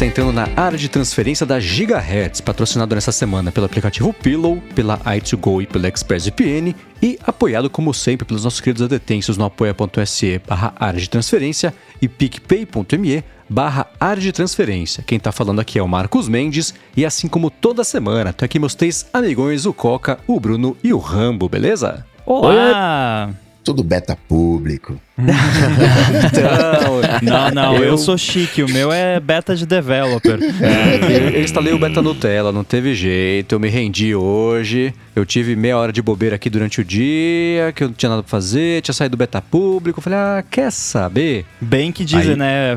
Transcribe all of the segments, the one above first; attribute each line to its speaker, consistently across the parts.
Speaker 1: está entrando na área de transferência da Gigahertz, patrocinado nessa semana pelo aplicativo Pillow, pela i2Go e pela ExpressVPN e apoiado, como sempre, pelos nossos queridos adetêncios no apoia.se barra área de transferência e picpay.me barra área de transferência. Quem tá falando aqui é o Marcos Mendes e assim como toda semana, tô aqui meus três amigões, o Coca, o Bruno e o Rambo, beleza?
Speaker 2: Olá!
Speaker 3: Tudo beta público.
Speaker 2: então, não, não, eu... eu... sou chique, o meu é beta de developer.
Speaker 1: É, eu instalei o beta Nutella, não teve jeito, eu me rendi hoje. Eu tive meia hora de bobeira aqui durante o dia, que eu não tinha nada pra fazer, tinha saído do beta público. Falei, ah, quer saber?
Speaker 2: Bem que dizem, Aí... né?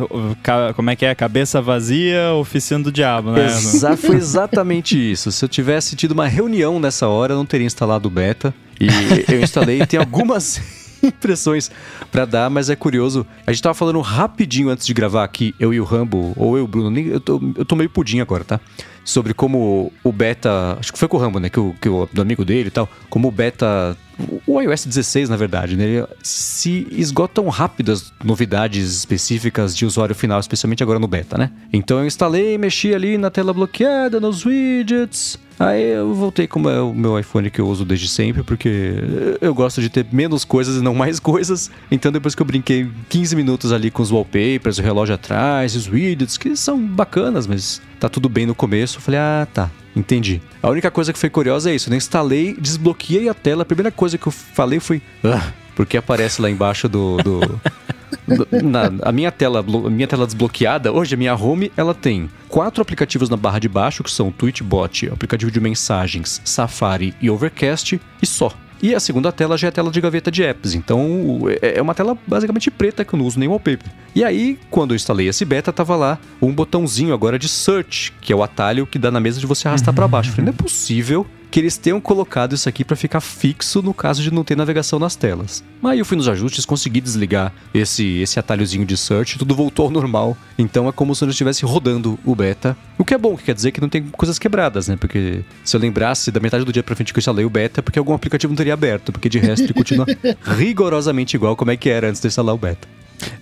Speaker 2: Como é que é? Cabeça vazia, oficina do diabo, né?
Speaker 1: Exa foi exatamente isso. Se eu tivesse tido uma reunião nessa hora, eu não teria instalado o beta. E eu instalei e tem algumas impressões para dar, mas é curioso. A gente tava falando rapidinho antes de gravar aqui, eu e o Rambo, ou eu, Bruno, eu, tô, eu tô meio pudim agora, tá? Sobre como o beta. Acho que foi com o Rambo, né? Que o, que o do amigo dele e tal. Como o beta o iOS 16, na verdade, né? se esgotam rápido as novidades específicas de usuário final, especialmente agora no beta, né? Então eu instalei, mexi ali na tela bloqueada, nos widgets. Aí eu voltei como é o meu iPhone que eu uso desde sempre, porque eu gosto de ter menos coisas e não mais coisas. Então depois que eu brinquei 15 minutos ali com os wallpapers, o relógio atrás, os widgets, que são bacanas, mas tá tudo bem no começo, eu falei, ah, tá, Entendi. A única coisa que foi curiosa é isso, né? Instalei, desbloqueei a tela, a primeira coisa que eu falei foi. Ah, porque aparece lá embaixo do. do, do na, a minha tela, a minha tela desbloqueada, hoje a minha home, ela tem quatro aplicativos na barra de baixo, que são Twitchbot, aplicativo de mensagens, Safari e Overcast, e só. E a segunda tela já é a tela de gaveta de apps. Então é, é uma tela basicamente preta que eu não uso nem wallpaper. E aí, quando eu instalei esse beta, tava lá um botãozinho agora de search, que é o atalho que dá na mesa de você arrastar para baixo. Eu falei, não é possível que eles tenham colocado isso aqui para ficar fixo no caso de não ter navegação nas telas. Aí eu fui nos ajustes, consegui desligar esse, esse atalhozinho de search, tudo voltou ao normal. Então é como se eu estivesse rodando o beta. O que é bom, que quer dizer que não tem coisas quebradas, né? Porque se eu lembrasse da metade do dia pra frente que eu instalei o beta, é porque algum aplicativo não teria aberto, porque de resto ele continua rigorosamente igual como é que era antes de instalar o beta.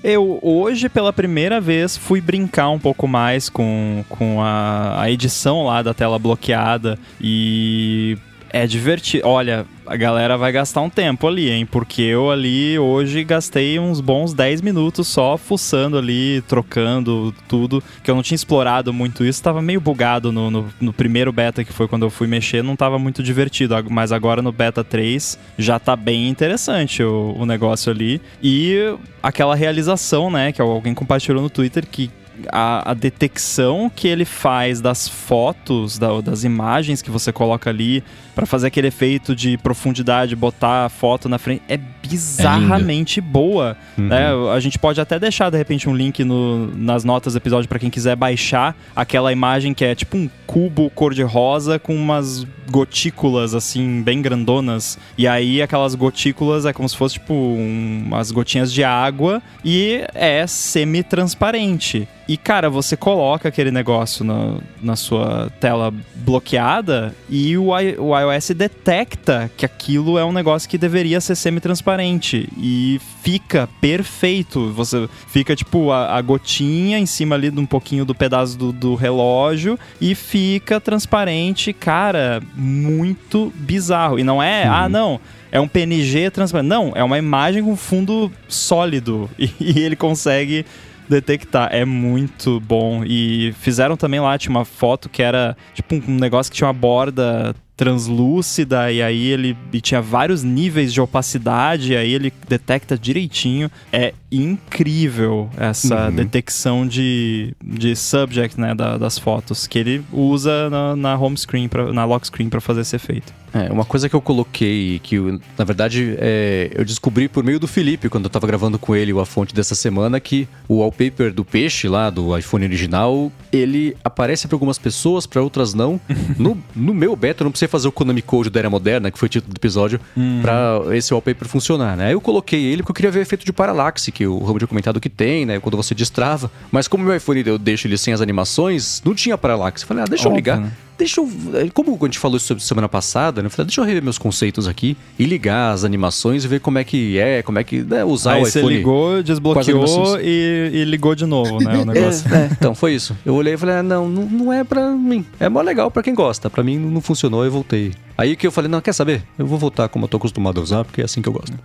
Speaker 2: Eu hoje, pela primeira vez, fui brincar um pouco mais com, com a, a edição lá da tela bloqueada e é divertido. Olha, a galera vai gastar um tempo ali, hein? Porque eu ali hoje gastei uns bons 10 minutos só fuçando ali, trocando tudo, que eu não tinha explorado muito isso, tava meio bugado no, no, no, primeiro beta que foi quando eu fui mexer, não tava muito divertido, mas agora no beta 3 já tá bem interessante o, o negócio ali. E aquela realização, né, que alguém compartilhou no Twitter que a, a, detecção que ele faz das fotos, da, das imagens que você coloca ali, para fazer aquele efeito de profundidade, botar a foto na frente, é bizarramente é boa. Uhum. Né? A gente pode até deixar, de repente, um link no, nas notas do episódio para quem quiser baixar aquela imagem que é tipo um cubo cor-de-rosa com umas gotículas, assim, bem grandonas. E aí, aquelas gotículas é como se fosse, tipo, um, umas gotinhas de água e é semi-transparente. E, cara, você coloca aquele negócio na, na sua tela bloqueada e o, o iOS detecta que aquilo é um negócio que deveria ser semi-transparente. E fica perfeito. Você fica, tipo, a, a, gotinha em cima ali de um pouquinho do pedaço do, do relógio e fica transparente. Cara, muito bizarro. E não é, ah, uhum. ah, não é um PNG transparente. Não, é uma imagem com fundo sólido. E, e, ele consegue detectar. É muito bom. E fizeram também lá, tinha uma foto que era tipo um negócio que tinha uma borda translúcida e aí ele e tinha vários níveis de opacidade, e aí ele detecta direitinho. É incrível essa uhum. detecção de, de subject, né, da, das fotos que ele usa na, na home screen, pra, na lock screen para fazer esse efeito.
Speaker 1: É, uma coisa que eu coloquei, que na verdade é, eu descobri por meio do Felipe, quando eu tava gravando com ele a fonte dessa semana, que o wallpaper do peixe lá, do iPhone original, ele aparece para algumas pessoas, para outras não. no, no meu beta, eu não precisei fazer o Konami Code da Era Moderna, que foi o título do episódio, uhum. para esse wallpaper funcionar, né? Eu coloquei ele porque eu queria ver o efeito de paralaxe, que o Robo tinha comentado que tem, né? Quando você destrava. Mas como meu iPhone eu deixo ele sem as animações, não tinha paralaxe. Eu falei, ah, deixa Óbvio, eu ligar. Né? Deixa eu. Como a gente falou sobre semana passada, né? Eu falei, deixa eu rever meus conceitos aqui e ligar as animações e ver como é que é, como é que. Né, usar
Speaker 2: Aí
Speaker 1: o
Speaker 2: você
Speaker 1: iPhone.
Speaker 2: ligou, desbloqueou e, e ligou de novo, né? O negócio.
Speaker 1: É, é, então, foi isso. Eu olhei e falei, ah, não, não, não é pra mim. É mó legal pra quem gosta. Pra mim não funcionou, eu voltei. Aí que eu falei, não, quer saber? Eu vou voltar como eu tô acostumado a usar, porque é assim que eu gosto.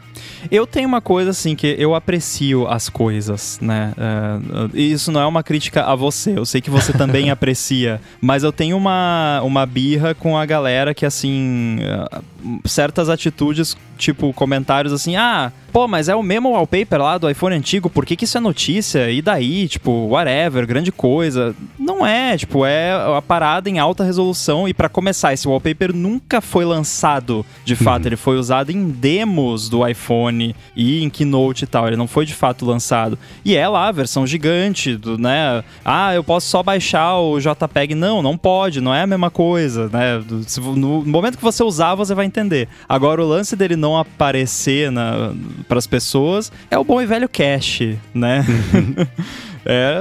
Speaker 2: Eu tenho uma coisa assim que eu aprecio as coisas, né? Uh, isso não é uma crítica a você. Eu sei que você também aprecia, mas eu tenho uma, uma birra com a galera que assim uh, certas atitudes, tipo comentários assim, ah, pô, mas é o mesmo wallpaper lá do iPhone antigo, por que, que isso é notícia? E daí, tipo, whatever, grande coisa. Não é, tipo, é a parada em alta resolução e para começar, esse wallpaper nunca foi lançado, de fato, uhum. ele foi usado em demos do iPhone e em Keynote e tal, ele não foi de fato lançado. E é lá a versão gigante, do, né? Ah, eu posso só baixar o JPEG. Não, não pode, não é a mesma coisa, né? No momento que você usar, você vai entender. Agora, o lance dele não aparecer para as pessoas é o bom e velho cache, né? É,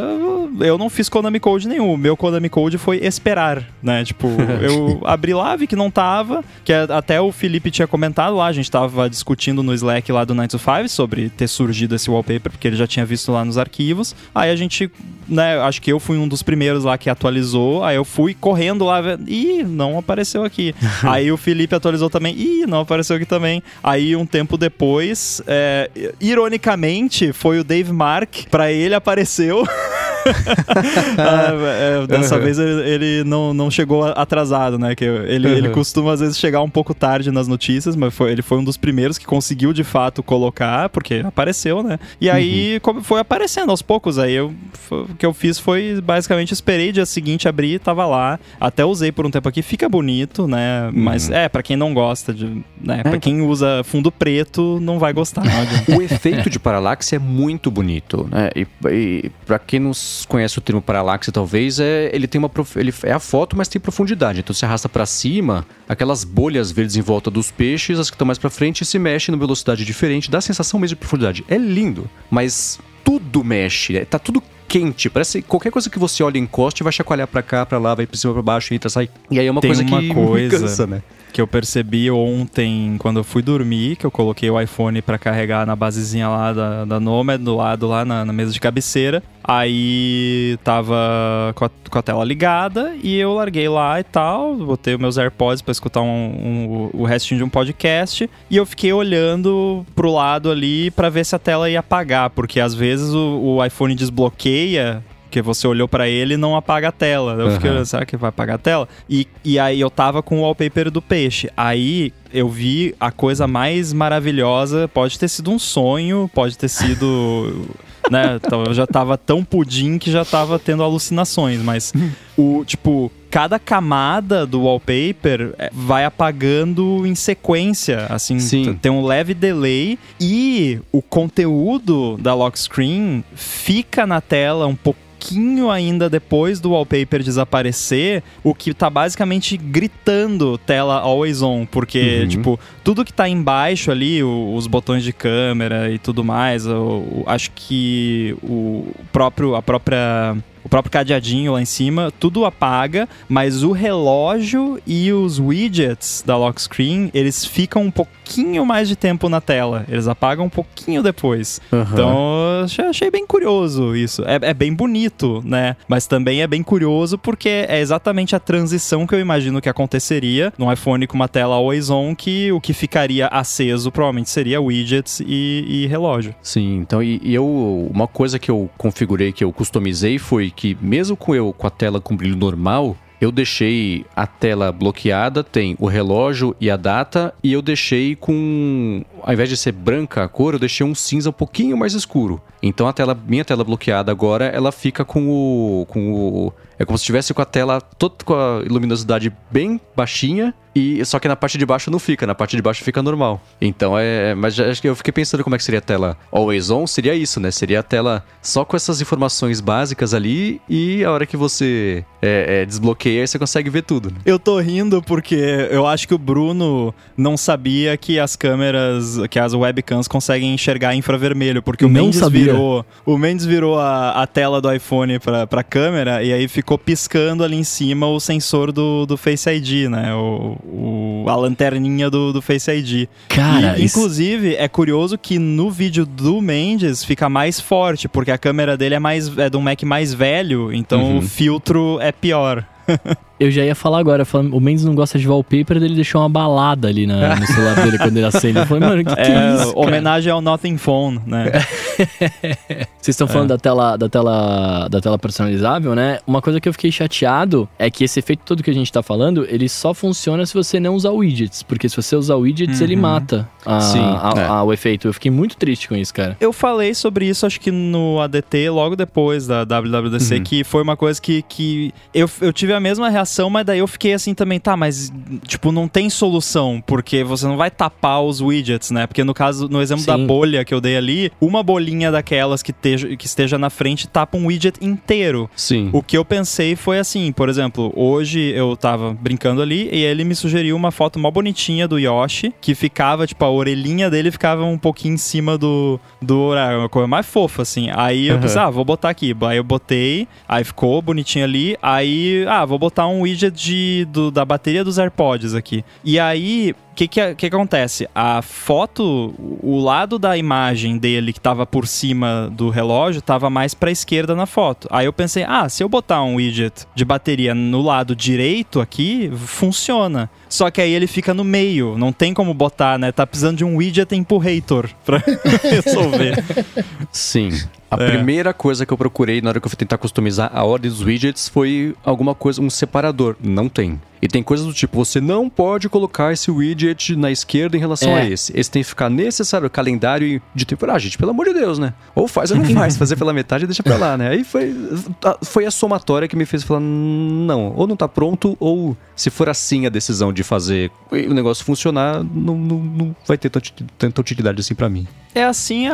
Speaker 2: eu não fiz Konami Code nenhum. O meu Konami Code foi esperar, né? Tipo, eu abri lá, vi que não tava, que é, até o Felipe tinha comentado lá, a gente tava discutindo no Slack lá do 9 to 5 sobre ter surgido esse wallpaper, porque ele já tinha visto lá nos arquivos. Aí a gente, né, acho que eu fui um dos primeiros lá que atualizou, aí eu fui correndo lá, e não apareceu aqui. aí o Felipe atualizou também, e não apareceu aqui também. Aí um tempo depois, é, ironicamente, foi o Dave Mark, para ele apareceu Yo. ah, é, dessa uhum. vez ele, ele, não, não chegou atrasado, né? Que ele, uhum. ele costuma às vezes chegar um pouco tarde nas notícias, mas foi, ele foi um dos primeiros que conseguiu de fato colocar, porque apareceu, né? E aí uhum. foi aparecendo aos poucos. Aí eu, o que eu fiz foi basicamente esperei dia seguinte abrir, tava lá. Até usei por um tempo aqui, fica bonito, né? Mas uhum. é, para quem não gosta de. Né? É. Pra quem usa fundo preto, não vai gostar.
Speaker 1: Não o efeito de paralaxe é muito bonito, né? E, e para quem não conhece o termo paralaxe, talvez, é ele tem uma ele é a foto, mas tem profundidade. Então você arrasta para cima, aquelas bolhas verdes em volta dos peixes, as que estão mais para frente se mexem numa velocidade diferente, dá a sensação mesmo de profundidade. É lindo, mas tudo mexe, é, tá tudo quente. Parece qualquer coisa que você olha encoste vai chacoalhar para cá, para lá, vai para cima, para baixo, entra, sai. E aí é uma
Speaker 2: tem
Speaker 1: coisa
Speaker 2: uma
Speaker 1: que
Speaker 2: coisa cansa, né? que eu percebi ontem quando eu fui dormir, que eu coloquei o iPhone para carregar na basezinha lá da, da Nomad, do lado lá na, na mesa de cabeceira. Aí tava com a, com a, tela ligada e eu larguei lá e tal, botei meus AirPods para escutar um, um, o restinho de um podcast e eu fiquei olhando pro lado ali para ver se a tela ia apagar, porque às vezes o, o iPhone desbloqueia porque você olhou para ele e não apaga a tela. Eu fiquei, uhum. será que vai apagar a tela? E, e aí eu tava com o wallpaper do peixe. Aí eu vi a coisa mais maravilhosa. Pode ter sido um sonho, pode ter sido. né? Então, eu já tava tão pudim que já tava tendo alucinações, mas o tipo cada camada do wallpaper é, vai apagando em sequência, assim, Sim. tem um leve delay e o conteúdo da lock screen fica na tela um pouco pouquinho ainda depois do wallpaper desaparecer, o que tá basicamente gritando tela always on, porque, uhum. tipo, tudo que tá embaixo ali, o, os botões de câmera e tudo mais, eu, acho que o próprio, a própria o próprio cadeadinho lá em cima, tudo apaga, mas o relógio e os widgets da lock screen, eles ficam um pouquinho mais de tempo na tela. Eles apagam um pouquinho depois. Uhum. Então, achei bem curioso isso. É, é, bem bonito, né? Mas também é bem curioso porque é exatamente a transição que eu imagino que aconteceria no iPhone com uma tela always on, que o que ficaria aceso provavelmente seria widgets e, e relógio.
Speaker 1: Sim, então e, e eu uma coisa que eu configurei, que eu customizei foi que mesmo com eu com a tela com brilho normal, eu deixei a tela bloqueada, tem o relógio e a data, e eu deixei com. Ao invés de ser branca a cor, eu deixei um cinza um pouquinho mais escuro. Então a tela, minha tela bloqueada agora, ela fica com o. com o. É como se estivesse com a tela toda com a luminosidade bem baixinha e só que na parte de baixo não fica, na parte de baixo fica normal. Então é. Mas acho que eu fiquei pensando como é que seria a tela always on, seria isso, né? Seria a tela só com essas informações básicas ali e a hora que você é, é, desbloqueia, você consegue ver tudo. Né?
Speaker 2: Eu tô rindo porque eu acho que o Bruno não sabia que as câmeras, que as webcams conseguem enxergar infravermelho, porque o
Speaker 4: Não
Speaker 2: Mendes
Speaker 4: sabia.
Speaker 2: virou, o Mendes virou a, a tela do iPhone pra, pra câmera e aí ficou piscando ali em cima o sensor do, do Face ID, né? O, o- a lanterninha do, do Face ID.
Speaker 4: Cara,
Speaker 2: E,
Speaker 4: isso-
Speaker 2: inclusive, é curioso que no vídeo do Mendes fica mais forte, porque a câmera dele é mais é de um Mac mais velho, então
Speaker 1: Uhum.
Speaker 2: o filtro é pior.
Speaker 4: Eu já ia falar agora, falando, o Mendes não gosta de wallpaper, ele deixou uma balada ali na- no celular dele quando ele acende. Eu falei, mano, que que é,
Speaker 2: É,
Speaker 4: isso? cara?
Speaker 2: homenagem ao Nothing Phone, né?
Speaker 4: Vocês estão falando da tela, da tela, da tela personalizável, né? Uma coisa que eu fiquei chateado é que esse efeito todo que a gente tá falando, ele só funciona se você não usar widgets, porque se você usar widgets, ele
Speaker 2: Uhum.
Speaker 4: mata a-
Speaker 1: Sim,
Speaker 4: a-
Speaker 1: é.
Speaker 4: a- o efeito. Eu fiquei muito triste com isso, cara.
Speaker 2: Eu falei sobre isso, acho que no ADT, logo depois da WWDC,
Speaker 1: Uhum.
Speaker 2: que foi uma coisa que, que eu, eu tive a mesma reação, mas daí eu fiquei assim também, tá, mas, tipo, não tem solução, porque você não vai tapar os widgets, né? Porque no caso, no exemplo da
Speaker 4: Sim.
Speaker 2: bolha que eu dei ali, uma bolinha daquelas que, teja, que esteja na frente tapa um widget inteiro.
Speaker 1: Sim.
Speaker 2: O que eu pensei foi assim, por exemplo, hoje eu tava brincando ali e ele me sugeriu uma foto mó bonitinha do Yoshi, que ficava, tipo, a orelhinha dele ficava um pouquinho em cima do, do horário, uma coisa mais fofa, assim. Aí eu
Speaker 1: Aham.
Speaker 2: pensei, ah, vou botar aqui. Aí eu botei, aí ficou bonitinho ali, aí, ah, vou botar um widget de, do- da bateria dos AirPods aqui. E aí, que, que, que acontece? A foto, o lado da imagem dele que tava por cima do relógio tava mais pra esquerda na foto. Aí eu pensei, ah, se eu botar um widget de bateria no lado direito aqui, funciona. Só que aí ele fica no meio, não tem como botar, né? Tá precisando de um widget empurrator pra resolver.
Speaker 1: Sim. A
Speaker 2: É.
Speaker 1: primeira coisa que eu procurei na hora que eu fui tentar customizar a ordem dos widgets foi alguma coisa, um separador. Não tem. E tem coisas do tipo, você não pode colocar esse widget na esquerda em relação
Speaker 4: É.
Speaker 1: a esse. Esse tem que ficar necessário, calendário de tempo. Ah, gente, pelo amor de Deus, né? Ou faz ou não faz. Fazer pela metade deixa pra lá, né? Aí foi, foi a somatória que me fez falar, não, ou não tá pronto, ou se for assim a decisão de fazer o negócio funcionar, não, não, não vai ter tanta tanta utilidade assim pra mim.
Speaker 2: É assim a,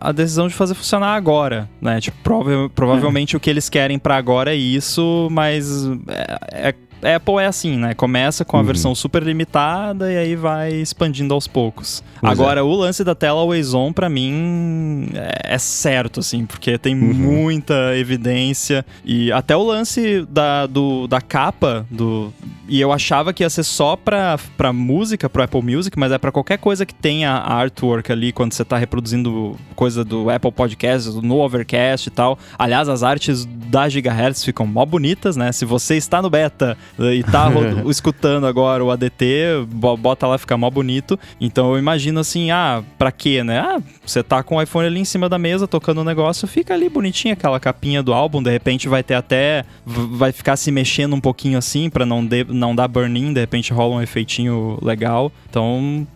Speaker 2: a, a decisão de fazer funcionar agora, né? Tipo, prova- provavelmente o que eles querem pra agora é isso, mas é, é- Apple é assim, né? Começa com a
Speaker 1: Uhum.
Speaker 2: versão super limitada e aí vai expandindo aos poucos.
Speaker 1: Pois
Speaker 2: Agora, o lance da tela Always On, pra mim, é, é certo, assim, porque tem
Speaker 1: Uhum.
Speaker 2: muita evidência. E até o lance da, do, da capa do. E eu achava que ia ser só pra, pra música, pro Apple Music, mas é pra qualquer coisa que tenha artwork ali, quando você tá reproduzindo coisa do Apple Podcast, no Overcast e tal. Aliás, as artes da Gigahertz ficam mó bonitas, né? Se você está no beta e tá escutando agora o ADT, bo- bota lá, fica mó bonito. Então eu imagino assim, ah, pra quê, né? Ah, você tá com o iPhone ali em cima da mesa, tocando o negócio, fica ali bonitinha aquela capinha do álbum, de repente vai ter até, vai ficar se mexendo um pouquinho assim, pra não, de- não dar burn-in, de repente rola um efeitinho legal. Então,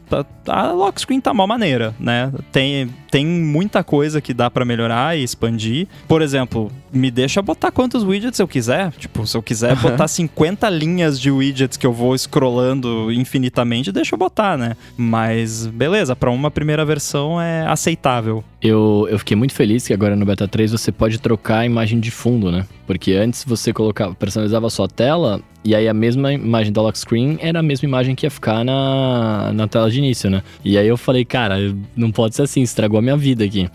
Speaker 2: a lock screen tá mó maneira, né? Tem, tem muita coisa que dá pra melhorar e expandir. Por exemplo, me deixa botar quantos widgets eu quiser. Tipo, se eu quiser botar 50 linhas de widgets que eu vou scrollando infinitamente, deixa eu botar, né? Mas beleza, pra uma primeira versão é aceitável.
Speaker 4: Eu, eu fiquei muito feliz que agora no Beta 3 você pode trocar a imagem de fundo, né? Porque antes você colocava, personalizava a tela e aí a mesma imagem da lock screen era a mesma imagem que ia ficar na, na tela de início, né? E aí eu falei, cara, não pode ser assim, estragou a minha vida aqui.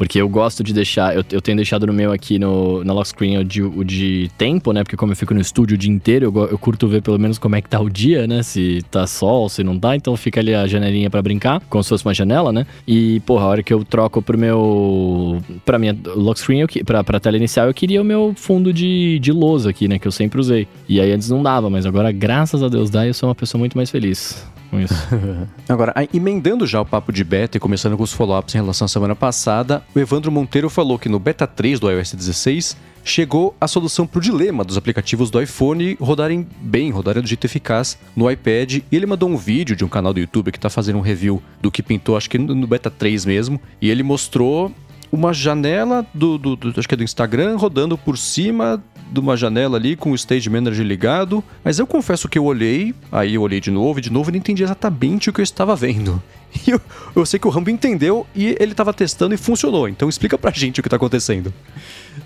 Speaker 4: Porque eu gosto de deixar, eu, eu tenho deixado no meu aqui no, na lock screen o de, o de tempo, né? Porque como eu fico no estúdio o dia inteiro, eu, eu curto ver pelo menos como é que tá o dia, né? Se tá sol, se não tá. Então fica ali a janelinha pra brincar, como se fosse uma janela, né? E, porra, a hora que eu troco pro meu. pra minha lock screen, eu, pra, pra tela inicial, eu queria o meu fundo de, de lousa aqui, né? Que eu sempre usei. E aí antes não dava, mas agora, graças a Deus, dá e eu sou uma pessoa muito mais feliz com isso.
Speaker 1: Agora, emendando já o papo de beta e começando com os follow-ups em relação à semana passada, o Evandro Monteiro falou que no beta 3 do iOS 16 chegou a solução para o dilema dos aplicativos do iPhone rodarem bem, rodarem do jeito eficaz no iPad. E ele mandou um vídeo de um canal do YouTube que está fazendo um review do que pintou, acho que no beta 3 mesmo, e ele mostrou uma janela do, do- do- acho que é do Instagram rodando por cima de uma janela ali com o Stage Manager ligado, mas eu confesso que eu olhei, aí eu olhei de novo e de novo e não entendi exatamente o que eu estava vendo. E eu, eu sei que o Rambo entendeu e ele estava testando e funcionou. Então explica pra gente o que está acontecendo.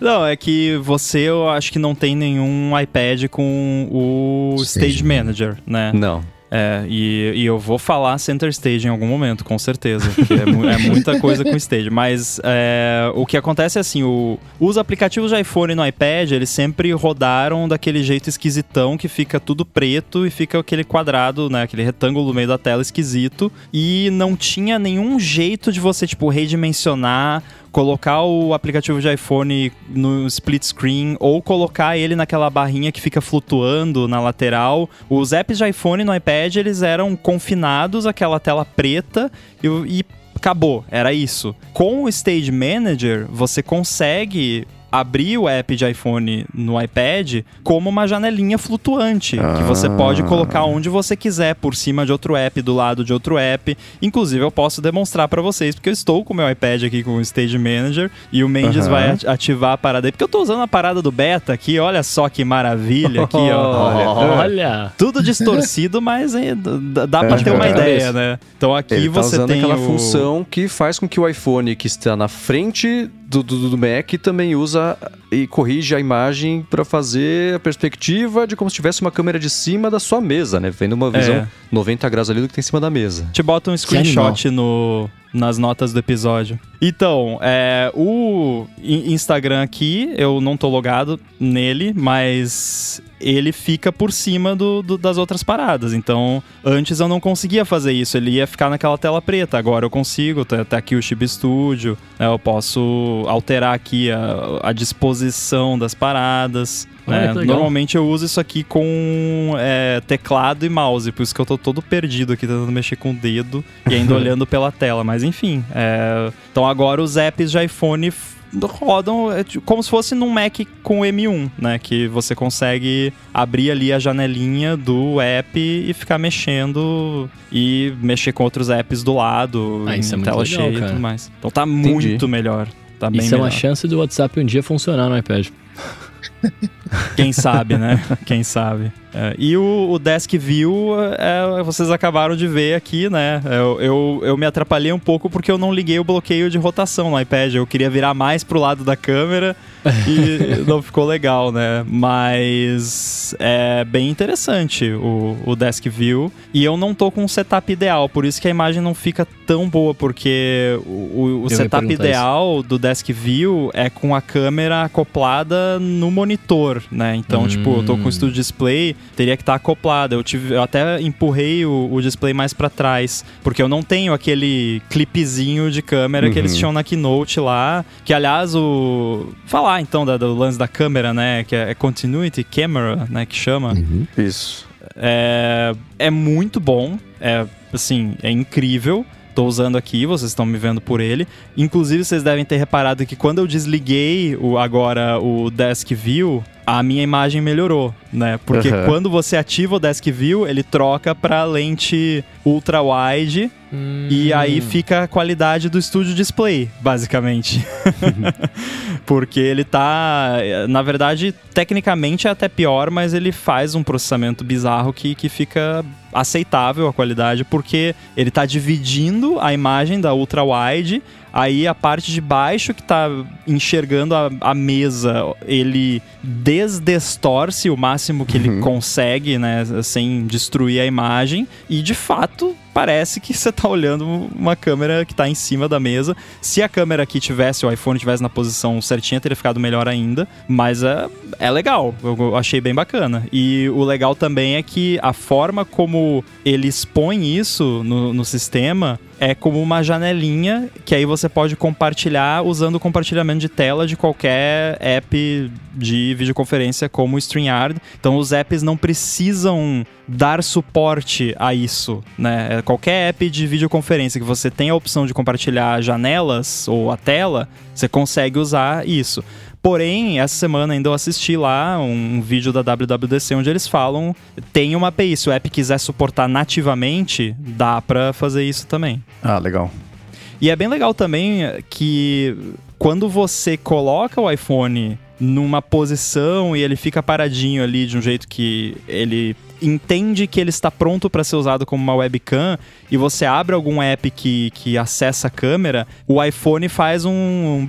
Speaker 2: Não, é que você, eu acho que não tem nenhum iPad com o Stage,
Speaker 3: Stage
Speaker 2: Manager, né?
Speaker 1: Não.
Speaker 2: É, e, e eu vou falar Center Stage em algum momento, com certeza. É, é muita coisa com Stage. Mas é, o que acontece é assim: o- os aplicativos de iPhone no iPad, eles sempre rodaram daquele jeito esquisitão que fica tudo preto e fica aquele quadrado, né? Aquele retângulo no meio da tela esquisito. E não tinha nenhum jeito de você, tipo, redimensionar colocar o aplicativo de iPhone no split screen ou colocar ele naquela barrinha que fica flutuando na lateral. Os apps de iPhone no iPad, eles eram confinados àquela tela preta e, e acabou, era isso. Com o Stage Manager, você consegue abrir o app de iPhone no iPad como uma janelinha flutuante, que você pode colocar onde você quiser, por cima de outro app, do lado de outro app. Inclusive, eu posso demonstrar pra vocês, porque eu estou com o meu iPad aqui com o Stage Manager e o Mendes
Speaker 1: Aham.
Speaker 2: vai ati- ativar a parada aí, porque eu tô usando a parada do beta aqui, olha só que maravilha aqui, ó.
Speaker 1: Olha.
Speaker 4: Olha!
Speaker 2: Tudo distorcido, mas d- dá pra
Speaker 1: É,
Speaker 2: ter uma ideia, né? Então aqui
Speaker 1: Ele tá
Speaker 2: você
Speaker 1: usando
Speaker 2: tem
Speaker 1: aquela
Speaker 2: o...
Speaker 1: função que faz com que o iPhone que está na frente do, do, do Mac também usa e corrige a imagem para fazer a perspectiva de como se tivesse uma câmera de cima da sua mesa, né? Vendo uma visão
Speaker 2: É.
Speaker 1: 90 graus ali do que tem em cima da mesa.
Speaker 2: Te bota um screenshot no, nas notas do episódio. Então, é, o Instagram aqui, eu não tô logado nele, mas ele fica por cima do, do- das outras paradas. Então, antes eu não conseguia fazer isso, ele ia ficar naquela tela preta. Agora eu consigo, tá, tá aqui o Chip Studio, né, eu posso alterar aqui a, a disposição das paradas.
Speaker 4: Olha legal.
Speaker 2: Normalmente eu uso isso aqui com é, teclado e mouse, por isso que eu tô todo perdido aqui tentando mexer com o dedo e ainda olhando pela tela. Mas enfim, é, então agora os apps de iPhone rodam é, tipo, como se fosse num Mac com M1, né? Que você consegue abrir ali a janelinha do app e ficar mexendo e mexer com outros apps do lado,
Speaker 4: Ah, isso é
Speaker 2: tela
Speaker 4: legal,
Speaker 2: cheia e
Speaker 4: cara.
Speaker 2: tudo mais. Então tá muito melhor. Tá bem
Speaker 4: Isso é
Speaker 2: melhor.
Speaker 4: uma chance do WhatsApp um dia funcionar no iPad.
Speaker 2: Quem sabe, né? Quem sabe. É, e o, o Desk View, é, vocês acabaram de ver aqui, né? Eu, eu, eu me atrapalhei um pouco porque eu não liguei o bloqueio de rotação no iPad. Eu queria virar mais pro lado da câmera e não ficou legal, né? Mas é bem interessante o, o Desk View. E eu não tô com um setup ideal, por isso que a imagem não fica tão boa, porque o, o- setup ideal do Desk View é com a câmera acoplada no monitor, né? Então,
Speaker 4: Hum.
Speaker 2: tipo, eu tô com o Studio Display, teria que estar acoplada. Eu, tive, eu até empurrei o, o display mais pra trás, porque eu não tenho aquele clipezinho de câmera que eles
Speaker 1: Uhum.
Speaker 2: tinham na Keynote lá, que aliás o... Falar então da- do lance da câmera, né? Que é, é Continuity Camera, né? Que chama.
Speaker 3: Uhum.
Speaker 1: Isso.
Speaker 2: É, é muito bom, é assim, é incrível. Tô usando aqui, vocês estão me vendo por ele. Inclusive, vocês devem ter reparado que quando eu desliguei o, agora o Desk View, a minha imagem melhorou, né? Porque
Speaker 1: Aham.
Speaker 2: quando você ativa o Desk View, ele troca pra lente ultra wide e aí fica a qualidade do Studio Display, basicamente. Porque ele tá. Na verdade, tecnicamente é até pior, mas ele faz um processamento bizarro que, que fica aceitável a qualidade, porque ele tá dividindo a imagem da ultra wide. Aí a parte de baixo que tá enxergando a, a mesa, ele desdestorce o máximo que ele consegue, né? Sem destruir a imagem. E de fato, parece que você tá olhando uma câmera que tá em cima da mesa. Se a câmera aqui tivesse, o iPhone tivesse na posição certinha, teria ficado melhor ainda. Mas é, é legal, eu achei bem bacana. E o legal também é que a forma como ele expõe isso no, no sistema é como uma janelinha que aí você pode compartilhar usando o compartilhamento de tela de qualquer app de videoconferência como o StreamYard. Então os apps não precisam dar suporte a isso, né? É, Qualquer app de videoconferência que você tenha a opção de compartilhar janelas ou a tela, você consegue usar isso. Porém, essa semana ainda eu assisti lá um, vídeo da WWDC onde eles falam tem uma API. Se o app quiser suportar nativamente, dá pra fazer isso também.
Speaker 1: Ah, legal.
Speaker 2: E é bem legal também que quando você coloca o iPhone numa posição e ele fica paradinho ali de um jeito que ele entende que ele está pronto para ser usado como uma webcam e você abre algum app que, que acessa a câmera, o iPhone faz um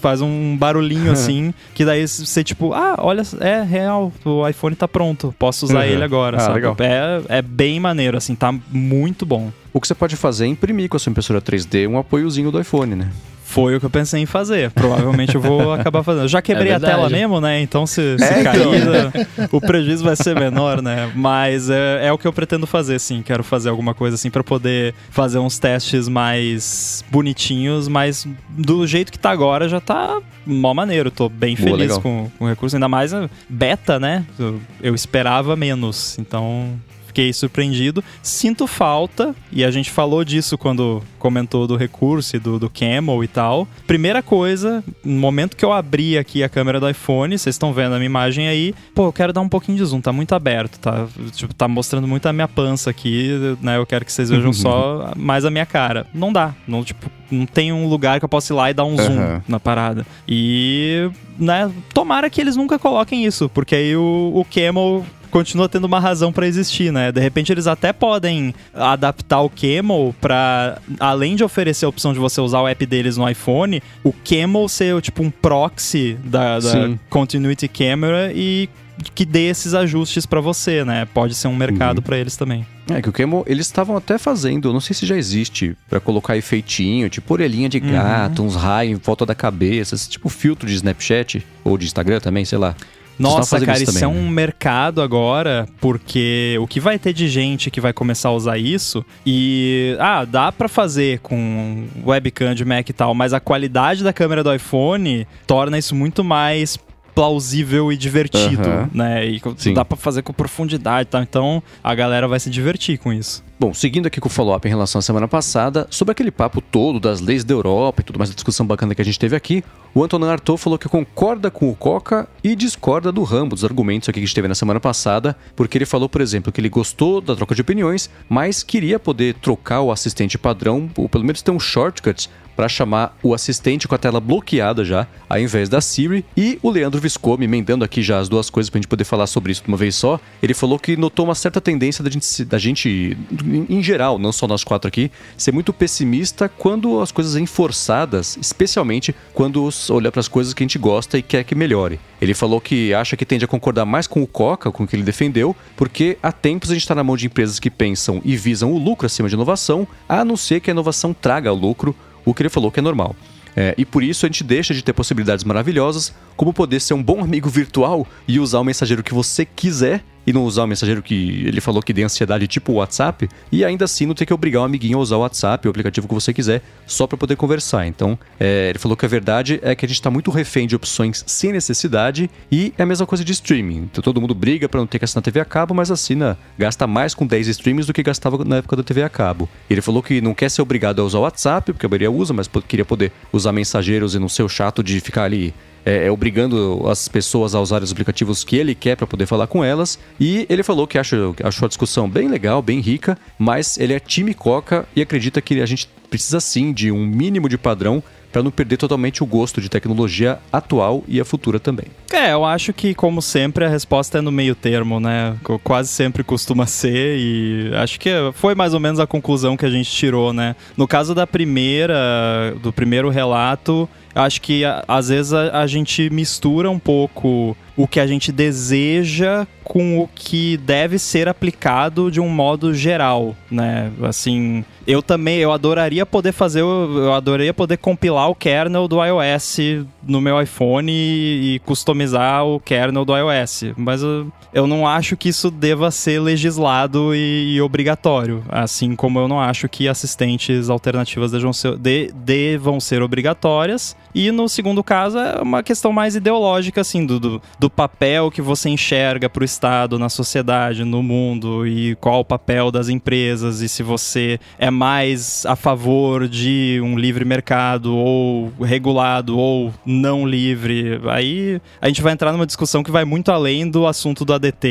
Speaker 2: faz um barulhinho assim, que daí você tipo, ah, olha, é real, o iPhone tá pronto, posso usar
Speaker 1: Uhum.
Speaker 2: ele agora,
Speaker 1: Ah,
Speaker 2: sabe?
Speaker 1: legal.
Speaker 2: É, é bem maneiro, assim, tá muito bom.
Speaker 1: O que você pode fazer é imprimir com a sua impressora 3D um apoiozinho do iPhone, né?
Speaker 2: Foi o que eu pensei em fazer. Provavelmente eu vou acabar fazendo. Eu já quebrei
Speaker 4: É
Speaker 2: a tela mesmo, né? Então se, se
Speaker 1: É,
Speaker 2: cair,
Speaker 1: então.
Speaker 2: o prejuízo vai ser menor, né? Mas é, é o que eu pretendo fazer, sim. Quero fazer alguma coisa assim pra poder fazer uns testes mais bonitinhos, mas do jeito que tá agora já tá mó maneiro. Tô bem
Speaker 1: Boa,
Speaker 2: feliz com, com o recurso. Ainda mais beta, né? Eu, eu esperava menos. Então fiquei surpreendido. Sinto falta, e a gente falou disso quando comentou do recurso e do, do Camel e tal. Primeira coisa, no momento que eu abri aqui a câmera do iPhone, vocês estão vendo a minha imagem aí, pô, eu quero dar um pouquinho de zoom, tá muito aberto, tá? Tipo, tá mostrando muito a minha pança aqui, né? Eu quero que vocês vejam só mais a minha cara. Não dá, não, tipo, não tem um lugar que eu possa ir lá e dar um zoom
Speaker 1: Aham.
Speaker 2: na parada. E, né, tomara que eles nunca coloquem isso, porque aí o, o Camel continua tendo uma razão pra existir, né? De repente eles até podem adaptar o Camel pra, além de oferecer a opção de você usar o app deles no iPhone, o Camel ser tipo um proxy da, da. Continuity Camera e que dê esses ajustes pra você, né? Pode ser um mercado
Speaker 1: Uhum.
Speaker 2: pra eles também.
Speaker 1: É que o Camel, eles estavam até fazendo, não sei se já existe, pra colocar efeitinho, tipo orelhinha de gato, uns raios em volta da cabeça, esse tipo filtro de Snapchat ou de Instagram também, sei lá.
Speaker 2: Nossa, cara,
Speaker 1: isso
Speaker 2: é um
Speaker 1: né?
Speaker 2: mercado agora, porque o que vai ter de gente que vai começar a usar isso e ah, dá pra fazer com webcam de Mac e tal, mas a qualidade da câmera do iPhone torna isso muito mais plausível e divertido,
Speaker 1: Aham.
Speaker 2: né? E
Speaker 1: Sim.
Speaker 2: dá pra fazer com profundidade, tá? Então a galera vai se divertir com isso.
Speaker 1: Bom, seguindo aqui com o follow-up em relação à semana passada, sobre aquele papo todo das leis da Europa e tudo mais, a discussão bacana que a gente teve aqui, o Antonin Artaud falou que concorda com o Coca e discorda do Rambo, dos argumentos aqui que a gente teve na semana passada, porque ele falou, por exemplo, que ele gostou da troca de opiniões, mas queria poder trocar o assistente padrão, ou pelo menos ter um shortcut para chamar o assistente com a tela bloqueada já, ao invés da Siri. E o Leandro Viscomi, emendando aqui já as duas coisas pra gente poder falar sobre isso de uma vez só, ele falou que notou uma certa tendência da gente, da gente em, geral, não só nós quatro aqui, ser muito pessimista quando as coisas vêm forçadas, especialmente quando olha para as coisas que a gente gosta e quer que melhore. Ele falou que acha que tende a concordar mais com o Coca, com o que ele defendeu, porque há tempos a gente está na mão de empresas que pensam e visam o lucro acima de inovação, a não ser que a inovação traga lucro, o que ele falou que é normal. É, e por isso a gente deixa de ter possibilidades maravilhosas, como poder ser um bom amigo virtual e usar o mensageiro que você quiser e não usar o mensageiro que ele falou que dê ansiedade, tipo o WhatsApp, e ainda assim não ter que obrigar um amiguinho a usar o WhatsApp, o aplicativo que você quiser, só para poder conversar. Então, é, ele falou que a verdade é que a gente está muito refém de opções sem necessidade e é a mesma coisa de streaming. Então, todo mundo briga para não ter que assinar TV a cabo, mas assina, gasta mais com 10 streamings do que gastava na época da TV a cabo. Ele falou que não quer ser obrigado a usar o WhatsApp, porque a maioria usa, mas queria poder usar mensageiros e não ser o chato de ficar ali é, é, obrigando as pessoas a usar os aplicativos que ele quer para poder falar com elas. E ele falou que acha, achou a discussão bem legal, bem rica, mas ele é time Coca e acredita que a gente precisa sim de um mínimo de padrão para não perder totalmente o gosto de tecnologia atual e a futura também.
Speaker 2: É, eu acho que, como sempre, a resposta é no meio termo, né? Quase sempre costuma ser, e acho que foi mais ou menos a conclusão que a gente tirou, né? No caso da primeira, do primeiro relato, acho que às vezes a, a gente mistura um pouco o que a gente deseja com o que deve ser aplicado de um modo geral, né? Assim, eu também, eu adoraria poder fazer, eu adoraria poder compilar o kernel do iOS no meu iPhone e, customizar o kernel do iOS, mas eu, eu não acho que isso deva ser legislado e, e obrigatório, assim como eu não acho que assistentes alternativas de- devam ser obrigatórias. E no segundo caso é uma questão mais ideológica, assim, do, do, do papel que você enxerga para o Estado na sociedade, no mundo, e qual o papel das empresas, e se você é mais a favor de um livre mercado, ou regulado, ou não livre. Aí a gente vai entrar numa discussão que vai muito além do assunto do ADT,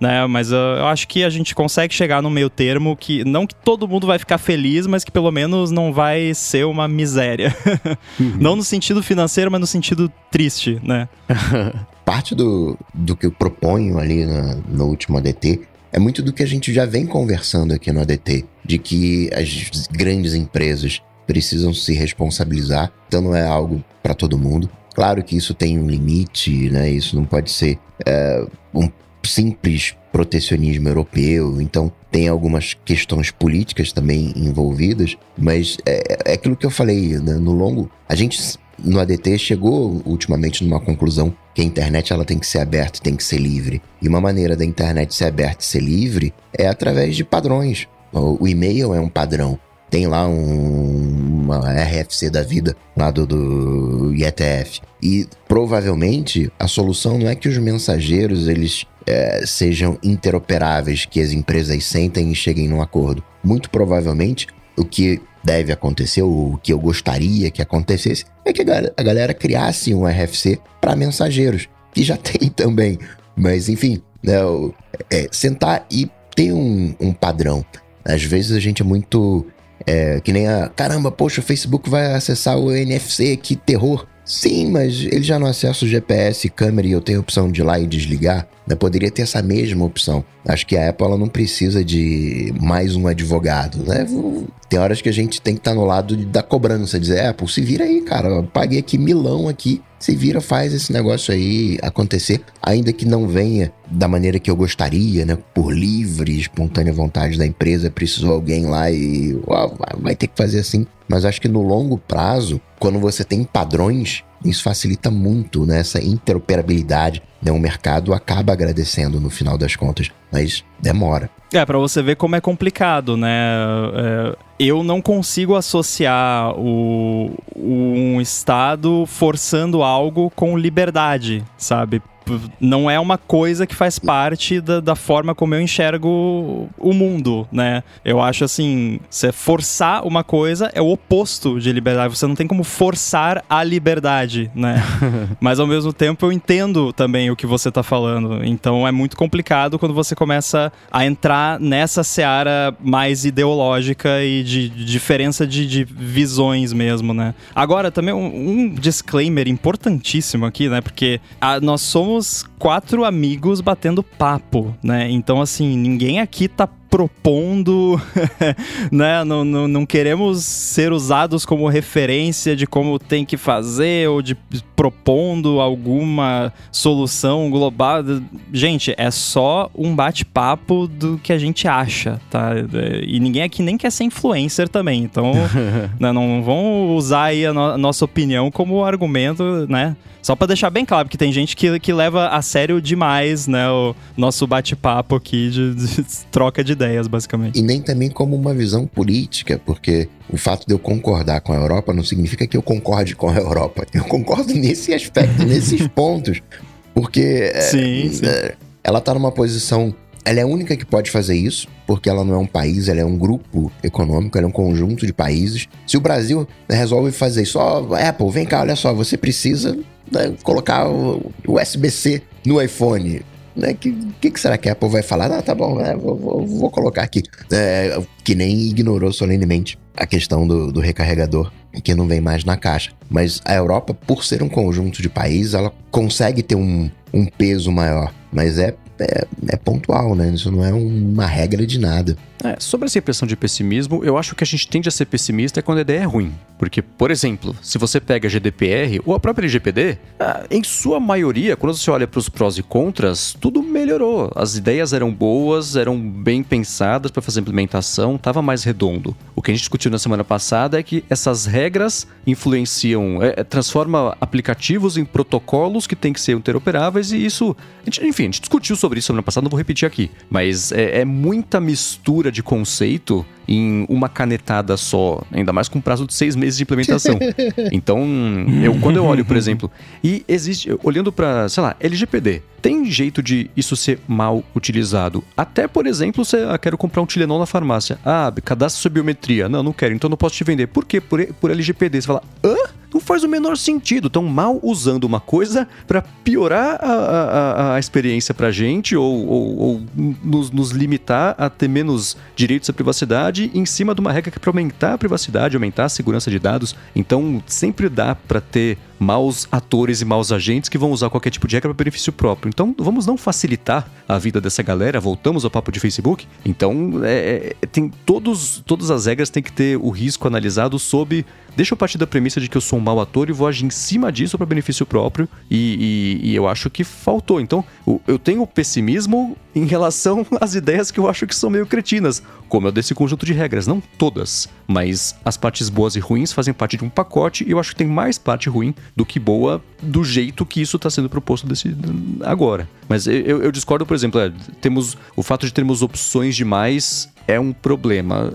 Speaker 2: né? Mas uh, eu acho que a gente consegue chegar no meio termo que, não que todo mundo vai ficar feliz, mas que pelo menos não vai ser uma miséria. Não no sentido financeiro, mas no sentido triste, né?
Speaker 3: Parte do, do que eu proponho ali na, no último ADT é muito do que a gente já vem conversando aqui no ADT, de que as grandes empresas precisam se responsabilizar, então não é algo para todo mundo. Claro que isso tem um limite, né? Isso não pode ser é, um simples protecionismo europeu, então tem algumas questões políticas também envolvidas, mas é, é aquilo que eu falei, né? no longo, a gente no ADT chegou ultimamente numa conclusão que a internet ela tem que ser aberta, tem que ser livre. E uma maneira da internet ser aberta e ser livre é através de padrões. O, o e-mail é um padrão. Tem lá um, uma RFC da vida, lá do, do IETF. E provavelmente a solução não é que os mensageiros eles é, sejam interoperáveis, que as empresas sentem e cheguem num acordo. Muito provavelmente o que deve acontecer, ou o que eu gostaria que acontecesse, é que a galera criasse um RFC para mensageiros, que já tem também. Mas enfim, né, é, sentar e ter um, um, padrão. Às vezes a gente é muito. É, que nem a. Caramba, poxa, o Facebook vai acessar o NFC, que terror. Sim, mas ele já não acessa o GPS, câmera e eu tenho a opção de ir lá e desligar. Né? Poderia ter essa mesma opção. Acho que a Apple ela não precisa de mais um advogado. Né? Tem horas que a gente tem que estar tá no lado da cobrança, dizer, Apple, se vira aí, cara. Eu paguei aqui milão aqui. Se vira, faz esse negócio aí acontecer, ainda que não venha da maneira que eu gostaria, né? Por livre, espontânea vontade da empresa, precisou alguém lá e vai ter que fazer assim. Mas acho que no longo prazo, quando você tem padrões, isso facilita muito né, essa interoperabilidade. Né? O mercado acaba agradecendo no final das contas, mas demora.
Speaker 2: É, para você ver como é complicado, né? É, eu não consigo associar o, um Estado forçando algo com liberdade, sabe? Não é uma coisa que faz parte da, da, forma como eu enxergo o mundo, né? Eu acho assim, você forçar uma coisa é o oposto de liberdade. Você não tem como forçar a liberdade, né? Mas ao mesmo tempo eu entendo também o que você tá falando. Então é muito complicado quando você começa a entrar nessa seara mais ideológica e de, de diferença de, de, visões mesmo, né? Agora, também um, um disclaimer importantíssimo aqui, né? Porque a, nós somos somos quatro amigos batendo papo, né? Então, assim, ninguém aqui tá propondo, né? Não, não, não, queremos ser usados como referência de como tem que fazer ou de propondo alguma solução global. Gente, é só um bate-papo do que a gente acha, tá? E ninguém aqui nem quer ser influencer também, então né, não vão usar aí a, no a nossa opinião como argumento, né? Só para deixar bem claro, porque tem gente que, que leva a sério demais, né, o nosso bate-papo aqui de, de troca de ideias, basicamente.
Speaker 3: E nem também como uma visão política, porque o fato de eu concordar com a Europa não significa que eu concorde com a Europa. Eu concordo nesse aspecto, nesses pontos. Porque
Speaker 2: sim, é, sim.
Speaker 3: ela está numa posição. Ela é a única que pode fazer isso, porque ela não é um país, ela é um grupo econômico, ela é um conjunto de países. Se o Brasil né, resolve fazer isso, ó, Apple, vem cá, olha só, você precisa né, colocar o USB-C no iPhone né? Que, que, que será que a Apple vai falar? Ah, tá bom, né, vou, vou, vou, colocar aqui. É, que nem ignorou solenemente a questão do, do recarregador que não vem mais na caixa. Mas a Europa, por ser um conjunto de países, ela consegue ter um, um peso maior. Mas é, é, é pontual, né? Isso não é uma regra de nada.
Speaker 1: É, sobre essa impressão de pessimismo, eu acho que a gente tende a ser pessimista quando a ideia é ruim. Porque, por exemplo, se você pega GDPR ou a própria LGPD, ah, em sua maioria, quando você olha para os prós e contras, tudo melhorou. As ideias eram boas, eram bem pensadas para fazer implementação, estava mais redondo. O que a gente discutiu na semana passada é que essas regras influenciam, é, é transforma aplicativos em protocolos que têm que ser interoperáveis e isso, a gente, enfim, a gente discutiu sobre isso semana passada, não vou repetir aqui. Mas é, é muita mistura de conceito em uma canetada só, ainda mais com prazo de seis meses de implementação. então, eu quando eu olho, por exemplo, e existe, olhando para, sei lá, LGPD, tem jeito de isso ser mal utilizado. Até, por exemplo, você ah, quero comprar um Tilenol na farmácia. Ah, cadastra sua biometria. Não, não quero, então não posso te vender. Por quê? Por, por LGPD. Você fala, hã? Não faz o menor sentido. Estão mal usando uma coisa para piorar a, a, a, experiência pra gente ou, ou, ou nos, nos, limitar a ter menos direitos à privacidade em cima de uma regra que é pra aumentar a privacidade, aumentar a segurança de dados. Então, sempre dá para ter maus atores e maus agentes que vão usar qualquer tipo de regra para benefício próprio. Então, vamos não facilitar a vida dessa galera. Voltamos ao papo de Facebook. Então, é, é, tem todos, todas as regras têm que ter o risco analisado sob. Deixa eu partir da premissa de que eu sou um mau ator e vou agir em cima disso para benefício próprio. E, e, e, eu acho que faltou. Então, eu tenho pessimismo em relação às ideias que eu acho que são meio cretinas, como é desse conjunto de regras. Não todas, mas as partes boas e ruins fazem parte de um pacote e eu acho que tem mais parte ruim do que boa do jeito que isso está sendo proposto desse, agora. Mas eu, eu discordo, por exemplo, é, temos o fato de termos opções demais é um problema.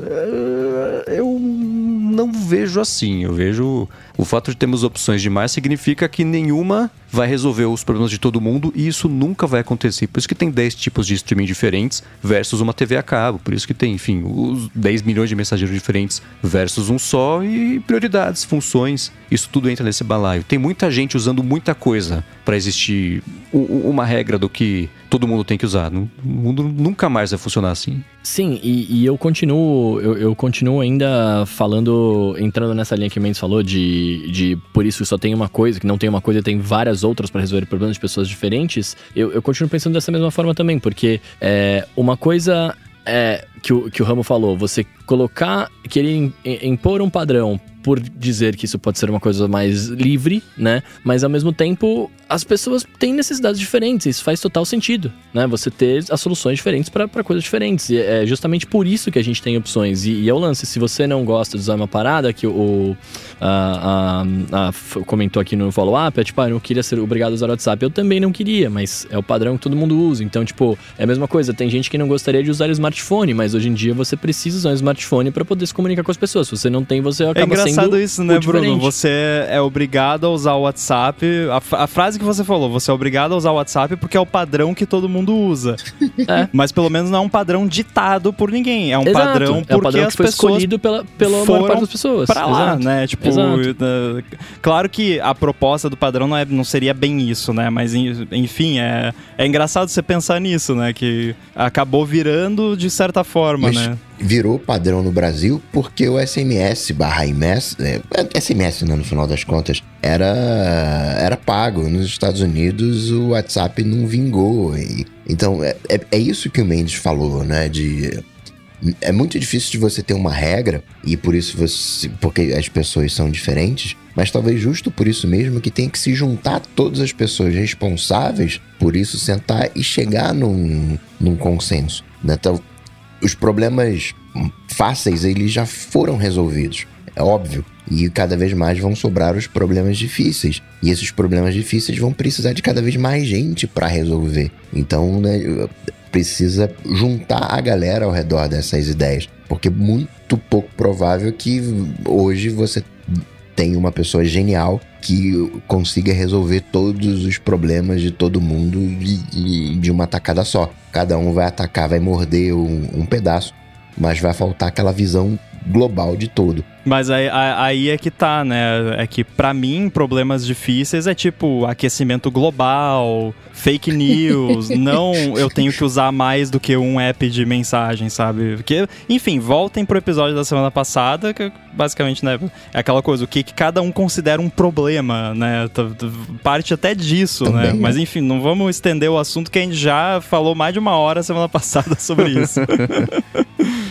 Speaker 1: É, eu não vejo assim. Eu vejo o fato de termos opções demais significa que nenhuma vai resolver os problemas de todo mundo e isso nunca vai acontecer. Por isso que tem 10 tipos de streaming diferentes versus uma TV a cabo. Por isso que tem, enfim, os 10 milhões de mensageiros diferentes versus um só e prioridades, funções. Isso tudo entra nesse balaio. Tem muita gente usando muita coisa para existir uma regra do que todo mundo tem que usar. O mundo nunca mais vai funcionar assim.
Speaker 4: Sim, e, e eu continuo, eu, eu, continuo ainda falando, entrando nessa linha que o Mendes falou de de, por isso só tem uma coisa, que não tem uma coisa tem várias outras para resolver problemas de pessoas diferentes, eu, eu continuo pensando dessa mesma forma também, porque é, uma coisa é, que, o, que o Ramo falou, você colocar, querer impor um padrão por dizer que isso pode ser uma coisa mais livre, né? Mas ao mesmo tempo, as pessoas têm necessidades diferentes, isso faz total sentido, né? Você ter as soluções diferentes para coisas diferentes. E é justamente por isso que a gente tem opções. E, e é o lance, se você não gosta de usar uma parada, que o, a, a, a, comentou aqui no follow-up, é tipo, ah, eu não queria ser obrigado a usar o WhatsApp. Eu também não queria, mas é o padrão que todo mundo usa. Então, tipo, é a mesma coisa. Tem gente que não gostaria de usar o smartphone, mas hoje em dia você precisa usar um smartphone para poder se comunicar com as pessoas. Se você não tem, você acaba
Speaker 2: sendo
Speaker 4: engraçado
Speaker 2: isso, né, Bruno? Você é obrigado a usar o WhatsApp. A, a, frase que você falou, você é obrigado a usar o WhatsApp porque é o padrão que todo mundo usa. É. Mas pelo menos não é um padrão ditado por ninguém. É um
Speaker 4: Exato.
Speaker 2: padrão porque é um padrão
Speaker 4: as foi
Speaker 2: pessoas
Speaker 4: escolhido pela, pela maior parte das pessoas.
Speaker 2: Pra lá, Exato. né? Tipo, uh, claro que a proposta do padrão não, é, não seria bem isso, né? Mas enfim, é, é engraçado você pensar nisso, né? Que acabou virando de certa forma, Mas... né?
Speaker 3: virou padrão no Brasil porque o SMS barra IMS, é, SMS né, no final das contas, era, era pago. Nos Estados Unidos o WhatsApp não vingou. E, então é, é, é isso que o Mendes falou, né? De é muito difícil de você ter uma regra e por isso você porque as pessoas são diferentes mas talvez justo por isso mesmo que tem que se juntar todas as pessoas responsáveis por isso sentar e chegar num, num consenso né? Os problemas fáceis eles já foram resolvidos, é óbvio. E cada vez mais vão sobrar os problemas difíceis. E esses problemas difíceis vão precisar de cada vez mais gente para resolver. Então, né, precisa juntar a galera ao redor dessas ideias. Porque é muito pouco provável que hoje você tenha uma pessoa genial que consiga resolver todos os problemas de todo mundo de, de uma tacada só. Cada um vai atacar, vai morder um, um pedaço, mas vai faltar aquela visão global de todo.
Speaker 2: Mas aí, aí é que tá, né? É que para mim problemas difíceis é tipo aquecimento global, fake news, não eu tenho que usar mais do que um app de mensagem, sabe? Porque, enfim, voltem pro episódio da semana passada, que basicamente, né, é aquela coisa, o que, que cada um considera um problema, né? Parte até disso, né? Também, né? Mas enfim, não vamos estender o assunto que a gente já falou mais de uma hora semana passada sobre isso.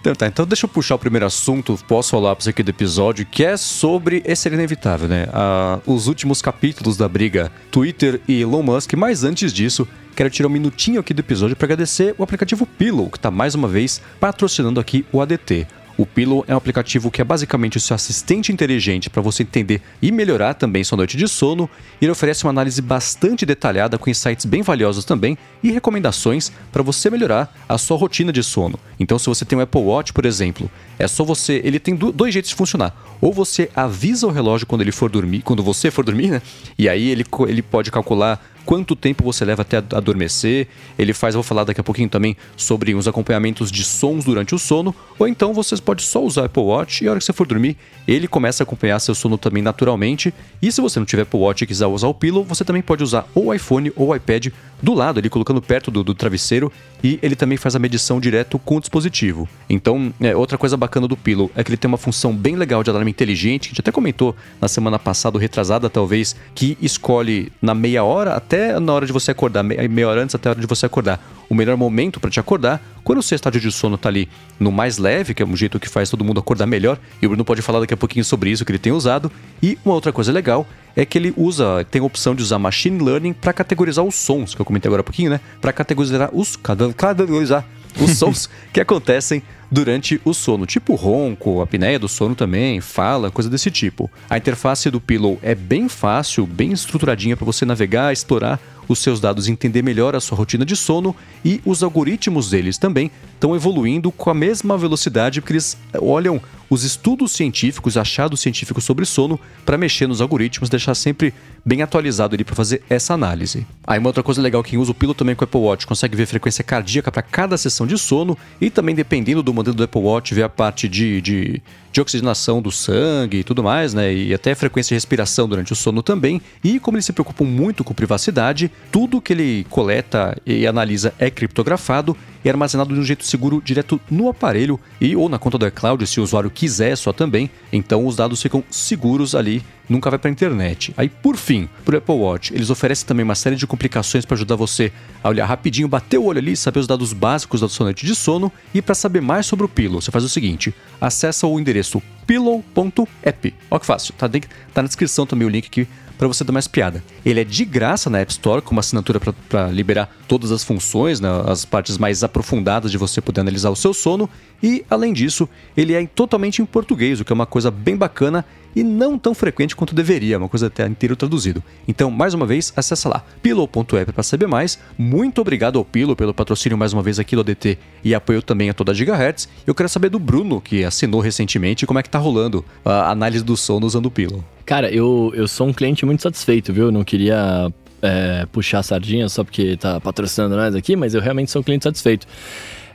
Speaker 1: Então tá, então deixa eu puxar o primeiro assunto, posso falar para você aqui do episódio, que é sobre esse inevitável, né? Ah, os últimos capítulos da briga Twitter e Elon Musk, mas antes disso, quero tirar um minutinho aqui do episódio para agradecer o aplicativo Pillow, que está mais uma vez patrocinando aqui o ADT. O Pillow é um aplicativo que é basicamente o seu assistente inteligente para você entender e melhorar também sua noite de sono. E ele oferece uma análise bastante detalhada com insights bem valiosos também e recomendações para você melhorar a sua rotina de sono. Então, se você tem um Apple Watch, por exemplo, é só você. Ele tem dois jeitos de funcionar. Ou você avisa o relógio quando ele for dormir, quando você for dormir, né? E aí ele, ele pode calcular quanto tempo você leva até adormecer. Ele faz, vou falar daqui a pouquinho também sobre os acompanhamentos de sons durante o sono. Ou então você pode só usar o Apple Watch e a hora que você for dormir, ele começa a acompanhar seu sono também naturalmente. E se você não tiver Apple Watch e quiser usar o Pillow, você também pode usar ou o iPhone ou o iPad do lado, ali colocando perto do, do travesseiro. E ele também faz a medição direto com o dispositivo. Então, é, outra coisa bacana do Pillow é que ele tem uma função bem legal de alarme inteligente, que a gente até comentou na semana passada, retrasada talvez, que escolhe na meia hora até na hora de você acordar, meia hora antes até a hora de você acordar, o melhor momento para te acordar. Quando o seu estádio de sono tá ali no mais leve, que é um jeito que faz todo mundo acordar melhor, e o Bruno pode falar daqui a pouquinho sobre isso que ele tem usado. E uma outra coisa legal é que ele usa, tem a opção de usar machine learning para categorizar os sons, que eu comentei agora há pouquinho, né? Para categorizar os categorizar os sons que acontecem durante o sono, tipo ronco, apneia do sono também, fala, coisa desse tipo. A interface do Pillow é bem fácil, bem estruturadinha para você navegar, explorar os seus dados, entender melhor a sua rotina de sono e os algoritmos deles também estão evoluindo com a mesma velocidade porque eles olham os estudos científicos, achados científicos sobre sono para mexer nos algoritmos, deixar sempre bem atualizado ali para fazer essa análise. Aí uma outra coisa legal, quem usa o Pillow também com o Apple Watch consegue ver frequência cardíaca para cada sessão de sono e também dependendo do modelo do Apple Watch ver a parte de, de, de oxigenação do sangue e tudo mais, né? E até frequência de respiração durante o sono também. E como eles se preocupam muito com privacidade, tudo que ele coleta e analisa é criptografado e armazenado de um jeito seguro direto no aparelho e ou na conta do iCloud se o usuário quiser só também. Então os dados ficam seguros ali, nunca vai para a internet. Aí por fim, para o Apple Watch, eles oferecem também uma série de complicações para ajudar você a olhar rapidinho, bater o olho ali, saber os dados básicos da sua noite de sono e para saber mais sobre o Pillow, você faz o seguinte: acessa o endereço pillow.app. Olha que fácil, tá, tá na descrição também o link aqui para você dar mais piada. Ele é de graça na App Store, com uma assinatura para liberar todas as funções, né, as partes mais aprofundadas de você poder analisar o seu sono. E, além disso, ele é totalmente em português, o que é uma coisa bem bacana e não tão frequente quanto deveria, uma coisa até inteiro traduzido. Então, mais uma vez, acessa lá, pillow.app para saber mais. Muito obrigado ao Pillow pelo patrocínio mais uma vez aqui do ADT e apoio também a toda a Gigahertz. Eu quero saber do Bruno, que assinou recentemente, como é que tá rolando a análise do sono usando o Pillow.
Speaker 4: Cara, eu, eu sou um cliente muito satisfeito, viu? Não queria é, puxar a sardinha só porque tá patrocinando nós aqui, mas eu realmente sou um cliente satisfeito.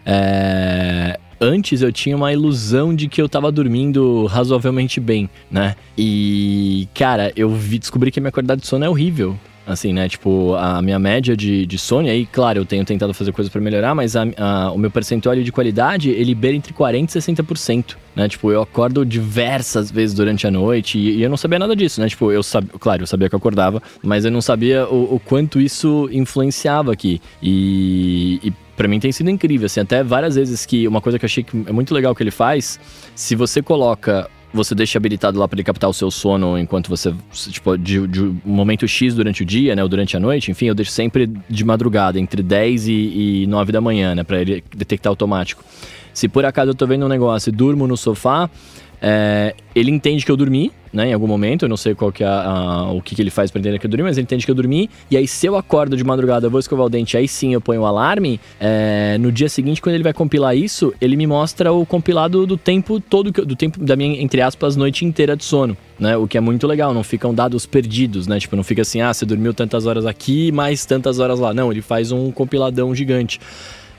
Speaker 4: É, antes eu tinha uma ilusão de que eu tava dormindo razoavelmente bem, né? E, cara, eu vi, descobri que a minha qualidade de sono é horrível assim, né? Tipo, a minha média de, de sono, aí, claro, eu tenho tentado fazer coisas para melhorar, mas a, a, o meu percentual de qualidade, ele beira entre 40% e 60%, né? Tipo, eu acordo diversas vezes durante a noite e, e eu não sabia nada disso, né? Tipo, eu sabia, claro, eu sabia que eu acordava, mas eu não sabia o, o quanto isso influenciava aqui. E, e para mim tem sido incrível, assim, até várias vezes que uma coisa que eu achei que é muito legal que ele faz, se você coloca você deixa habilitado lá para ele captar o seu sono enquanto você, tipo, de, de um momento X durante o dia, né, ou durante a noite, enfim, eu deixo sempre de madrugada, entre 10 e, e 9 da manhã, né, para ele detectar automático. Se por acaso eu tô vendo um negócio e durmo no sofá, é, ele entende que eu dormi, né, em algum momento, eu não sei qual que é a, a, o que, que ele faz para entender que eu dormi, mas ele entende que eu dormi. E aí, se eu acordo de madrugada, eu vou escovar o dente, aí sim eu ponho o alarme. É, no dia seguinte, quando ele vai compilar isso, ele me mostra o compilado do tempo todo, do tempo da minha, entre aspas, noite inteira de sono. Né, o que é muito legal, não ficam dados perdidos, né? Tipo, não fica assim, ah, você dormiu tantas horas aqui, mais tantas horas lá. Não, ele faz um compiladão gigante.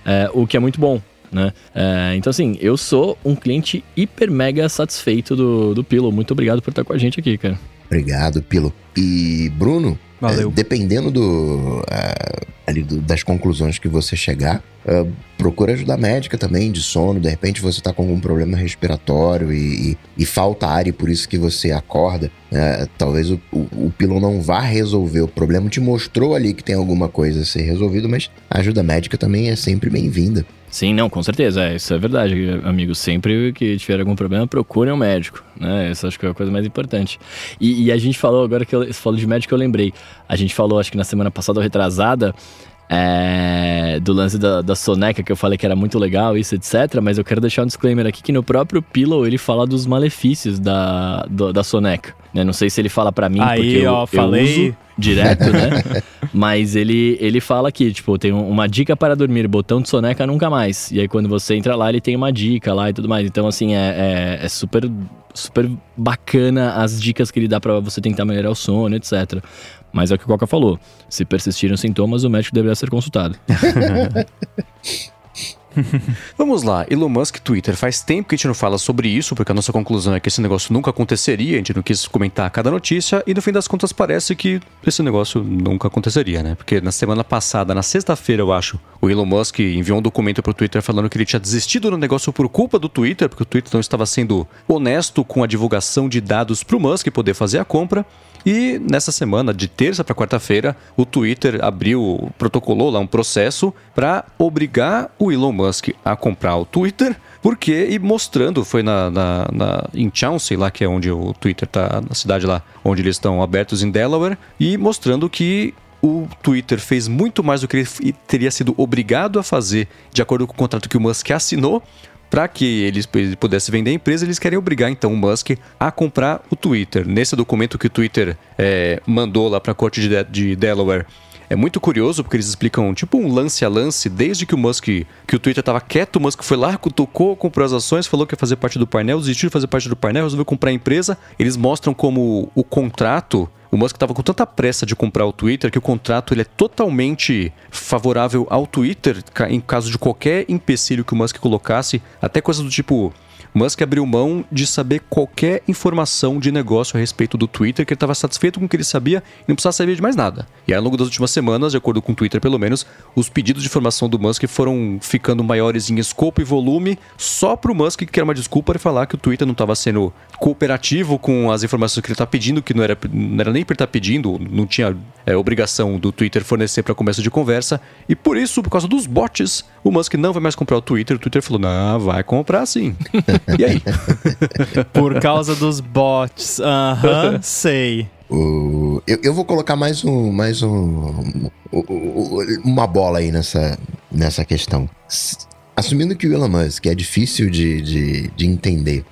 Speaker 4: É, o que é muito bom, né? É, então, assim, eu sou um cliente hiper mega satisfeito do, do Pilo. Muito obrigado por estar com a gente aqui, cara.
Speaker 3: Obrigado, Pilo. E, Bruno,
Speaker 2: Valeu.
Speaker 3: É, dependendo do, uh, ali do, das conclusões que você chegar, uh, procura ajuda médica também, de sono. De repente você está com algum problema respiratório e, e, e, falta ar e por isso que você acorda. Uh, talvez o, o, o pilo não vá resolver o problema, te mostrou ali que tem alguma coisa a ser resolvido, mas a ajuda médica também é sempre bem-vinda.
Speaker 4: Sim, não, com certeza. É, isso é verdade, amigo. Sempre que tiver algum problema, procure um médico. Né? Isso acho que é a coisa mais importante. E, e a gente falou, agora que eu, falou de médico, eu lembrei. A gente falou, acho que na semana passada retrasada, é, do lance da, da, soneca, que eu falei que era muito legal, isso, etc. Mas eu quero deixar um disclaimer aqui que no próprio Pillow ele fala dos malefícios da, do, da soneca. Eu não sei se ele fala para mim
Speaker 2: Aí,
Speaker 4: porque eu,
Speaker 2: ó,
Speaker 4: eu
Speaker 2: falei.
Speaker 4: uso direto, né? Mas ele, ele fala que, tipo, tem uma dica para dormir, botão de soneca nunca mais. E aí quando você entra lá, ele tem uma dica lá e tudo mais. Então, assim, é, é, é super, super bacana as dicas que ele dá para você tentar melhorar o sono, etc. Mas é o que o Coca falou. Se persistirem os sintomas, o médico deveria ser consultado.
Speaker 1: Vamos lá, Elon Musk Twitter. Faz tempo que a gente não fala sobre isso, porque a nossa conclusão é que esse negócio nunca aconteceria, a gente não quis comentar cada notícia, e no fim das contas parece que esse negócio nunca aconteceria, né? Porque na semana passada, na sexta-feira, eu acho, o Elon Musk enviou um documento pro Twitter falando que ele tinha desistido do negócio por culpa do Twitter, porque o Twitter não estava sendo honesto com a divulgação de dados pro Musk poder fazer a compra. E nessa semana, de terça para quarta-feira, o Twitter abriu, protocolou lá um processo para obrigar o Elon Musk a comprar o Twitter, porque e mostrando, foi na, na, na em Chauncey, lá que é onde o Twitter tá, na cidade lá onde eles estão abertos em Delaware, e mostrando que o Twitter fez muito mais do que ele teria sido obrigado a fazer de acordo com o contrato que o Musk assinou para que eles pudessem vender a empresa, eles querem obrigar então o Musk a comprar o Twitter. Nesse documento que o Twitter é, mandou lá para a corte de, de Delaware, é muito curioso porque eles explicam tipo um lance a lance, desde que o Musk, que o Twitter estava quieto, o Musk foi lá, tocou, comprou as ações, falou que ia fazer parte do painel, desistiu de fazer parte do painel, resolveu comprar a empresa. Eles mostram como o contrato o Musk estava com tanta pressa de comprar o Twitter que o contrato ele é totalmente favorável ao Twitter em caso de qualquer empecilho que o Musk colocasse, até coisas do tipo Musk abriu mão de saber qualquer informação de negócio a respeito do Twitter, que ele estava satisfeito com o que ele sabia e não precisava saber de mais nada. E ao longo das últimas semanas, de acordo com o Twitter pelo menos, os pedidos de informação do Musk foram ficando maiores em escopo e volume, só para o Musk que era uma desculpa de falar que o Twitter não estava sendo cooperativo com as informações que ele está pedindo, que não era, não era nem para estar tá pedindo, não tinha é, obrigação do Twitter fornecer para começo de conversa. E por isso, por causa dos bots, o Musk não vai mais comprar o Twitter. O Twitter falou: não, vai comprar sim. e aí?
Speaker 2: Por causa dos bots. Aham, uhum, sei.
Speaker 3: O, eu, eu, vou colocar mais um, mais um, uma bola aí nessa, nessa questão. Assumindo que o Elon Musk é difícil de, de, de entender,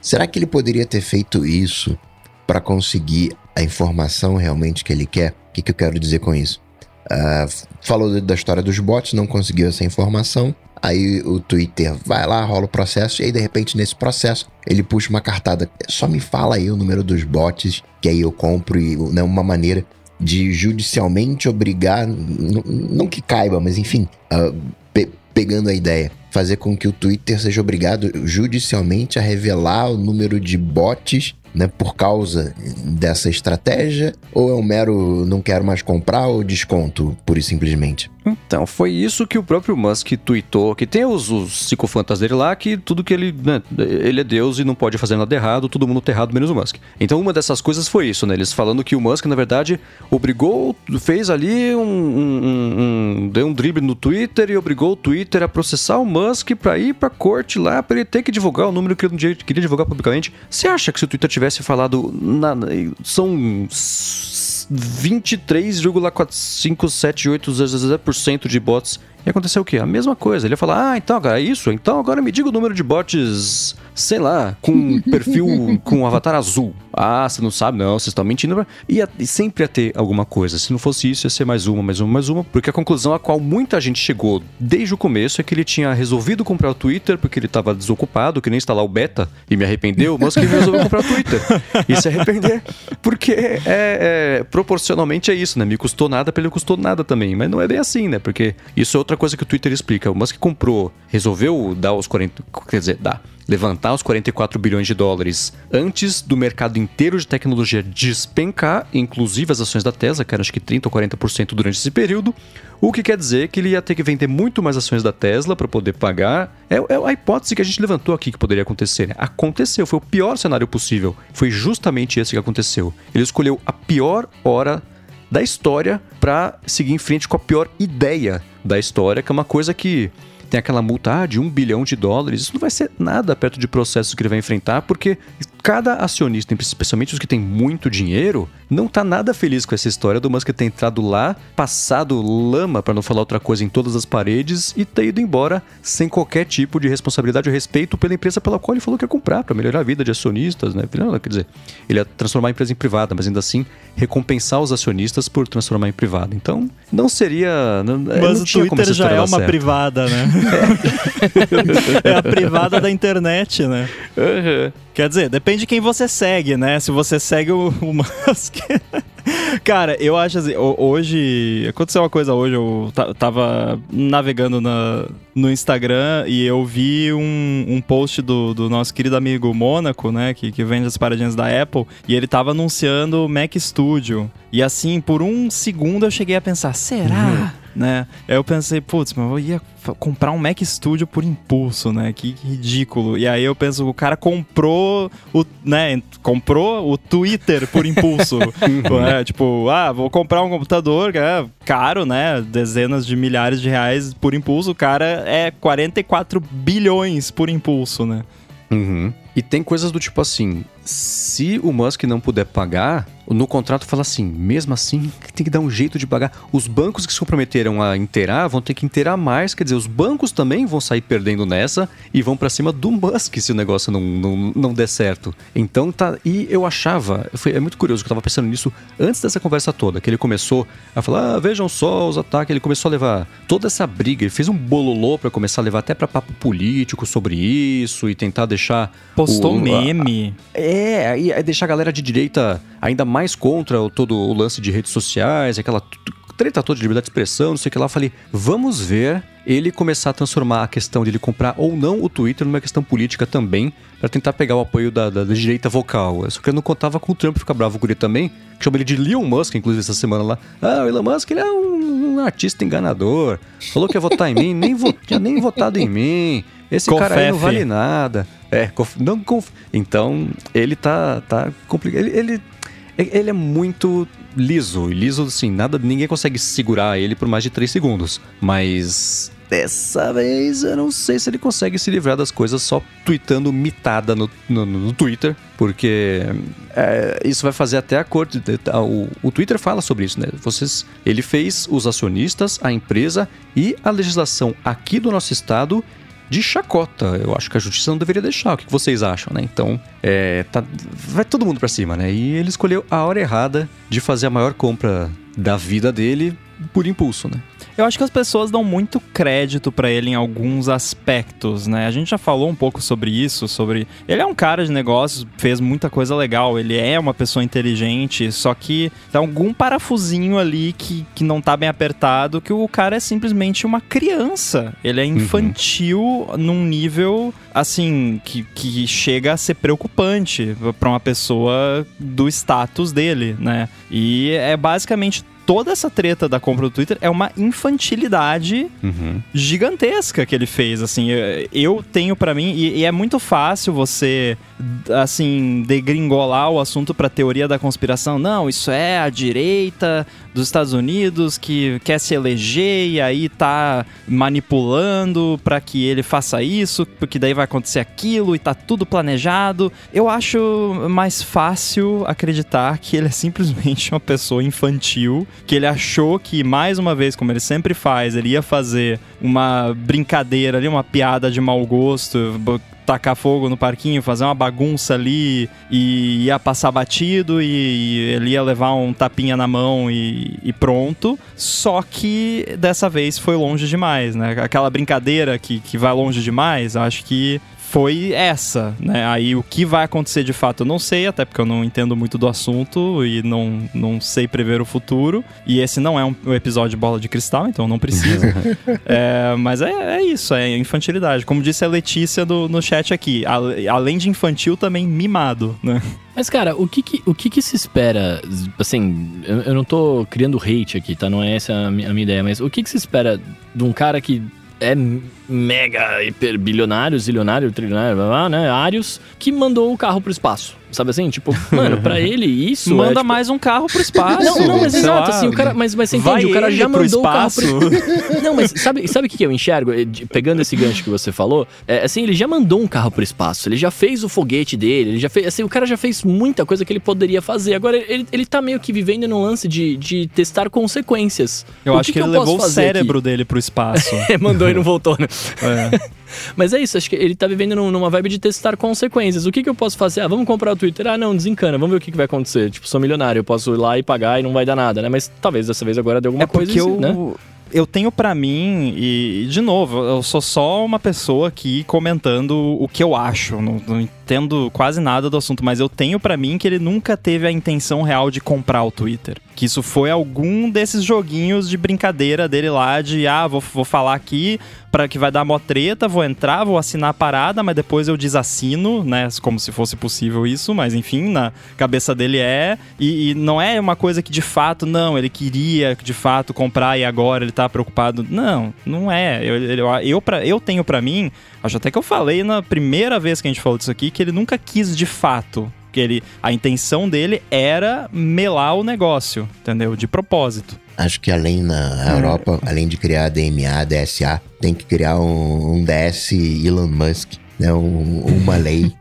Speaker 3: será que ele poderia ter feito isso para conseguir a informação realmente que ele quer? O que, que eu quero dizer com isso? Uh, falou da história dos bots, não conseguiu essa informação. Aí o Twitter vai lá, rola o processo, e aí de repente nesse processo ele puxa uma cartada. Só me fala aí o número dos bots, que aí eu compro, e né, uma maneira de judicialmente obrigar, não que caiba, mas enfim, uh, pe pegando a ideia, fazer com que o Twitter seja obrigado judicialmente a revelar o número de bots né, por causa dessa estratégia? Ou é um mero não quero mais comprar ou desconto, pura e simplesmente?
Speaker 1: Então, foi isso que o próprio Musk tweetou, que tem os, os psicofantas dele lá, que tudo que ele. Né, ele é Deus e não pode fazer nada errado, todo mundo tá errado, menos o Musk. Então, uma dessas coisas foi isso, né? Eles falando que o Musk, na verdade, obrigou, fez ali um. um, um deu um drible no Twitter e obrigou o Twitter a processar o Musk pra ir pra corte lá, pra ele ter que divulgar o número que ele queria divulgar publicamente. Você acha que se o Twitter tivesse falado. Na, são 23,4578% de bots e aconteceu o quê? A mesma coisa. Ele ia falar, ah, então agora é isso? Então agora me diga o número de bots, sei lá, com perfil com um avatar azul. Ah, você não sabe? Não, vocês estão mentindo. Ia, e sempre ia ter alguma coisa. Se não fosse isso, ia ser mais uma, mais uma, mais uma. Porque a conclusão a qual muita gente chegou desde o começo é que ele tinha resolvido comprar o Twitter porque ele estava desocupado, que nem instalar o beta e me arrependeu, mas que ele resolveu comprar o Twitter. E se arrepender. Porque é, é, proporcionalmente é isso, né? Me custou nada, para ele custou nada também. Mas não é bem assim, né? Porque isso é outra coisa que o Twitter explica. O Musk comprou, resolveu dar os 40. Quer dizer, dar. Levantar os 44 bilhões de dólares antes do mercado inteiro de tecnologia despencar, inclusive as ações da Tesla, que eram acho que 30 ou 40% durante esse período. O que quer dizer que ele ia ter que vender muito mais ações da Tesla para poder pagar. É, é, a hipótese que a gente levantou aqui que poderia acontecer. Né? Aconteceu, foi o pior cenário possível. Foi justamente esse que aconteceu. Ele escolheu a pior hora da história para seguir em frente com a pior ideia da história, que é uma coisa que tem aquela multa ah, de um bilhão de dólares. Isso não vai ser nada perto de processos que ele vai enfrentar, porque cada acionista, especialmente os que têm muito dinheiro, não tá nada feliz com essa história do Musk ter entrado lá, passado lama, para não falar outra coisa, em todas as paredes e ter ido embora sem qualquer tipo de responsabilidade ou respeito pela empresa pela qual ele falou que ia comprar, para melhorar a vida de acionistas, né? Quer dizer, ele ia transformar a empresa em privada, mas ainda assim recompensar os acionistas por transformar em privada. Então, não seria. Não,
Speaker 2: mas
Speaker 1: não
Speaker 2: o Twitter já é uma
Speaker 1: certo.
Speaker 2: privada, né? É. é a privada da internet, né?
Speaker 1: Uhum.
Speaker 2: Quer dizer, depende de quem você segue, né? Se você segue o, o Musk. Cara, eu acho assim, hoje. Aconteceu uma coisa hoje, eu tava navegando na, no Instagram e eu vi um, um post do, do nosso querido amigo Mônaco, né? Que, que vende as paradinhas da Apple, e ele tava anunciando o Mac Studio. E assim, por um segundo eu cheguei a pensar, será? Uhum né? Aí eu pensei, putz, mas eu ia comprar um Mac Studio por impulso, né? Que, ridículo. E aí eu penso, o cara comprou o, né, comprou o Twitter por impulso. né? Tipo, ah, vou comprar um computador, é caro, né? Dezenas de milhares de reais por impulso. O cara é 44 bilhões por impulso, né?
Speaker 1: Uhum. E tem coisas do tipo assim: se o Musk não puder pagar, no contrato fala assim, mesmo assim, tem que dar um jeito de pagar. Os bancos que se comprometeram a inteirar vão ter que inteirar mais, quer dizer, os bancos também vão sair perdendo nessa e vão para cima do Musk se o negócio não, não, não der certo. Então tá. E eu achava, foi, é muito curioso que eu tava pensando nisso antes dessa conversa toda, que ele começou a falar, ah, vejam só os ataques, ele começou a levar toda essa briga, ele fez um bololô para começar a levar até para papo político sobre isso e tentar deixar.
Speaker 2: Postou o, meme.
Speaker 1: A, é, e deixar a galera de direita ainda mais mais contra o, todo o lance de redes sociais, aquela treta toda de liberdade de expressão, não sei o que lá. Eu falei, vamos ver ele começar a transformar a questão de ele comprar ou não o Twitter numa questão política também, para tentar pegar o apoio da, da, da, direita vocal. Só que eu não contava com o Trump ficar bravo com ele também, que chama ele de Elon Musk, inclusive, essa semana lá. Ah, o Elon Musk ele é um, um artista enganador. Falou que ia votar em mim, nem vo, tinha nem votado em mim. Esse Confefe. cara aí não vale nada. É, conf, não conf... Então, ele tá, tá complicado. Ele, ele ele é muito liso. Liso, assim, nada, ninguém consegue segurar ele por mais de 3 segundos. Mas dessa vez eu não sei se ele consegue se livrar das coisas só tweetando mitada no, no, no Twitter, porque é, isso vai fazer até a corte. O, o Twitter fala sobre isso, né? Vocês, ele fez os acionistas, a empresa e a legislação aqui do nosso estado de chacota. Eu acho que a justiça não deveria deixar. O que vocês acham, né? Então, é, tá, vai todo mundo para cima, né? E ele escolheu a hora errada de fazer a maior compra da vida dele por impulso, né?
Speaker 2: Eu acho que as pessoas dão muito crédito para ele em alguns aspectos, né? A gente já falou um pouco sobre isso, sobre ele é um cara de negócios, fez muita coisa legal, ele é uma pessoa inteligente, só que tem algum parafusinho ali que, que não tá bem apertado, que o cara é simplesmente uma criança. Ele é uhum. infantil uhum. num nível assim que, que chega a ser preocupante para uma pessoa do status dele, né? E é basicamente toda essa treta da compra do Twitter é uma infantilidade uhum. gigantesca que ele fez. Assim, eu tenho para mim, e, e, é muito fácil você, assim, degringolar o assunto pra teoria da conspiração. Não, isso é a direita dos Estados Unidos que quer se eleger e aí tá manipulando para que ele faça isso, porque daí vai acontecer aquilo e tá tudo planejado. Eu acho mais fácil acreditar que ele é simplesmente uma pessoa infantil que ele achou que, mais uma vez, como ele sempre faz, ele ia fazer uma brincadeira ali, uma piada de mau gosto, tacar fogo no parquinho, fazer uma bagunça ali e ia passar batido e, ele ia levar um tapinha na mão e, e, pronto. Só que dessa vez foi longe demais, né? Aquela brincadeira que, que vai longe demais, acho que foi essa, né? Aí o que vai acontecer de fato eu não sei, até porque eu não entendo muito do assunto e não, não sei prever o futuro. E esse não é um, um episódio de bola de cristal, então não precisa. é, mas é, é, isso, é infantilidade. Como disse a Letícia do, no chat aqui, a, além de infantil, também mimado, né?
Speaker 4: Mas, cara, o que que, o que, que se espera? Assim, eu, eu, não tô criando hate aqui, tá? Não é essa a minha, a minha ideia, mas o que que se espera de um cara que é mega hiper bilionário, zilionário, trilionário, blá, blá, né? Arius, que mandou o carro pro espaço. Sabe assim? Tipo, mano, pra ele isso.
Speaker 2: Manda
Speaker 4: é, tipo,
Speaker 2: mais um carro pro espaço.
Speaker 4: Não, não, mas exato,
Speaker 2: lá.
Speaker 4: assim, o cara, mas, mas você entende, o cara já
Speaker 2: pro
Speaker 4: mandou
Speaker 2: espaço.
Speaker 4: o carro pro... Não, mas sabe, sabe o que que eu enxergo? De- Pegando esse gancho que você falou, é, assim, ele já mandou um carro pro espaço, ele já fez o foguete dele, ele já fez, assim, o cara já fez muita coisa que ele poderia fazer. Agora, ele, ele tá meio que vivendo num lance de, de testar consequências.
Speaker 2: Eu
Speaker 4: O
Speaker 2: acho que,
Speaker 4: eu
Speaker 2: ele levou o
Speaker 4: fazer aqui?
Speaker 2: cérebro dele pro espaço.
Speaker 4: É, mandou e não voltou, né?
Speaker 2: É.
Speaker 4: Mas é isso, acho que ele tá vivendo num- numa vibe de testar consequências. O que, que eu posso fazer? Ah, vamos comprar o Twitter. Ah, não, desencana, vamos ver o que, que vai acontecer. Tipo, sou milionário, eu posso ir lá e pagar e não vai dar nada, né? Mas talvez dessa vez agora dê alguma
Speaker 2: É
Speaker 4: coisa,
Speaker 2: porque eu,
Speaker 4: né?
Speaker 2: eu tenho pra mim, e de novo, eu sou só uma pessoa aqui comentando o que eu acho. Não, não entendo quase nada do assunto, mas eu tenho pra mim que ele nunca teve a intenção real de comprar o Twitter. Que isso foi algum desses joguinhos de brincadeira dele lá, de ah, vou, vou falar aqui para que vai dar mó treta, vou entrar, vou assinar a parada, mas depois eu desassino, né? Como se fosse possível isso, mas enfim, na cabeça dele é. E, e não é uma coisa que de fato, não, ele queria de fato comprar e agora ele tá preocupado. Não, não é. Eu, eu, eu, eu tenho pra mim, acho até que eu falei na primeira vez que a gente falou disso aqui, que ele nunca quis de fato. Que ele, a intenção dele era melar o negócio, entendeu? De propósito.
Speaker 3: Acho que além na Europa, além de criar DMA, DSA, tem que criar um, um DS Elon Musk, né? Um- uma lei,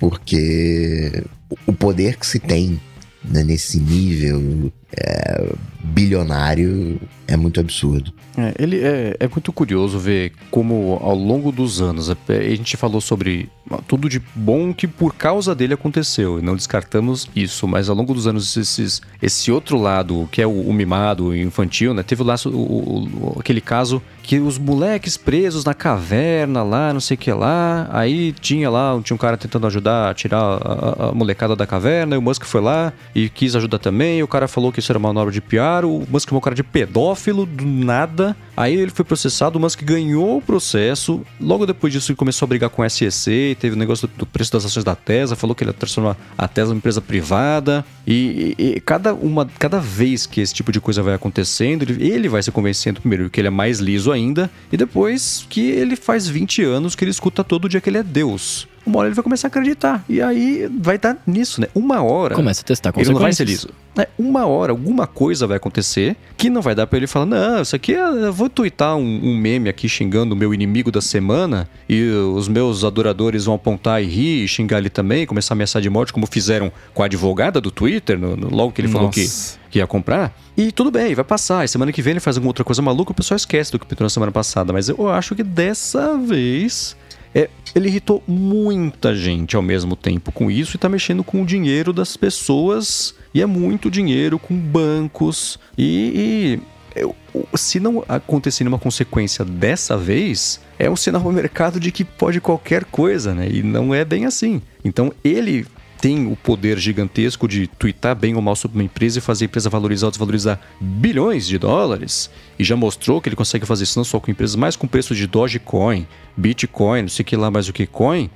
Speaker 3: porque o poder que se tem né, nesse nível é, bilionário é muito absurdo.
Speaker 1: É, ele é, é muito curioso ver como ao longo dos anos a, a gente falou sobre tudo de bom que por causa dele aconteceu e não descartamos isso, mas ao longo dos anos esses, esse outro lado que é o, o mimado, o infantil, né? Teve o laço, o, o- aquele caso que os moleques presos na caverna lá, não sei o que lá, aí tinha lá tinha um cara tentando ajudar a tirar a- a molecada da caverna, e o Musk foi lá e quis ajudar também, e o cara falou que uma manobra de PR, o Musk chamou o cara de pedófilo do nada. Aí ele foi processado, o Musk ganhou o processo. Logo depois disso, ele começou a brigar com a SEC, teve o negócio do, preço das ações da Tesla, falou que ele ia transformar a Tesla em empresa privada. E, e- e cada, uma, cada vez que esse tipo de coisa vai acontecendo, ele, ele vai se convencendo primeiro que ele é mais liso ainda, e depois que ele faz 20 anos que ele escuta todo dia que ele é Deus. Uma hora ele vai começar a acreditar. E aí vai dar nisso, né? Uma hora.
Speaker 4: Começa a testar
Speaker 1: Ele não vai ser liso. É, uma hora, alguma coisa vai acontecer que não vai dar pra ele falar: não, isso aqui é, eu vou twittar um, um meme aqui xingando o meu inimigo da semana e os meus adoradores vão apontar e rir e xingar ele também, começar a ameaçar de morte, como fizeram com a advogada do Twitter, no- no- logo que ele falou que,
Speaker 2: Nossa.
Speaker 1: que ia comprar. E tudo bem, vai passar. E semana que vem ele faz alguma outra coisa maluca, o pessoal esquece do que pintou na semana passada. Mas eu acho que dessa vez. É, ele irritou muita gente ao mesmo tempo com isso e tá mexendo com o dinheiro das pessoas. E é muito dinheiro com bancos. E, e eu- se não acontecer nenhuma consequência dessa vez, é um sinal ao mercado de que pode qualquer coisa, né? E não é bem assim. Então ele tem o poder gigantesco de twittar bem ou mal sobre uma empresa e fazer a empresa valorizar ou desvalorizar bilhões de dólares. E já mostrou que ele consegue fazer isso não só com empresas, mas com preço de Dogecoin, Bitcoin, não sei que lá mais o que coin.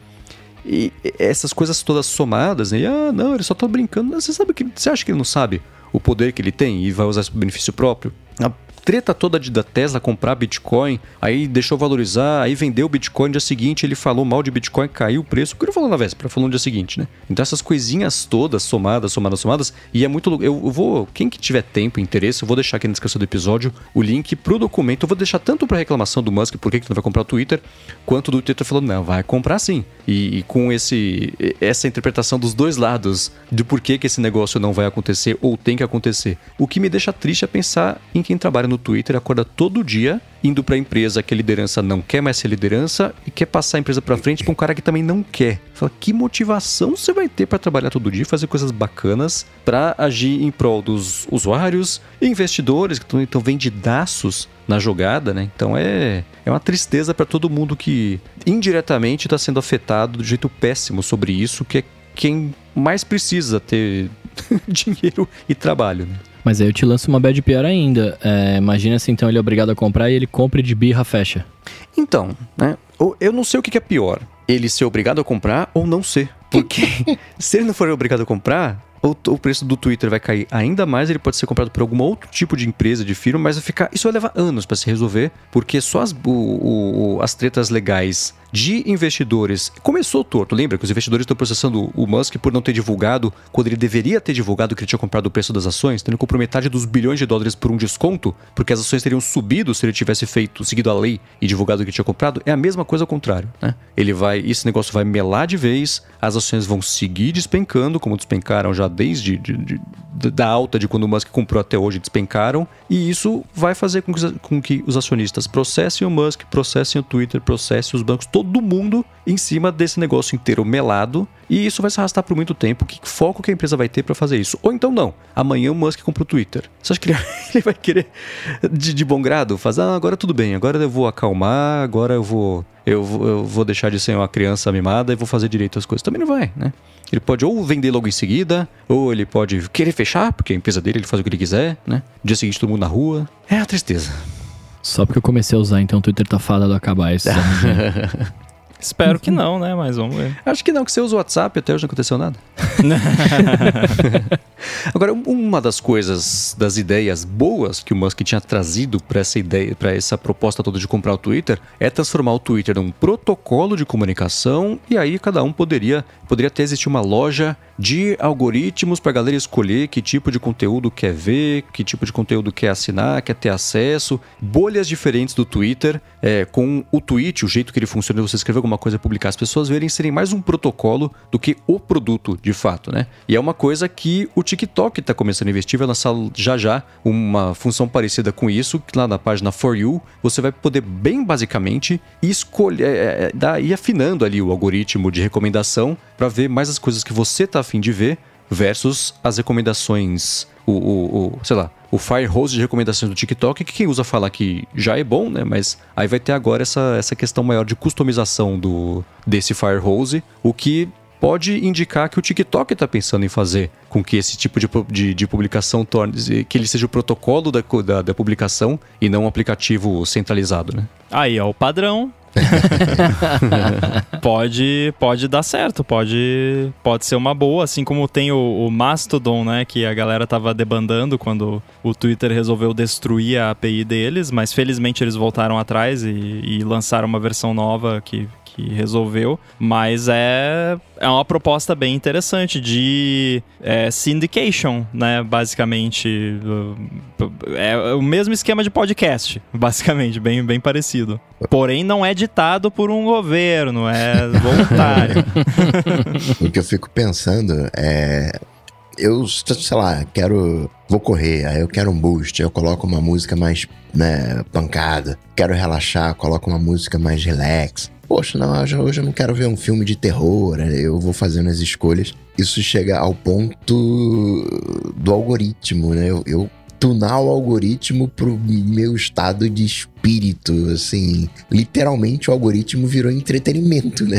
Speaker 1: E essas coisas todas somadas, né? E, ah, não, ele só tá brincando. Você sabe que você acha que ele não sabe o poder que ele tem e vai usar isso para benefício próprio? Treta toda de, da Tesla comprar Bitcoin, aí deixou valorizar, aí vendeu o Bitcoin no dia seguinte, ele falou mal de Bitcoin, caiu o preço. O que ele falou na véspera? Falou no dia seguinte, né? Então essas coisinhas todas somadas, somadas, somadas, e é muito. Eu, eu vou. Quem que tiver tempo e interesse, eu vou deixar aqui na descrição do episódio o link pro documento. Eu vou deixar tanto pra reclamação do Musk, por que que não vai comprar o Twitter, quanto do Twitter falou, não, vai comprar sim. E, e com esse essa interpretação dos dois lados de por que, que esse negócio não vai acontecer ou tem que acontecer. O que me deixa triste é pensar em quem trabalha no Twitter, acorda todo dia indo pra empresa que a liderança não quer mais ser liderança e quer passar a empresa pra frente pra um cara que também não quer. Fala, que motivação você vai ter pra trabalhar todo dia, fazer coisas bacanas pra agir em prol dos usuários e investidores que estão então vendidaços na jogada, né? Então é, é uma tristeza pra todo mundo que indiretamente está sendo afetado de jeito péssimo sobre isso, que é quem mais precisa ter dinheiro e trabalho, né?
Speaker 4: Mas aí eu te lanço uma bad pior ainda. É, imagina se então ele é obrigado a comprar e ele compra e de birra fecha.
Speaker 1: Então, né? Eu não sei o que é pior. Ele ser obrigado a comprar ou não ser. Porque se ele não for obrigado a comprar, o, o, preço do Twitter vai cair ainda mais, ele pode ser comprado por algum outro tipo de empresa, de firma, mas vai ficar, isso vai levar anos para se resolver, porque só as, o, o, as tretas legais de investidores começou torto. Lembra que os investidores estão processando o Musk por não ter divulgado quando ele deveria ter divulgado que ele tinha comprado o preço das ações, tendo comprou metade dos bilhões de dólares por um desconto, porque as ações teriam subido se ele tivesse feito, seguido a lei e divulgado que tinha comprado. É a mesma coisa ao contrário, né? Ele vai, esse negócio vai melar de vez, as ações vão seguir despencando, como despencaram já desde de, de, de, da alta de quando o Musk comprou até hoje, despencaram, e isso vai fazer com que, com que os acionistas processem o Musk, processem o Twitter, processem os bancos, todo mundo em cima desse negócio inteiro melado e isso vai se arrastar por muito tempo. Que foco que a empresa vai ter para fazer isso? Ou então não. Amanhã o Musk compra o Twitter. Você acha que ele, vai querer, de, de, bom grado, fazer, ah, agora tudo bem, agora eu vou acalmar, agora eu vou, eu vou, eu vou deixar de ser uma criança mimada e vou fazer direito às coisas. Também não vai, né? Ele pode ou vender logo em seguida, ou ele pode querer fechar, porque a empresa dele ele faz o que ele quiser, né? Dia seguinte todo mundo na rua. É a tristeza.
Speaker 4: Só porque eu comecei a usar, então o Twitter tá fadado a acabar esse
Speaker 2: Espero que não, né? Mas vamos ver.
Speaker 1: Acho que não, que você usa o WhatsApp até hoje não aconteceu nada. Agora, uma das coisas, das ideias boas que o Musk tinha trazido para essa ideia, para essa proposta toda de comprar o Twitter, é transformar o Twitter num protocolo de comunicação e aí cada um poderia, poderia até existir uma loja de algoritmos para a galera escolher que tipo de conteúdo quer ver, que tipo de conteúdo quer assinar, quer ter acesso, bolhas diferentes do Twitter, é, com o tweet, o jeito que ele funciona, você escrever alguma coisa publicar, as pessoas verem serem mais um protocolo do que o produto de fato, né? E é uma coisa que o TikTok está começando a investir, vai lançar já já uma função parecida com isso, que lá na página For You, você vai poder bem basicamente escolher, é, é, ir afinando ali o algoritmo de recomendação para ver mais as coisas que você está afim de ver versus as recomendações, o, o, o, sei lá, o Firehose de recomendações do TikTok, que quem usa fala que já é bom, né? Mas aí vai ter agora essa, essa questão maior de customização do, desse Firehose, o que pode indicar que o TikTok está pensando em fazer com que esse tipo de, de, de, publicação torne que ele seja o protocolo da, da, da publicação e não um aplicativo centralizado, né?
Speaker 2: Aí, ó, o padrão pode, pode dar certo, pode, pode ser uma boa, assim como tem o, o, Mastodon, né, que a galera tava debandando quando o Twitter resolveu destruir a API deles, mas felizmente eles voltaram atrás e, e lançaram uma versão nova que, que resolveu, mas é, é uma proposta bem interessante de é, syndication, né? Basicamente. É o mesmo esquema de podcast, basicamente, bem, bem parecido. Porém, não é ditado por um governo, é voluntário.
Speaker 3: o que eu fico pensando é eu, sei lá, quero. Vou correr, aí eu quero um boost, eu coloco uma música mais, né, pancada. Quero relaxar, coloco uma música mais relax poxa, não, hoje eu não quero ver um filme de terror, né? eu vou fazendo as escolhas. Isso chega ao ponto do algoritmo, né? Eu, eu tunar o algoritmo pro meu estado de espírito, assim. Literalmente o algoritmo virou entretenimento, né?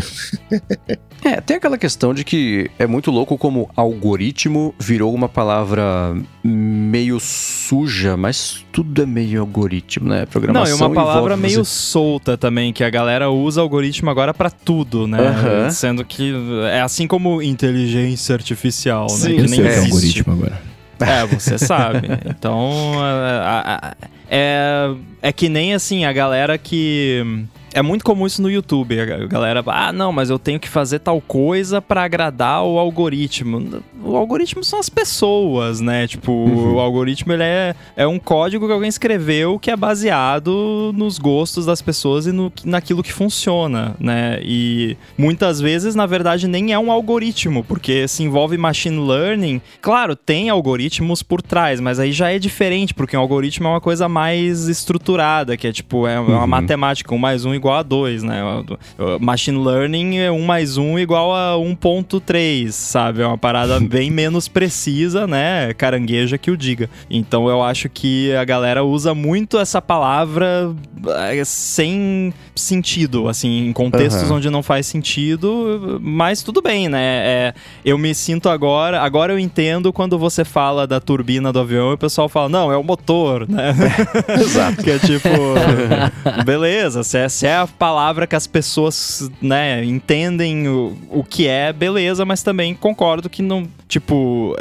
Speaker 1: é, tem aquela questão de que é muito louco como algoritmo virou uma palavra meio suja, mas tudo é meio algoritmo, né?
Speaker 2: Programação Não, é uma palavra meio você... solta também, que a galera usa algoritmo agora para tudo, né? Uhum. Sendo que é assim como inteligência artificial, né? Sim,
Speaker 4: né? Que nem é algoritmo agora.
Speaker 2: É, você sabe. Então, é, é, é que nem assim, a galera que é muito comum isso no YouTube. A galera, ah, não, mas eu tenho que fazer tal coisa para agradar o algoritmo. O algoritmo são as pessoas, né? Tipo, uhum. o algoritmo ele é, é um código que alguém escreveu que é baseado nos gostos das pessoas e no, naquilo que funciona, né? E muitas vezes, na verdade, nem é um algoritmo, porque se envolve machine learning. Claro, tem algoritmos por trás, mas aí já é diferente, porque um algoritmo é uma coisa mais estruturada, que é tipo, é uma uhum. matemática, um mais um igual a 2, né? Machine Learning é 1 mais 1 igual a 1.3, sabe? É uma parada bem menos precisa, né? Carangueja que o diga. Então eu acho que a galera usa muito essa palavra eh, sem sentido, assim, em contextos uhum. onde não faz sentido, mas tudo bem, né? É, eu me sinto agora, agora eu entendo quando você fala da turbina do avião e o pessoal fala, não, é o motor, né? Exato. que é tipo, beleza, se é, se é a palavra que as pessoas, né, entendem o, o que é, beleza, mas também concordo que não tipo,